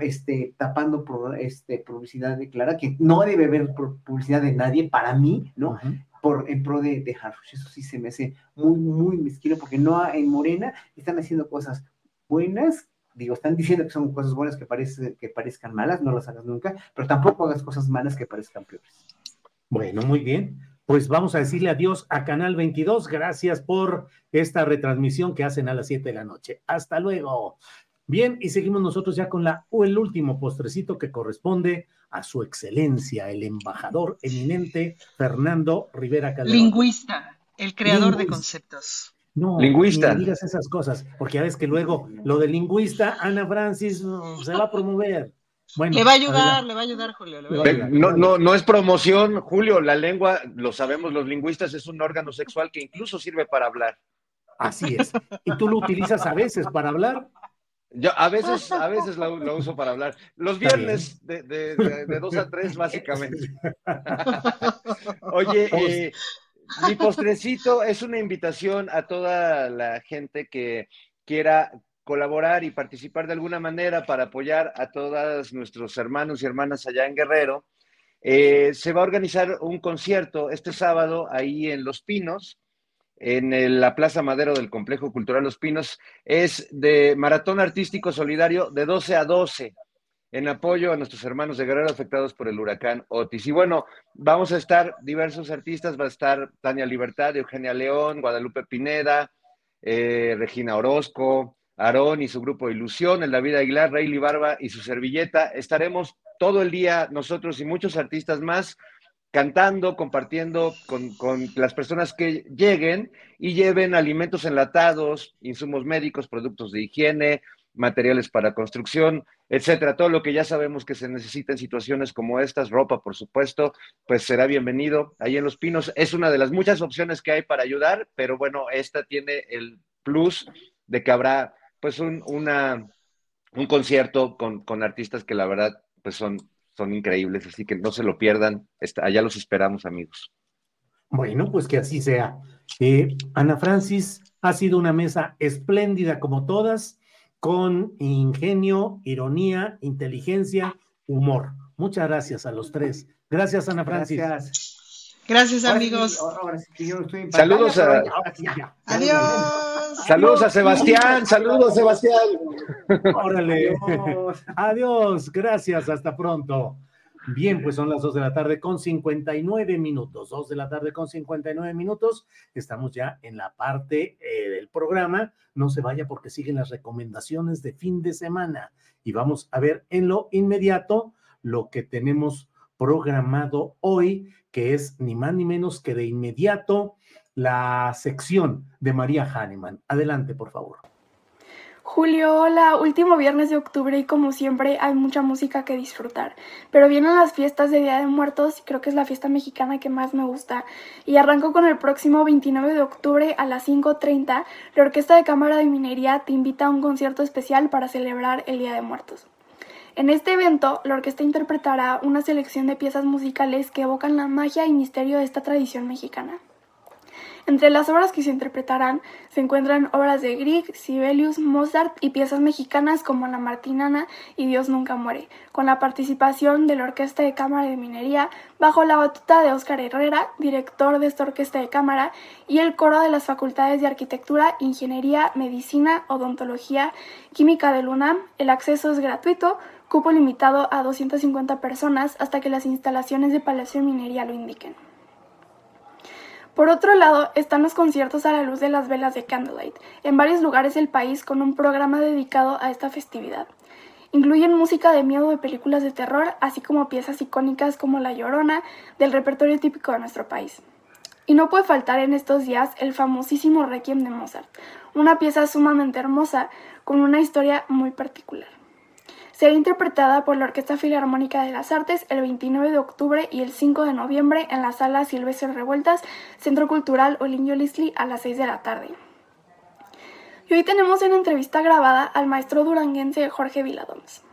este, tapando este, publicidad de Clara, que no debe haber publicidad de nadie, para mí, ¿no? Por, en pro de, de Eso sí se me hace muy, muy mezquino, porque no en Morena están haciendo cosas buenas digo, están diciendo que son cosas buenas que, parece, que parezcan malas, no las hagas nunca, pero tampoco hagas cosas malas que parezcan peores. Bueno, muy bien. Pues vamos a decirle adiós a Canal 22. Gracias por esta retransmisión que hacen a las 7 de la noche. Hasta luego. Bien, y seguimos nosotros ya con la, el último postrecito que corresponde a su excelencia, el embajador eminente Fernando Rivera Calderón. Lingüista, el creador de conceptos. No, lingüista. No digas esas cosas, porque ya ves que luego lo de lingüista, Ana Francis mm, se va a promover le va a ayudar, le va a ayudar, Julio. No, no, no es promoción, Julio. La lengua, lo sabemos los lingüistas, es un órgano sexual que incluso sirve para hablar. Así es. ¿Y tú lo utilizas a veces para hablar? Yo a veces, a veces lo, uso para hablar. Los viernes de, de, de, dos a tres, básicamente. Oye, eh, mi postrecito es una invitación a toda la gente que quiera colaborar y participar de alguna manera para apoyar a todos nuestros hermanos y hermanas allá en Guerrero, eh, se va a organizar un concierto este sábado ahí en Los Pinos, en la Plaza Madero del Complejo Cultural Los Pinos. Es de Maratón Artístico Solidario de 12 a 12 en apoyo a nuestros hermanos de Guerrero afectados por el huracán Otis. Y bueno, vamos a estar diversos artistas, va a estar Tania Libertad, Eugenia León, Guadalupe Pineda, eh, Regina Orozco, Aarón y su grupo Ilusión, el David Aguilar, Rayleigh Barba y su servilleta. Estaremos todo el día nosotros y muchos artistas más cantando, compartiendo con, con, las personas que lleguen y lleven alimentos enlatados, insumos médicos, productos de higiene, materiales para construcción, etcétera. Todo lo que ya sabemos que se necesita en situaciones como estas, ropa, por supuesto, pues será bienvenido. Ahí en Los Pinos es una de las muchas opciones que hay para ayudar, pero bueno, esta tiene el plus de que habrá pues un, un concierto con, con artistas que la verdad pues son, son increíbles, así que no se lo pierdan. allá los esperamos, amigos. Bueno, pues que así sea. Eh, Ana Francis, ha sido una mesa espléndida como todas con ingenio, ironía, inteligencia, humor. Muchas gracias a los tres. Gracias, Ana Francis. Gracias. amigos. Saludos a. Adiós. Saludos a Sebastián. Saludos, Sebastián. Órale. Adiós. Gracias. Hasta pronto. Bien, pues son las 2 de la tarde con 59 minutos. 2 de la tarde con 59 minutos. Estamos ya en la parte eh, del programa. No se vaya porque siguen las recomendaciones de fin de semana. Y vamos a ver en lo inmediato lo que tenemos programado hoy, que es ni más ni menos que de inmediato la sección de María Hahnemann. Adelante, por favor. Julio, hola, último viernes de octubre y como siempre hay mucha música que disfrutar. Pero vienen las fiestas de Día de Muertos y creo que es la fiesta mexicana que más me gusta. Y arranco con el próximo 29 de octubre a las 5.30. La Orquesta de Cámara de Minería te invita a un concierto especial para celebrar el Día de Muertos. En este evento, la orquesta interpretará una selección de piezas musicales que evocan la magia y misterio de esta tradición mexicana. Entre las obras que se interpretarán se encuentran obras de Grieg, Sibelius, Mozart y piezas mexicanas como La Martinana y Dios nunca muere, con la participación de la Orquesta de Cámara de Minería bajo la batuta de Óscar Herrera, director de esta orquesta de cámara, y el coro de las facultades de Arquitectura, Ingeniería, Medicina, Odontología, Química del UNAM. El acceso es gratuito, cupo limitado a 250 personas hasta que las instalaciones de Palacio de Minería lo indiquen. Por otro lado, están los conciertos a la luz de las velas de Candlelight, en varios lugares del país con un programa dedicado a esta festividad. Incluyen música de miedo de películas de terror, así como piezas icónicas como La Llorona, del repertorio típico de nuestro país. Y no puede faltar en estos días el famosísimo Requiem de Mozart, una pieza sumamente hermosa, con una historia muy particular será interpretada por la Orquesta Filarmónica de las Artes el 29 de octubre y el 5 de noviembre en la Sala Silvestre Revueltas, Centro Cultural Olinio Lisli a las 6 de la tarde. Y hoy tenemos una entrevista grabada al maestro duranguense Jorge Viladoms.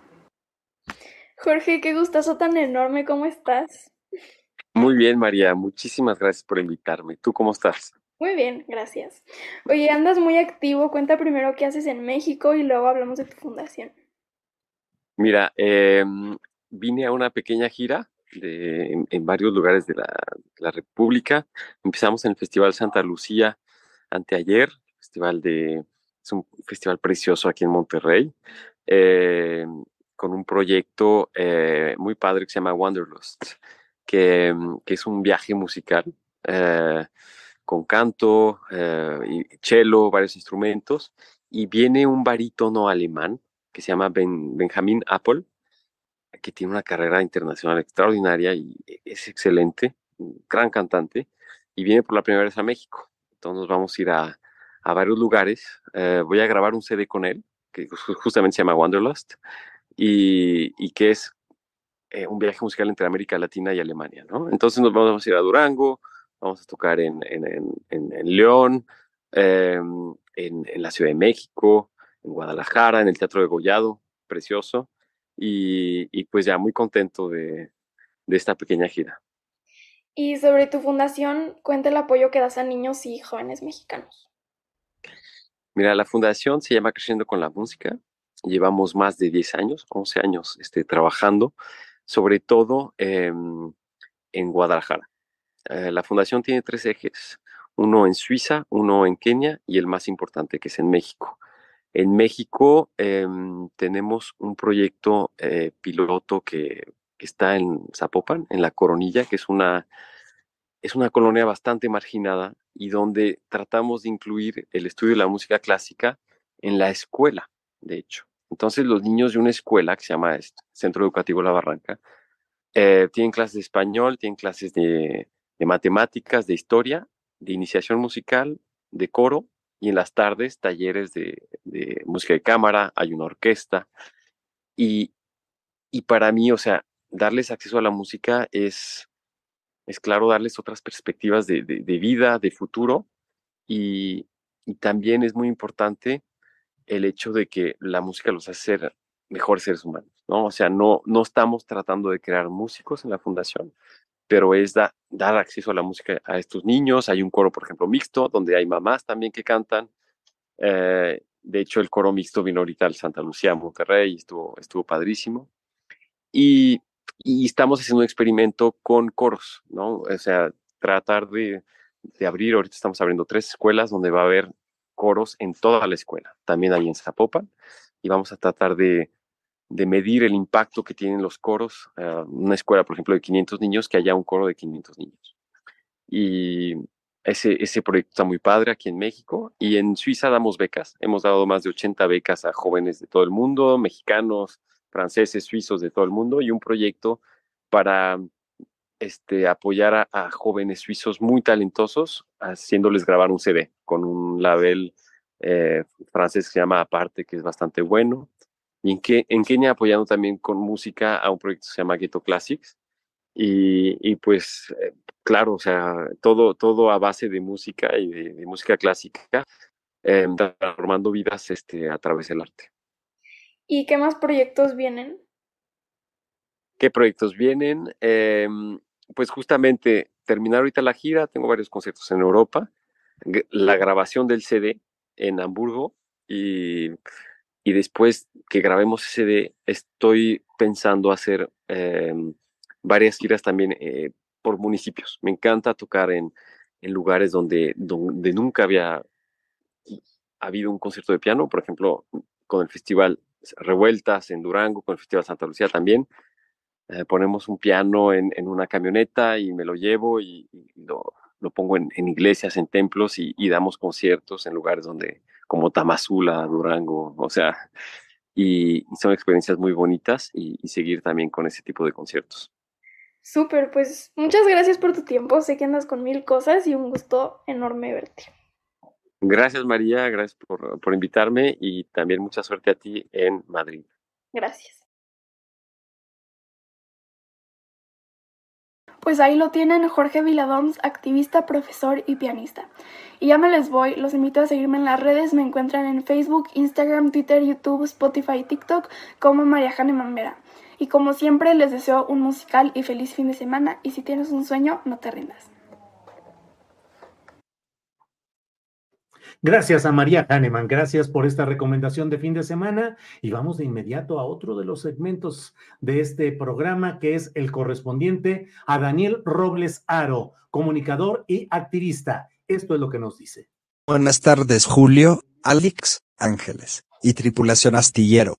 Jorge, qué gustazo tan enorme, ¿cómo estás? Muy bien, María, muchísimas gracias por invitarme. ¿Tú cómo estás? Muy bien, gracias. Oye, andas muy activo, cuenta primero qué haces en México y luego hablamos de tu fundación. Mira, em, vine a una pequeña gira en, varios lugares de la, República. Empezamos en el Festival Santa Lucía anteayer, festival de, es un festival precioso aquí en Monterrey, em, con un proyecto eh, muy padre que se llama Wanderlust, que, em, que es un viaje musical eh, con canto eh, y cello, varios instrumentos, y viene un barítono alemán que se llama Benjamin Apple, que tiene una carrera internacional extraordinaria y e, es excelente, gran cantante, y viene por la primera vez a México. Entonces nos vamos a ir a, varios lugares. Eh, voy a grabar un CD con él, que justamente se llama Wanderlust, y, que es eh, un viaje musical entre América Latina y Alemania, ¿no? Entonces nos vamos a ir a Durango, vamos a tocar en, León, em, en, la Ciudad de México, en Guadalajara, en el Teatro de Gollado, precioso, y, pues ya muy contento de, esta pequeña gira. Y sobre tu fundación, cuenta el apoyo que das a niños y jóvenes mexicanos. Mira, la fundación se llama Creciendo con la Música. Llevamos más de 10 años, 11 años este, trabajando, sobre todo em, en Guadalajara. Eh, la fundación tiene tres ejes, uno en Suiza, uno en Kenia y el más importante que es en México. En México em, tenemos un proyecto eh, piloto que, está en Zapopan, en La Coronilla, que es una, es una colonia bastante marginada y donde tratamos de incluir el estudio de la música clásica en la escuela, de hecho. Entonces los niños de una escuela que se llama Centro Educativo La Barranca eh, tienen clases de español, tienen clases de, matemáticas, de historia, de iniciación musical, de coro y en las tardes talleres de, música de cámara, hay una orquesta. Y, y para mí, o sea, darles acceso a la música es, es claro, darles otras perspectivas de, vida, de futuro, y, también es muy importante el hecho de que la música los hace ser mejores seres humanos, ¿no? O sea, no, no estamos tratando de crear músicos en la fundación, pero es dar acceso a la música a estos niños. Hay un coro, por ejemplo, mixto, donde hay mamás también que cantan. Eh, de hecho, el coro mixto vino ahorita al Santa Lucía, Monterrey, estuvo, estuvo padrísimo. Y, y estamos haciendo un experimento con coros, ¿no? O sea, tratar de, abrir, ahorita estamos abriendo tres escuelas donde va a haber coros en toda la escuela, también ahí en Zapopan, y vamos a tratar de, de medir el impacto que tienen los coros. Uh, una escuela, por ejemplo, de 500 niños, que haya un coro de 500 niños. Y ese, ese proyecto está muy padre aquí en México. Y en Suiza damos becas. Hemos dado más de 80 becas a jóvenes de todo el mundo, mexicanos, franceses, suizos de todo el mundo y un proyecto para este, apoyar a, jóvenes suizos muy talentosos, haciéndoles grabar un CD con un label eh, francés que se llama Aparte, que es bastante bueno. Y en, que, en Kenia apoyando también con música a un proyecto que se llama Ghetto Classics. Y, y pues, eh, claro, o sea, todo, todo a base de música y de, música clásica, eh, transformando vidas este, a través del arte. ¿Y qué más proyectos vienen? ¿Qué proyectos vienen? Em, pues justamente terminar ahorita la gira, tengo varios conciertos en Europa, la grabación del CD en Hamburgo y, y después que grabemos ese CD estoy pensando hacer em, varias giras también eh, por municipios. Me encanta tocar en, en lugares donde, donde nunca había habido un concierto de piano, por ejemplo, con el festival revueltas en Durango, con el Festival Santa Lucía también. Eh, ponemos un piano en, una camioneta y me lo llevo y, lo, pongo en, iglesias, en templos y, damos conciertos en lugares donde, como Tamazula, Durango, o sea, y, son experiencias muy bonitas y, seguir también con ese tipo de conciertos. Súper, pues muchas gracias por tu tiempo. Sé que andas con mil cosas y un gusto enorme verte. Gracias María, gracias por, invitarme y también mucha suerte a ti en Madrid. Gracias. Pues ahí lo tienen Jorge Viladoms, activista, profesor y pianista. Y ya me les voy, los invito a seguirme en las redes, me encuentran en Facebook, Instagram, Twitter, YouTube, Spotify TikTok como María Jane Mambera. Y como siempre les deseo un musical y feliz fin de semana y si tienes un sueño, no te rindas. Gracias a María Hahnemann, gracias por esta recomendación de fin de semana y vamos de inmediato a otro de los segmentos de este programa que es el correspondiente a Daniel Robles Aro, comunicador y activista. Esto es lo que nos dice. Buenas tardes, Julio, Alex, Ángeles y tripulación astillero.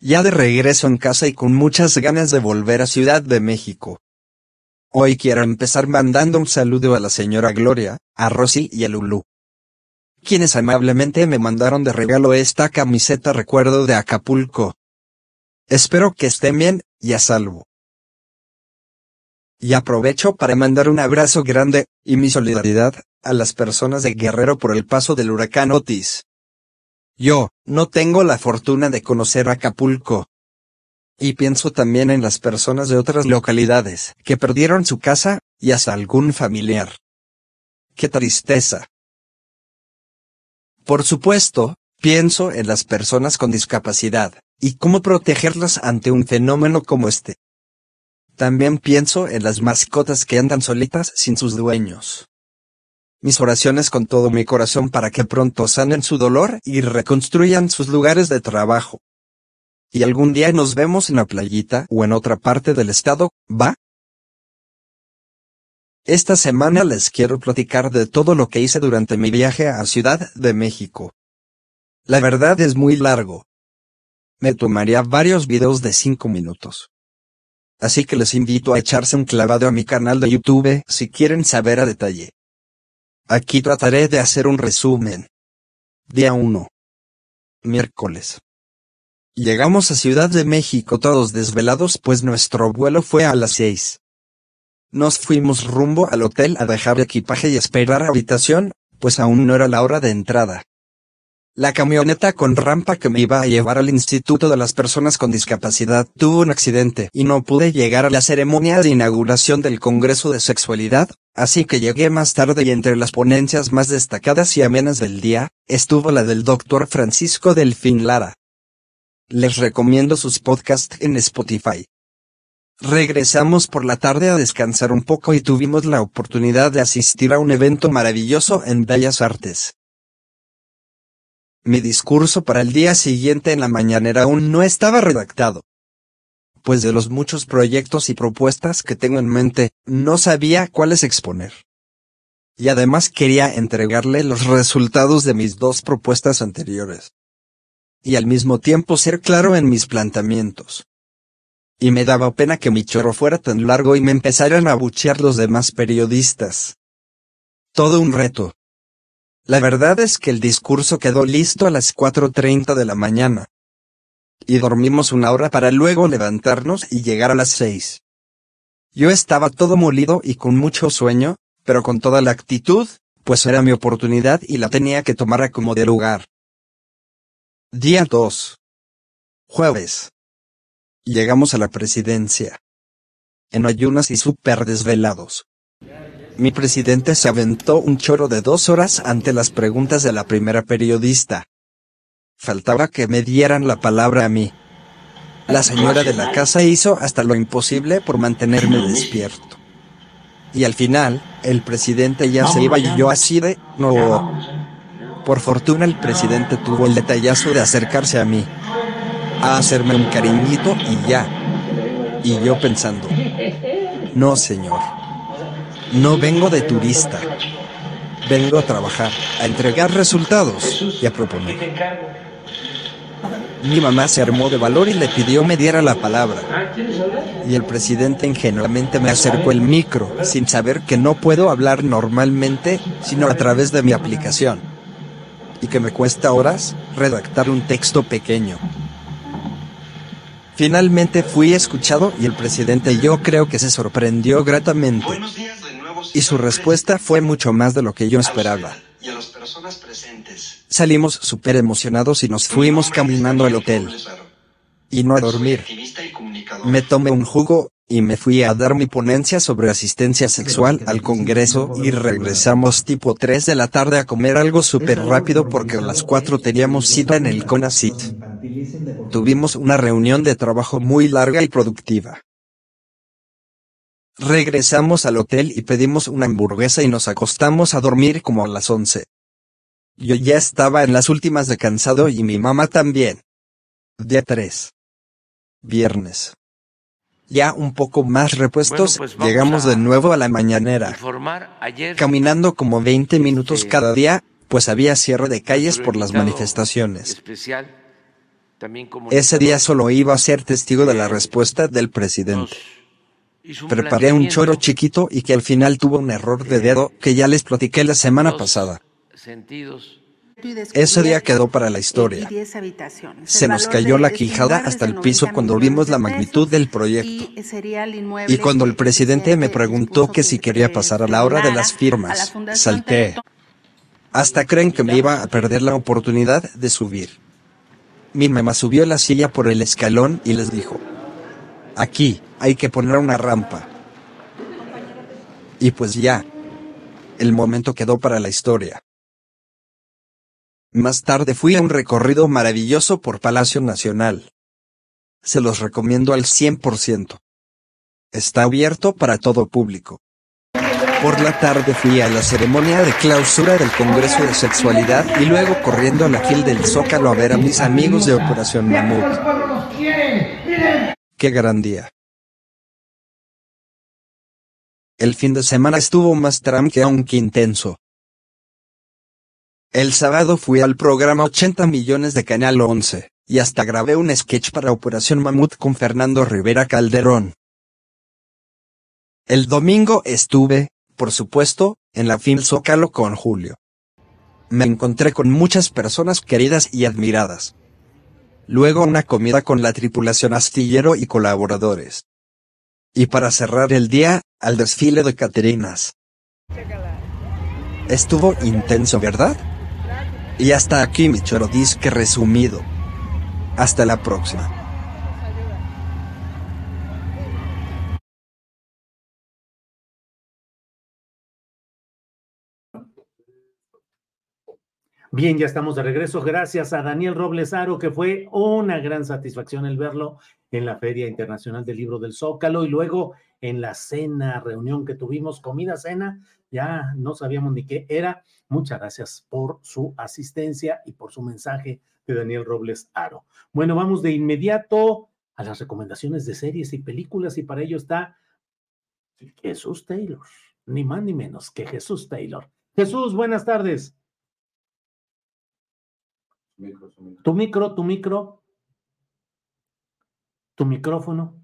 Ya de regreso en casa y con muchas ganas de volver a Ciudad de México. Hoy quiero empezar mandando un saludo a la señora Gloria, a Rosy y a Lulu quienes amablemente me mandaron de regalo esta camiseta recuerdo de Acapulco. Espero que estén bien y a salvo. Y aprovecho para mandar un abrazo grande, y mi solidaridad, a las personas de Guerrero por el paso del huracán Otis. Yo, no tengo la fortuna de conocer Acapulco. Y pienso también en las personas de otras localidades, que perdieron su casa, y hasta algún familiar. Qué tristeza. Por supuesto, pienso en las personas con discapacidad, y cómo protegerlas ante un fenómeno como este. También pienso en las mascotas que andan solitas sin sus dueños. Mis oraciones con todo mi corazón para que pronto sanen su dolor y reconstruyan sus lugares de trabajo. Y algún día nos vemos en la playita o en otra parte del estado, ¿va? Esta semana les quiero platicar de todo lo que hice durante mi viaje a Ciudad de México. La verdad es muy largo. Me tomaría varios videos de 5 minutos. Así que les invito a echarse un clavado a mi canal de YouTube si quieren saber a detalle. Aquí trataré de hacer un resumen. Día 1. Miércoles. Llegamos a Ciudad de México todos desvelados pues nuestro vuelo fue a las 6. Nos fuimos rumbo al hotel a dejar equipaje y esperar habitación, pues aún no era la hora de entrada. La camioneta con rampa que me iba a llevar al Instituto de las Personas con Discapacidad tuvo un accidente y no pude llegar a la ceremonia de inauguración del Congreso de Sexualidad, así que llegué más tarde y entre las ponencias más destacadas y amenas del día, estuvo la del doctor Francisco Delfín Lara. Les recomiendo sus podcasts en Spotify. Regresamos por la tarde a descansar un poco y tuvimos la oportunidad de asistir a un evento maravilloso en Bellas Artes. Mi discurso para el día siguiente en la mañanera aún no estaba redactado. Pues de los muchos proyectos y propuestas que tengo en mente, no sabía cuáles exponer. Y además quería entregarle los resultados de mis dos propuestas anteriores. Y al mismo tiempo ser claro en mis planteamientos y me daba pena que mi chorro fuera tan largo y me empezaran a buchear los demás periodistas. Todo un reto. La verdad es que el discurso quedó listo a las 4.30 de la mañana. Y dormimos una hora para luego levantarnos y llegar a las 6. Yo estaba todo molido y con mucho sueño, pero con toda la actitud, pues era mi oportunidad y la tenía que tomar como de lugar. Día 2. Jueves. Llegamos a la presidencia. En ayunas y súper desvelados. Mi presidente se aventó un choro de dos horas ante las preguntas de la primera periodista. Faltaba que me dieran la palabra a mí. La señora de la casa hizo hasta lo imposible por mantenerme despierto. Y al final, el presidente ya se iba y yo así de... No. Por fortuna el presidente tuvo el detallazo de acercarse a mí a hacerme un cariñito y ya. Y yo pensando, no señor, no vengo de turista, vengo a trabajar, a entregar resultados y a proponer. Mi mamá se armó de valor y le pidió me diera la palabra. Y el presidente ingenuamente me acercó el micro, sin saber que no puedo hablar normalmente, sino a través de mi aplicación. Y que me cuesta horas redactar un texto pequeño. Finalmente fui escuchado y el presidente yo creo que se sorprendió gratamente. Y su respuesta fue mucho más de lo que yo esperaba. Salimos súper emocionados y nos fuimos caminando al hotel. Y no a dormir. Me tomé un jugo, y me fui a dar mi ponencia sobre asistencia sexual al Congreso y regresamos tipo 3 de la tarde a comer algo súper rápido porque a las 4 teníamos cita en el CONACIT. Tuvimos una reunión de trabajo muy larga y productiva. Regresamos al hotel y pedimos una hamburguesa y nos acostamos a dormir como a las 11. Yo ya estaba en las últimas de cansado y mi mamá también. Día 3. Viernes. Ya un poco más repuestos, pues llegamos de nuevo a la mañanera. caminando como 20 minutos este, cada día, pues había cierre de calles por las manifestaciones. Ese día solo iba a ser testigo de la respuesta del presidente. Preparé un choro chiquito y que al final tuvo un error de dedo que ya les platiqué la semana pasada. Ese día quedó para la historia. Se nos cayó la quijada hasta el piso cuando vimos la magnitud del proyecto. Y cuando el presidente me preguntó que si quería pasar a la hora de las firmas, salté. Hasta creen que me iba a perder la oportunidad de subir. Mi mamá subió la silla por el escalón y les dijo, aquí, hay que poner una rampa. Y pues ya. El momento quedó para la historia. Más tarde fui a un recorrido maravilloso por Palacio Nacional. Se los recomiendo al 100%. Está abierto para todo público. Por la tarde fui a la ceremonia de clausura del Congreso de Sexualidad y luego corriendo a la fil del Zócalo a ver a mis amigos de Operación Mamut. Qué gran día. El fin de semana estuvo más tranqui aunque intenso. El sábado fui al programa 80 millones de Canal 11, y hasta grabé un sketch para Operación Mamut con Fernando Rivera Calderón. El domingo estuve, por supuesto, en la Fin Zócalo con Julio. Me encontré con muchas personas queridas y admiradas. Luego una comida con la tripulación astillero y colaboradores. Y para cerrar el día, al desfile de Caterinas. Estuvo intenso, ¿verdad? Y hasta aquí mi chorodisque resumido. Hasta la próxima. Bien, ya estamos de regreso. Gracias a Daniel Robles Aro, que fue una gran satisfacción el verlo en la Feria Internacional del Libro del Zócalo y luego en la cena, reunión que tuvimos, comida, cena, ya no sabíamos ni qué era. Muchas gracias por su asistencia y por su mensaje de Daniel Robles Aro. Bueno, vamos de inmediato a las recomendaciones de series y películas y para ello está Jesús Taylor, ni más ni menos que Jesús Taylor. Jesús, buenas tardes. Tu micro, tu micro. Tu micrófono.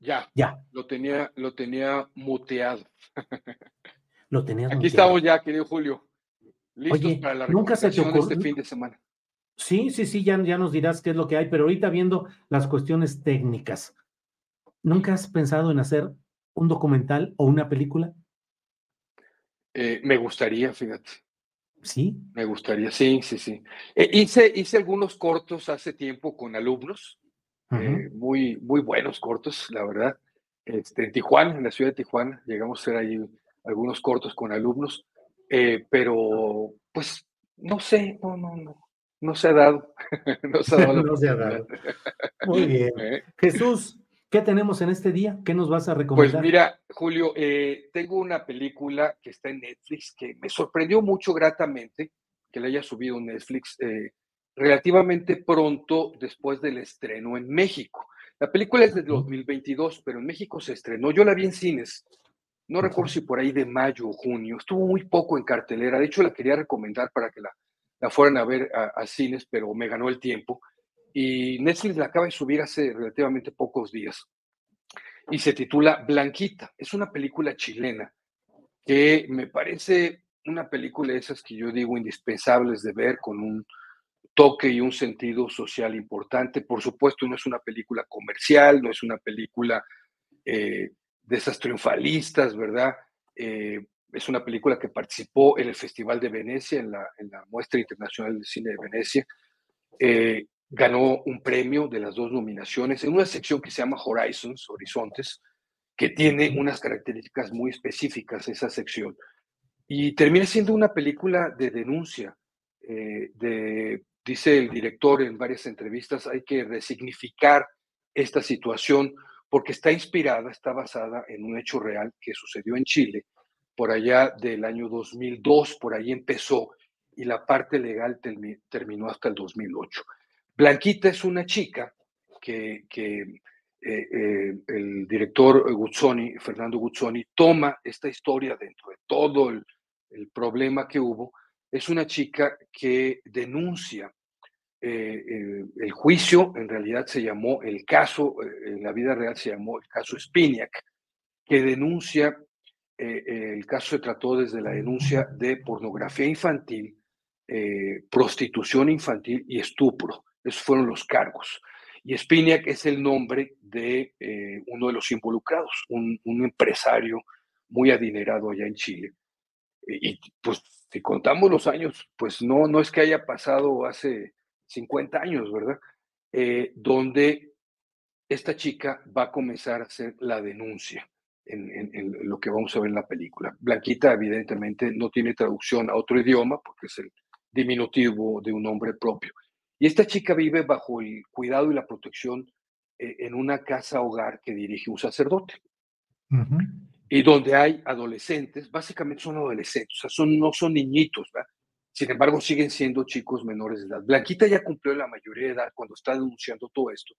Ya. Ya. Lo tenía, lo tenía muteado. Lo tenías Aquí muteado. estamos ya, querido Julio. Listos Oye, para la nunca se te ocurrió- este fin de semana. Sí, sí, sí, ya, ya nos dirás qué es lo que hay, pero ahorita viendo las cuestiones técnicas, ¿nunca has pensado en hacer un documental o una película? Eh, me gustaría, fíjate. Sí. Me gustaría, sí, sí, sí. Eh, hice, hice algunos cortos hace tiempo con alumnos, eh, muy, muy buenos cortos, la verdad. Este, en Tijuana, en la ciudad de Tijuana, llegamos a hacer ahí algunos cortos con alumnos, eh, pero pues no sé, no, no, no, no se ha dado. no se ha dado. No se ha dado. Muy bien. Jesús, ¿qué tenemos en este día? ¿Qué nos vas a Pues recomendar? mira, Julio, eh, tengo una película que está en Netflix que me sorprendió mucho gratamente que la haya subido Netflix eh, relativamente pronto después del estreno en México. La película es de 2022, pero en México se estrenó. Yo la vi en cines. No recuerdo si por ahí de mayo o junio. Estuvo muy poco en cartelera. De hecho, la quería recomendar para que la, la fueran a ver a, a cines, pero me ganó el tiempo. Y Netflix la acaba de subir hace relativamente pocos días y se titula Blanquita. Es una película chilena que me parece una película de esas que yo digo indispensables de ver con un toque y un sentido social importante. Por supuesto, no es una película comercial, no es una película eh, de esas triunfalistas, ¿verdad? Eh, es una película que participó en el Festival de Venecia, en la, en la Muestra Internacional de Cine de Venecia. Eh, ganó un premio de las dos nominaciones en una sección que se llama Horizons, Horizontes, que tiene unas características muy específicas esa sección. Y termina siendo una película de denuncia. eh, de, dice el director en varias entrevistas, hay que resignificar esta situación porque está inspirada, está basada en un hecho real que sucedió en Chile por allá del año 2002, por ahí empezó y la parte legal termi- terminó hasta el 2008. Blanquita es una chica que, eh, eh, el director Guzzoni, Fernando Guzzoni, toma esta historia dentro de todo el, problema que hubo. Es una chica que denuncia eh, el juicio, en realidad se llamó el caso, en la vida real se llamó el caso Spiniak, que denuncia, el caso se trató desde la denuncia de pornografía infantil, prostitución infantil y estupro. Esos fueron los cargos. Y Spiniak es el nombre de eh, uno de los involucrados, un, un empresario muy adinerado allá en Chile. Y, pues si contamos los años, pues no, no es que haya pasado hace 50 años, ¿verdad? Eh, donde esta chica va a comenzar a hacer la denuncia en, en- en lo que vamos a ver en la película. Blanquita, evidentemente, no tiene traducción a otro idioma porque es el diminutivo de un nombre propio. Y esta chica vive bajo el cuidado y la protección eh, en una casa hogar que dirige un sacerdote. y donde hay adolescentes, básicamente son adolescentes, o sea, son, no son niñitos, ¿verdad? Sin embargo, siguen siendo chicos menores de edad. Blanquita ya cumplió la mayoría de edad cuando está denunciando todo esto,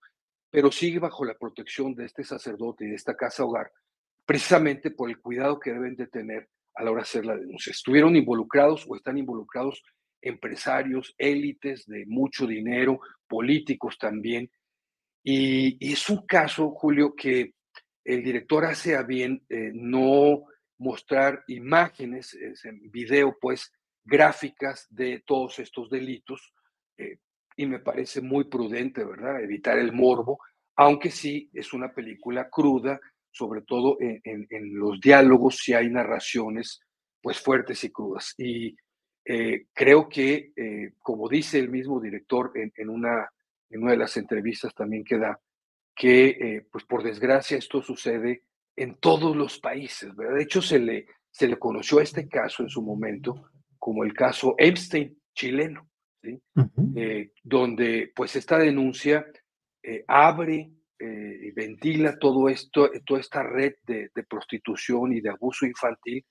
pero sigue bajo la protección de este sacerdote y de esta casa hogar, precisamente por el cuidado que deben de tener a la hora de hacer la denuncia. Estuvieron involucrados o están involucrados empresarios, élites de mucho dinero, políticos también. Y, es un caso, Julio, que el director hace bien eh, no mostrar imágenes, en video, pues, gráficas de todos estos delitos, eh, y me parece muy prudente, ¿verdad? Evitar el morbo, aunque sí es una película cruda, sobre todo en, los diálogos, si hay narraciones, pues, fuertes y crudas. Y eh, creo que, como dice el mismo director en, una, en una de las entrevistas también que da, que, eh, pues por desgracia, esto sucede en todos los países. ¿verdad? De hecho, se le, se le conoció a este caso en su momento como el caso Epstein chileno, ¿sí? Eh, donde pues esta denuncia eh, abre y ventila todo esto, toda esta red de, de, prostitución y de abuso infantil,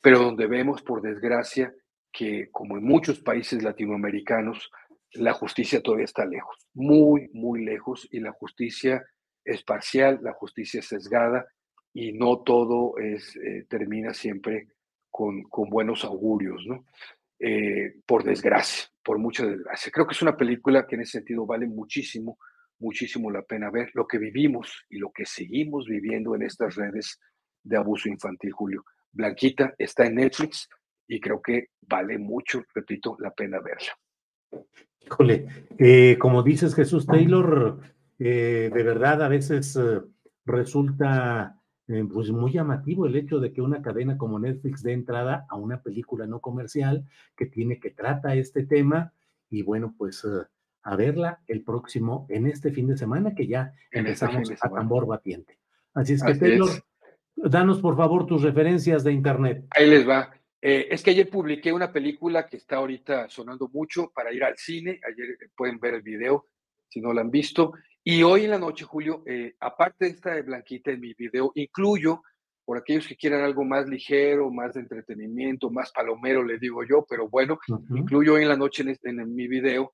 pero donde vemos, por desgracia, que como en muchos países latinoamericanos, la justicia todavía está lejos, muy, muy lejos, y la justicia es parcial, la justicia es sesgada, y no todo es, eh, termina siempre con, con, buenos augurios, ¿no? Eh, por desgracia, por mucha desgracia. Creo que es una película que en ese sentido vale muchísimo, muchísimo la pena ver lo que vivimos y lo que seguimos viviendo en estas redes de abuso infantil, Julio. Blanquita está en Netflix y creo que vale mucho, repito, la pena verla. Híjole, eh, como dices Jesús Taylor, eh, de verdad a veces eh, resulta pues muy llamativo el hecho de que una cadena como Netflix dé entrada a una película no comercial que tiene que trata este tema y bueno, pues a verla el próximo, en este fin de semana que ya empezamos a tambor batiente. Así es que Taylor, danos por favor tus referencias de internet. Ahí les va. Eh, es que ayer publiqué una película que está ahorita sonando mucho para ir al cine. Ayer eh, pueden ver el video si no lo han visto. Y hoy en la noche, Julio, eh, aparte de esta de Blanquita en mi video, incluyo, por aquellos que quieran algo más ligero, más de entretenimiento, más palomero, le digo yo, pero bueno, incluyo hoy en la noche en, en mi video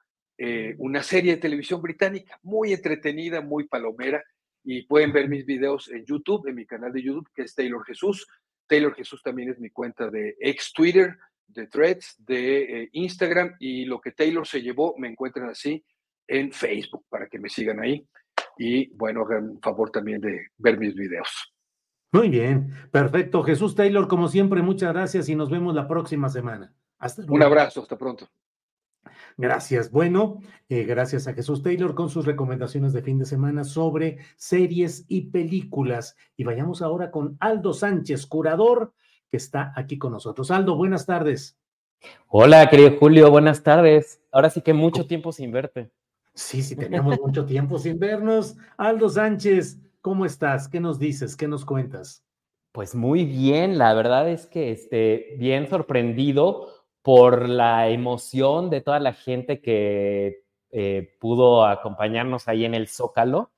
una serie de televisión británica muy entretenida, muy palomera. Y pueden ver mis videos en YouTube, en mi canal de YouTube, que es Taylor Jesús. Taylor Jesús también es mi cuenta de ex Twitter, de Threads, de eh, Instagram y lo que Taylor se llevó me encuentran así en Facebook para que me sigan ahí y bueno, hagan favor también de ver mis videos. Muy bien, perfecto. Jesús Taylor, como siempre, muchas gracias y nos vemos la próxima semana. Hasta luego. Un abrazo, hasta pronto. Gracias. Bueno, eh, gracias a Jesús Taylor con sus recomendaciones de fin de semana sobre series y películas. Y vayamos ahora con Aldo Sánchez, curador, que está aquí con nosotros. Aldo, buenas tardes. Hola, querido Julio, buenas tardes. Ahora sí que mucho tiempo sin verte. Sí, sí, teníamos mucho tiempo sin vernos. Aldo Sánchez, ¿cómo estás? ¿Qué nos dices? ¿Qué nos cuentas? Pues muy bien, la verdad es que este, bien sorprendido por la emoción de toda la gente que eh, pudo acompañarnos ahí en el Zócalo.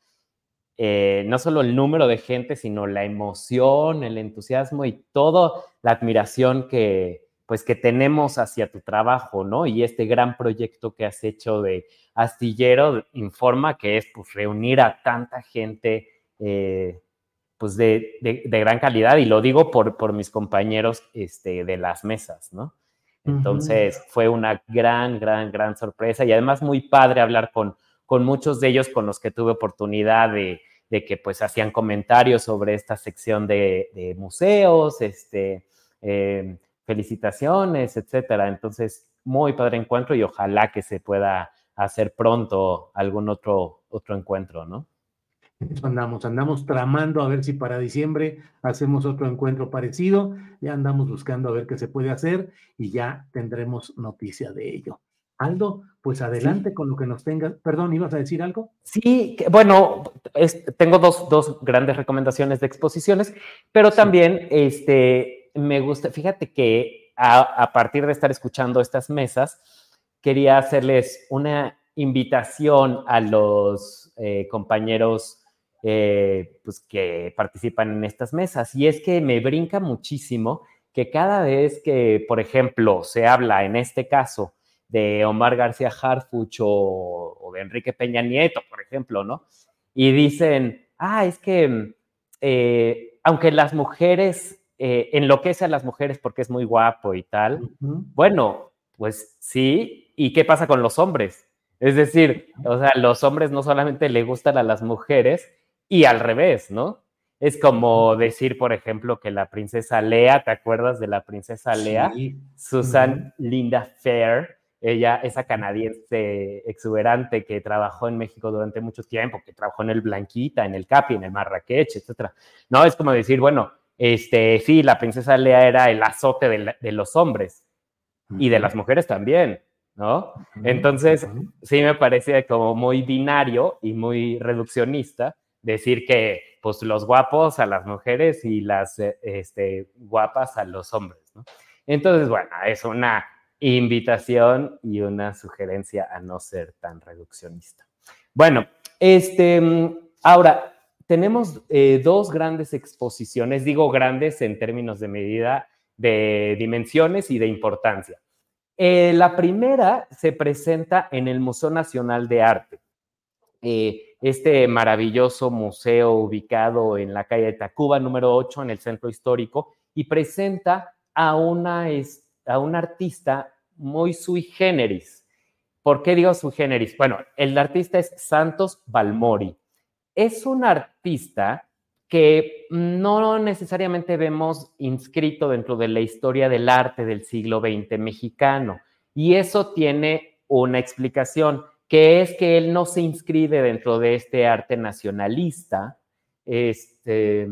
Eh, no solo el número de gente, sino la emoción, el entusiasmo y toda la admiración que, pues, que tenemos hacia tu trabajo, ¿no? Y este gran proyecto que has hecho de Astillero informa que es pues, reunir a tanta gente eh, pues de, gran calidad y lo digo por, por mis compañeros este, de las mesas, ¿no? Entonces fue una gran, gran, gran sorpresa y además muy padre hablar con, con muchos de ellos con los que tuve oportunidad de, de que pues hacían comentarios sobre esta sección de, museos, este, em, felicitaciones, etcétera. Entonces, muy padre encuentro y ojalá que se pueda hacer pronto algún otro, otro encuentro, ¿no? Andamos, andamos tramando a ver si para diciembre hacemos otro encuentro parecido. Ya andamos buscando a ver qué se puede hacer y ya tendremos noticia de ello. Aldo, pues adelante con lo que nos tengas. Perdón, ¿ibas a decir algo? Sí, bueno, tengo dos, dos, grandes recomendaciones de exposiciones, pero también este, me gusta, fíjate que a, partir de estar escuchando estas mesas, quería hacerles una invitación a los eh, compañeros eh, pues que participan en estas mesas. Y es que me brinca muchísimo que cada vez que, por ejemplo, se habla en este caso de Omar García Harfuch o, de Enrique Peña Nieto, por ejemplo, ¿no? Y dicen, ah, es que eh, aunque las mujeres eh, enloquece a las mujeres porque es muy guapo y tal, bueno, pues sí, ¿y qué pasa con los hombres? Es decir, o sea, los hombres no solamente le gustan a las mujeres y al revés, ¿no? Es como decir, por ejemplo, que la princesa Lea, ¿te acuerdas de la princesa Lea? Susan Linda Fair, ella, esa canadiense exuberante que trabajó en México durante mucho tiempo, que trabajó en el Blanquita, en el Capi, en el Marrakech, etc. No, es como decir, bueno, este, sí, la princesa Lea era el azote de, los hombres y de las mujeres también, ¿no? Entonces, sí me parece como muy binario y muy reduccionista decir que pues los guapos a las mujeres y las eh, este, guapas a los hombres, ¿no? Entonces, bueno, es una invitación y una sugerencia a no ser tan reduccionista. Bueno, este, ahora, tenemos eh, dos grandes exposiciones, digo grandes en términos de medida de dimensiones y de importancia. Eh, la primera se presenta en el Museo Nacional de Arte este maravilloso museo ubicado en la calle de Tacuba, número 8, en el centro histórico, y presenta a, una, a un artista muy sui generis. ¿Por qué digo sui generis? Bueno, el artista es Santos Balmori. Es un artista que no necesariamente vemos inscrito dentro de la historia del arte del siglo XX mexicano. Y eso tiene una explicación que es que él no se inscribe dentro de este arte nacionalista, este,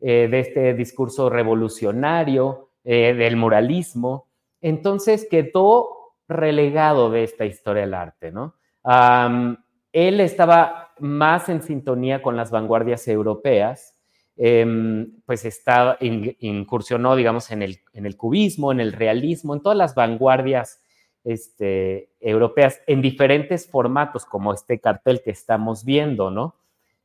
eh, de este discurso revolucionario, eh, del muralismo. Entonces quedó relegado de esta historia del arte, ¿no? él estaba más en sintonía con las vanguardias europeas, em, pues estaba, incursionó, digamos, en el, en el cubismo, en el realismo, en todas las vanguardias este, europeas en diferentes formatos, como este cartel que estamos viendo, ¿no?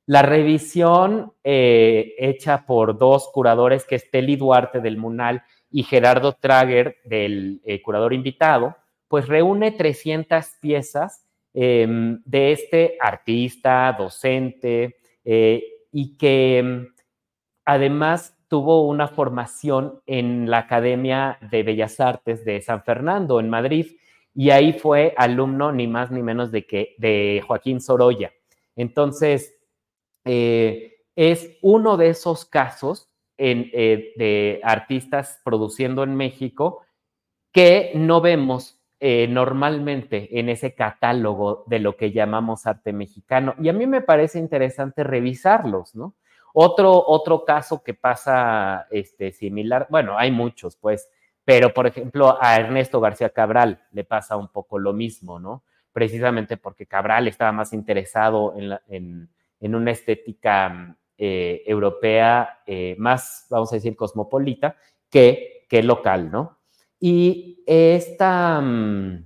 La revisión eh, hecha por dos curadores, que es Teli Duarte del Munal y Gerardo Trager del eh, curador invitado, pues reúne 300 piezas em, de este artista, docente, eh, y que em, además tuvo una formación en la Academia de Bellas Artes de San Fernando, en Madrid, y ahí fue alumno ni más ni menos de que de Joaquín Sorolla. Entonces, eh, es uno de esos casos eh, de artistas produciendo en México que no vemos eh, normalmente en ese catálogo de lo que llamamos arte mexicano. Y a mí me parece interesante revisarlos, ¿no? Otro, otro caso que pasa este, similar, bueno, hay muchos, pues, pero, por ejemplo, a Ernesto García Cabral le pasa un poco lo mismo, ¿no? Precisamente porque Cabral estaba más interesado en, una estética eh, europea eh, más, vamos a decir, cosmopolita que, que local, ¿no? Y esta mm,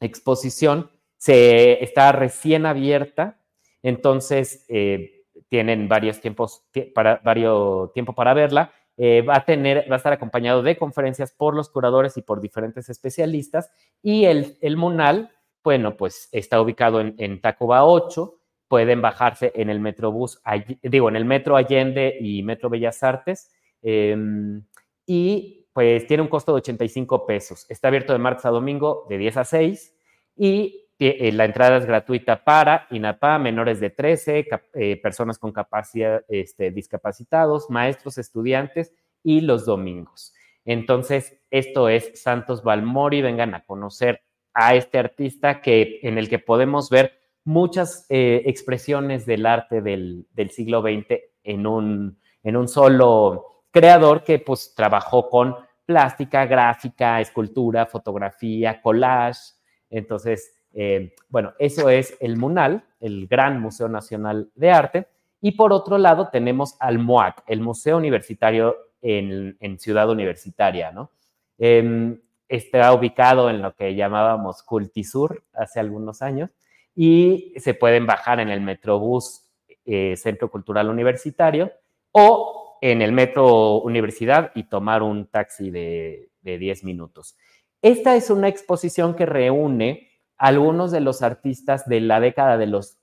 exposición se, está recién abierta, entonces eh, tienen varios tiempos para, varios tiempo para verla eh, va a tener, va a estar acompañado de conferencias por los curadores y por diferentes especialistas. Y el, el Munal, bueno, pues está ubicado en, en Tacuba 8, pueden bajarse en el Metrobús, digo, en el Metro Allende y Metro Bellas Artes. Em, y pues tiene un costo de 85 pesos. Está abierto de martes a domingo de 10 a 6 y la entrada es gratuita para INAPA, menores de 13, eh, personas con capacidad, este, discapacitados, maestros, estudiantes y los domingos. Entonces, esto es Santos Balmori, vengan a conocer a este artista que, en el que podemos ver muchas eh, expresiones del arte del, del, siglo XX en un, en un solo creador que pues trabajó con plástica, gráfica, escultura, fotografía, collage. Entonces, eh, bueno, eso es el MUNAL, el Gran Museo Nacional de Arte. Y por otro lado tenemos al MUAC, el Museo Universitario en, Ciudad Universitaria, ¿no? Em, está ubicado en lo que llamábamos Cultisur hace algunos años y se pueden bajar en el Metrobús eh, Centro Cultural Universitario o en el Metro Universidad y tomar un taxi de, de 10 minutos. Esta es una exposición que reúne algunos de los artistas de la década de los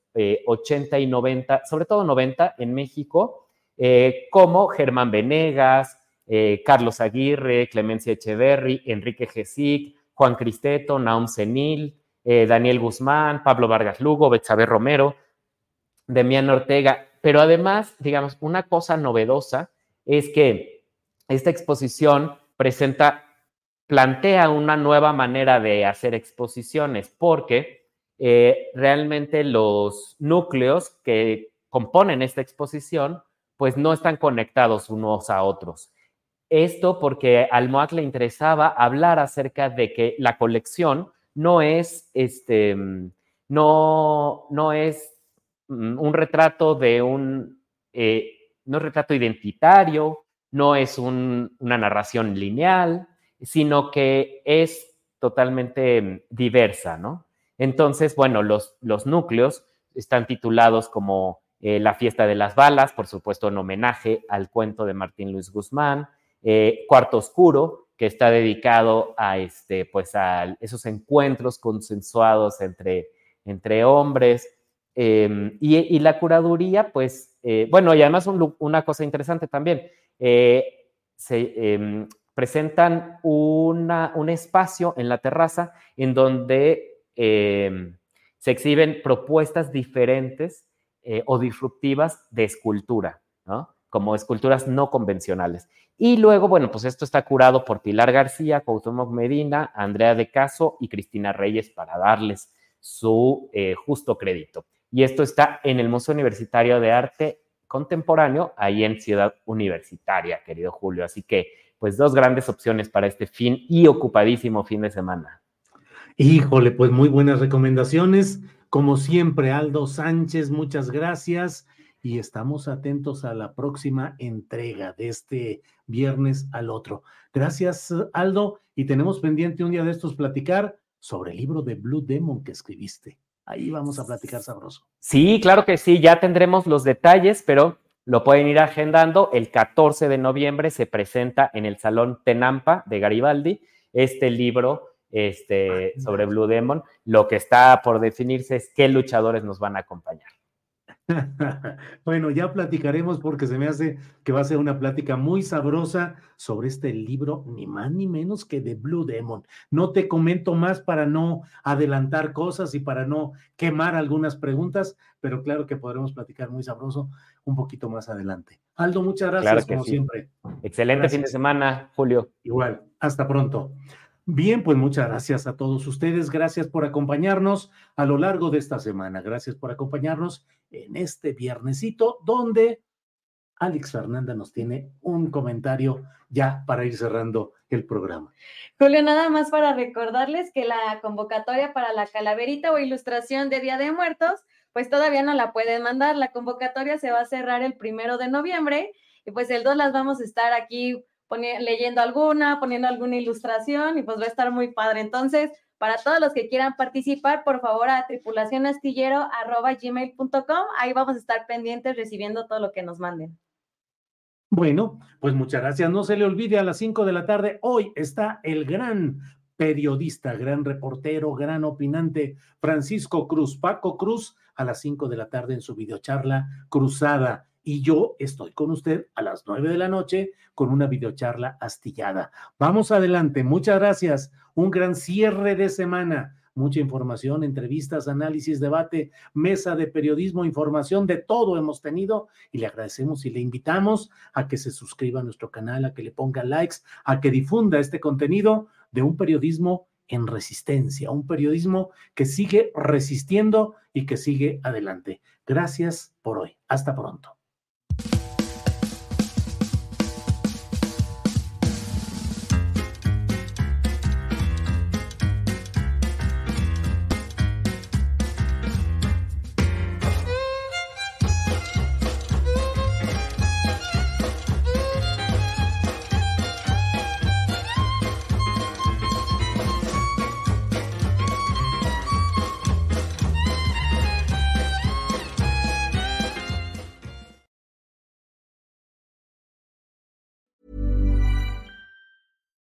80 y 90, sobre todo 90 en México, como Germán Venegas, Carlos Aguirre, Clemencia Echeverry, Enrique Gesic, Juan Cristeto, Naum Senil, eh, Daniel Guzmán, Pablo Vargas Lugo, Betsabe Romero, Demián Ortega. Pero además, digamos, una cosa novedosa es que esta exposición presenta, plantea una nueva manera de hacer exposiciones, porque eh, realmente los núcleos que componen esta exposición, pues no están conectados unos a otros. Esto porque al MOAC le interesaba hablar acerca de que la colección no es, este, no, no es mm, un retrato de un, eh, no retrato identitario, no es una narración lineal, sino que es totalmente diversa, ¿no? Entonces, bueno, los, los núcleos están titulados como eh, La fiesta de las balas, por supuesto en homenaje al cuento de Martín Luis Guzmán, eh, Cuarto Oscuro, que está dedicado a, este, pues a esos encuentros consensuados entre, entre hombres. Em, y, la curaduría, pues, eh, bueno, y además una cosa interesante también, se em, presentan un espacio en la terraza en donde em, se exhiben propuestas diferentes o disruptivas de escultura, ¿no? como esculturas no convencionales. Y luego, bueno, pues esto está curado por Pilar García, Cuauhtémoc Medina, Andrea de Caso y Cristina Reyes para darles su eh, justo crédito. Y esto está en el Museo Universitario de Arte Contemporáneo, ahí en Ciudad Universitaria, querido Julio. Así que, pues dos grandes opciones para este fin y ocupadísimo fin de semana. Híjole, pues muy buenas recomendaciones. Como siempre, Aldo Sánchez, muchas gracias y estamos atentos a la próxima entrega de este viernes al otro. Gracias, Aldo, y tenemos pendiente un día de estos platicar sobre el libro de Blue Demon que escribiste. Ahí vamos a platicar sabroso. Sí, claro que sí, ya tendremos los detalles, pero lo pueden ir agendando. El 14 de noviembre se presenta en el Salón Tenampa de Garibaldi este libro este, sobre Blue Demon. Lo que está por definirse es qué luchadores nos van a acompañar. bueno, ya platicaremos porque se me hace que va a ser una plática muy sabrosa sobre este libro, ni más ni menos que de Blue Demon. No te comento más para no adelantar cosas y para no quemar algunas preguntas, pero claro que podremos platicar muy sabroso un poquito más adelante. Aldo, muchas gracias como siempre. Excelente fin de semana, Julio. Igual, hasta pronto. Bien, pues muchas gracias a todos ustedes. Gracias por acompañarnos a lo largo de esta semana. Gracias por acompañarnos en este viernesito donde Alex Fernanda nos tiene un comentario ya para ir cerrando el programa. Julio, nada más para recordarles que la convocatoria para la calaverita o ilustración de Día de Muertos, pues todavía no la pueden mandar. La convocatoria se va a cerrar el primero de noviembre y pues el 2 las vamos a estar aquí leyendo alguna, poniendo alguna ilustración y pues va a estar muy padre. Entonces, para todos los que quieran participar, por favor a tripulacionastillero.gmail.com. Ahí vamos a estar pendientes recibiendo todo lo que nos manden. Bueno, pues muchas gracias. No se le olvide a las 5 de la tarde, hoy está el gran periodista, gran reportero, gran opinante, Francisco Cruz, Paco Cruz, a las 5 de la tarde en su videocharla Cruzada y yo estoy con usted a las nueve de la noche con una videocharla astillada. Vamos adelante, muchas gracias. Un gran cierre de semana. Mucha información, entrevistas, análisis, debate, mesa de periodismo, información, de todo hemos tenido y le agradecemos y le invitamos a que se suscriba a nuestro canal, a que le ponga likes, a que difunda este contenido de un periodismo en resistencia, un periodismo que sigue resistiendo y que sigue adelante. Gracias por hoy. Hasta pronto.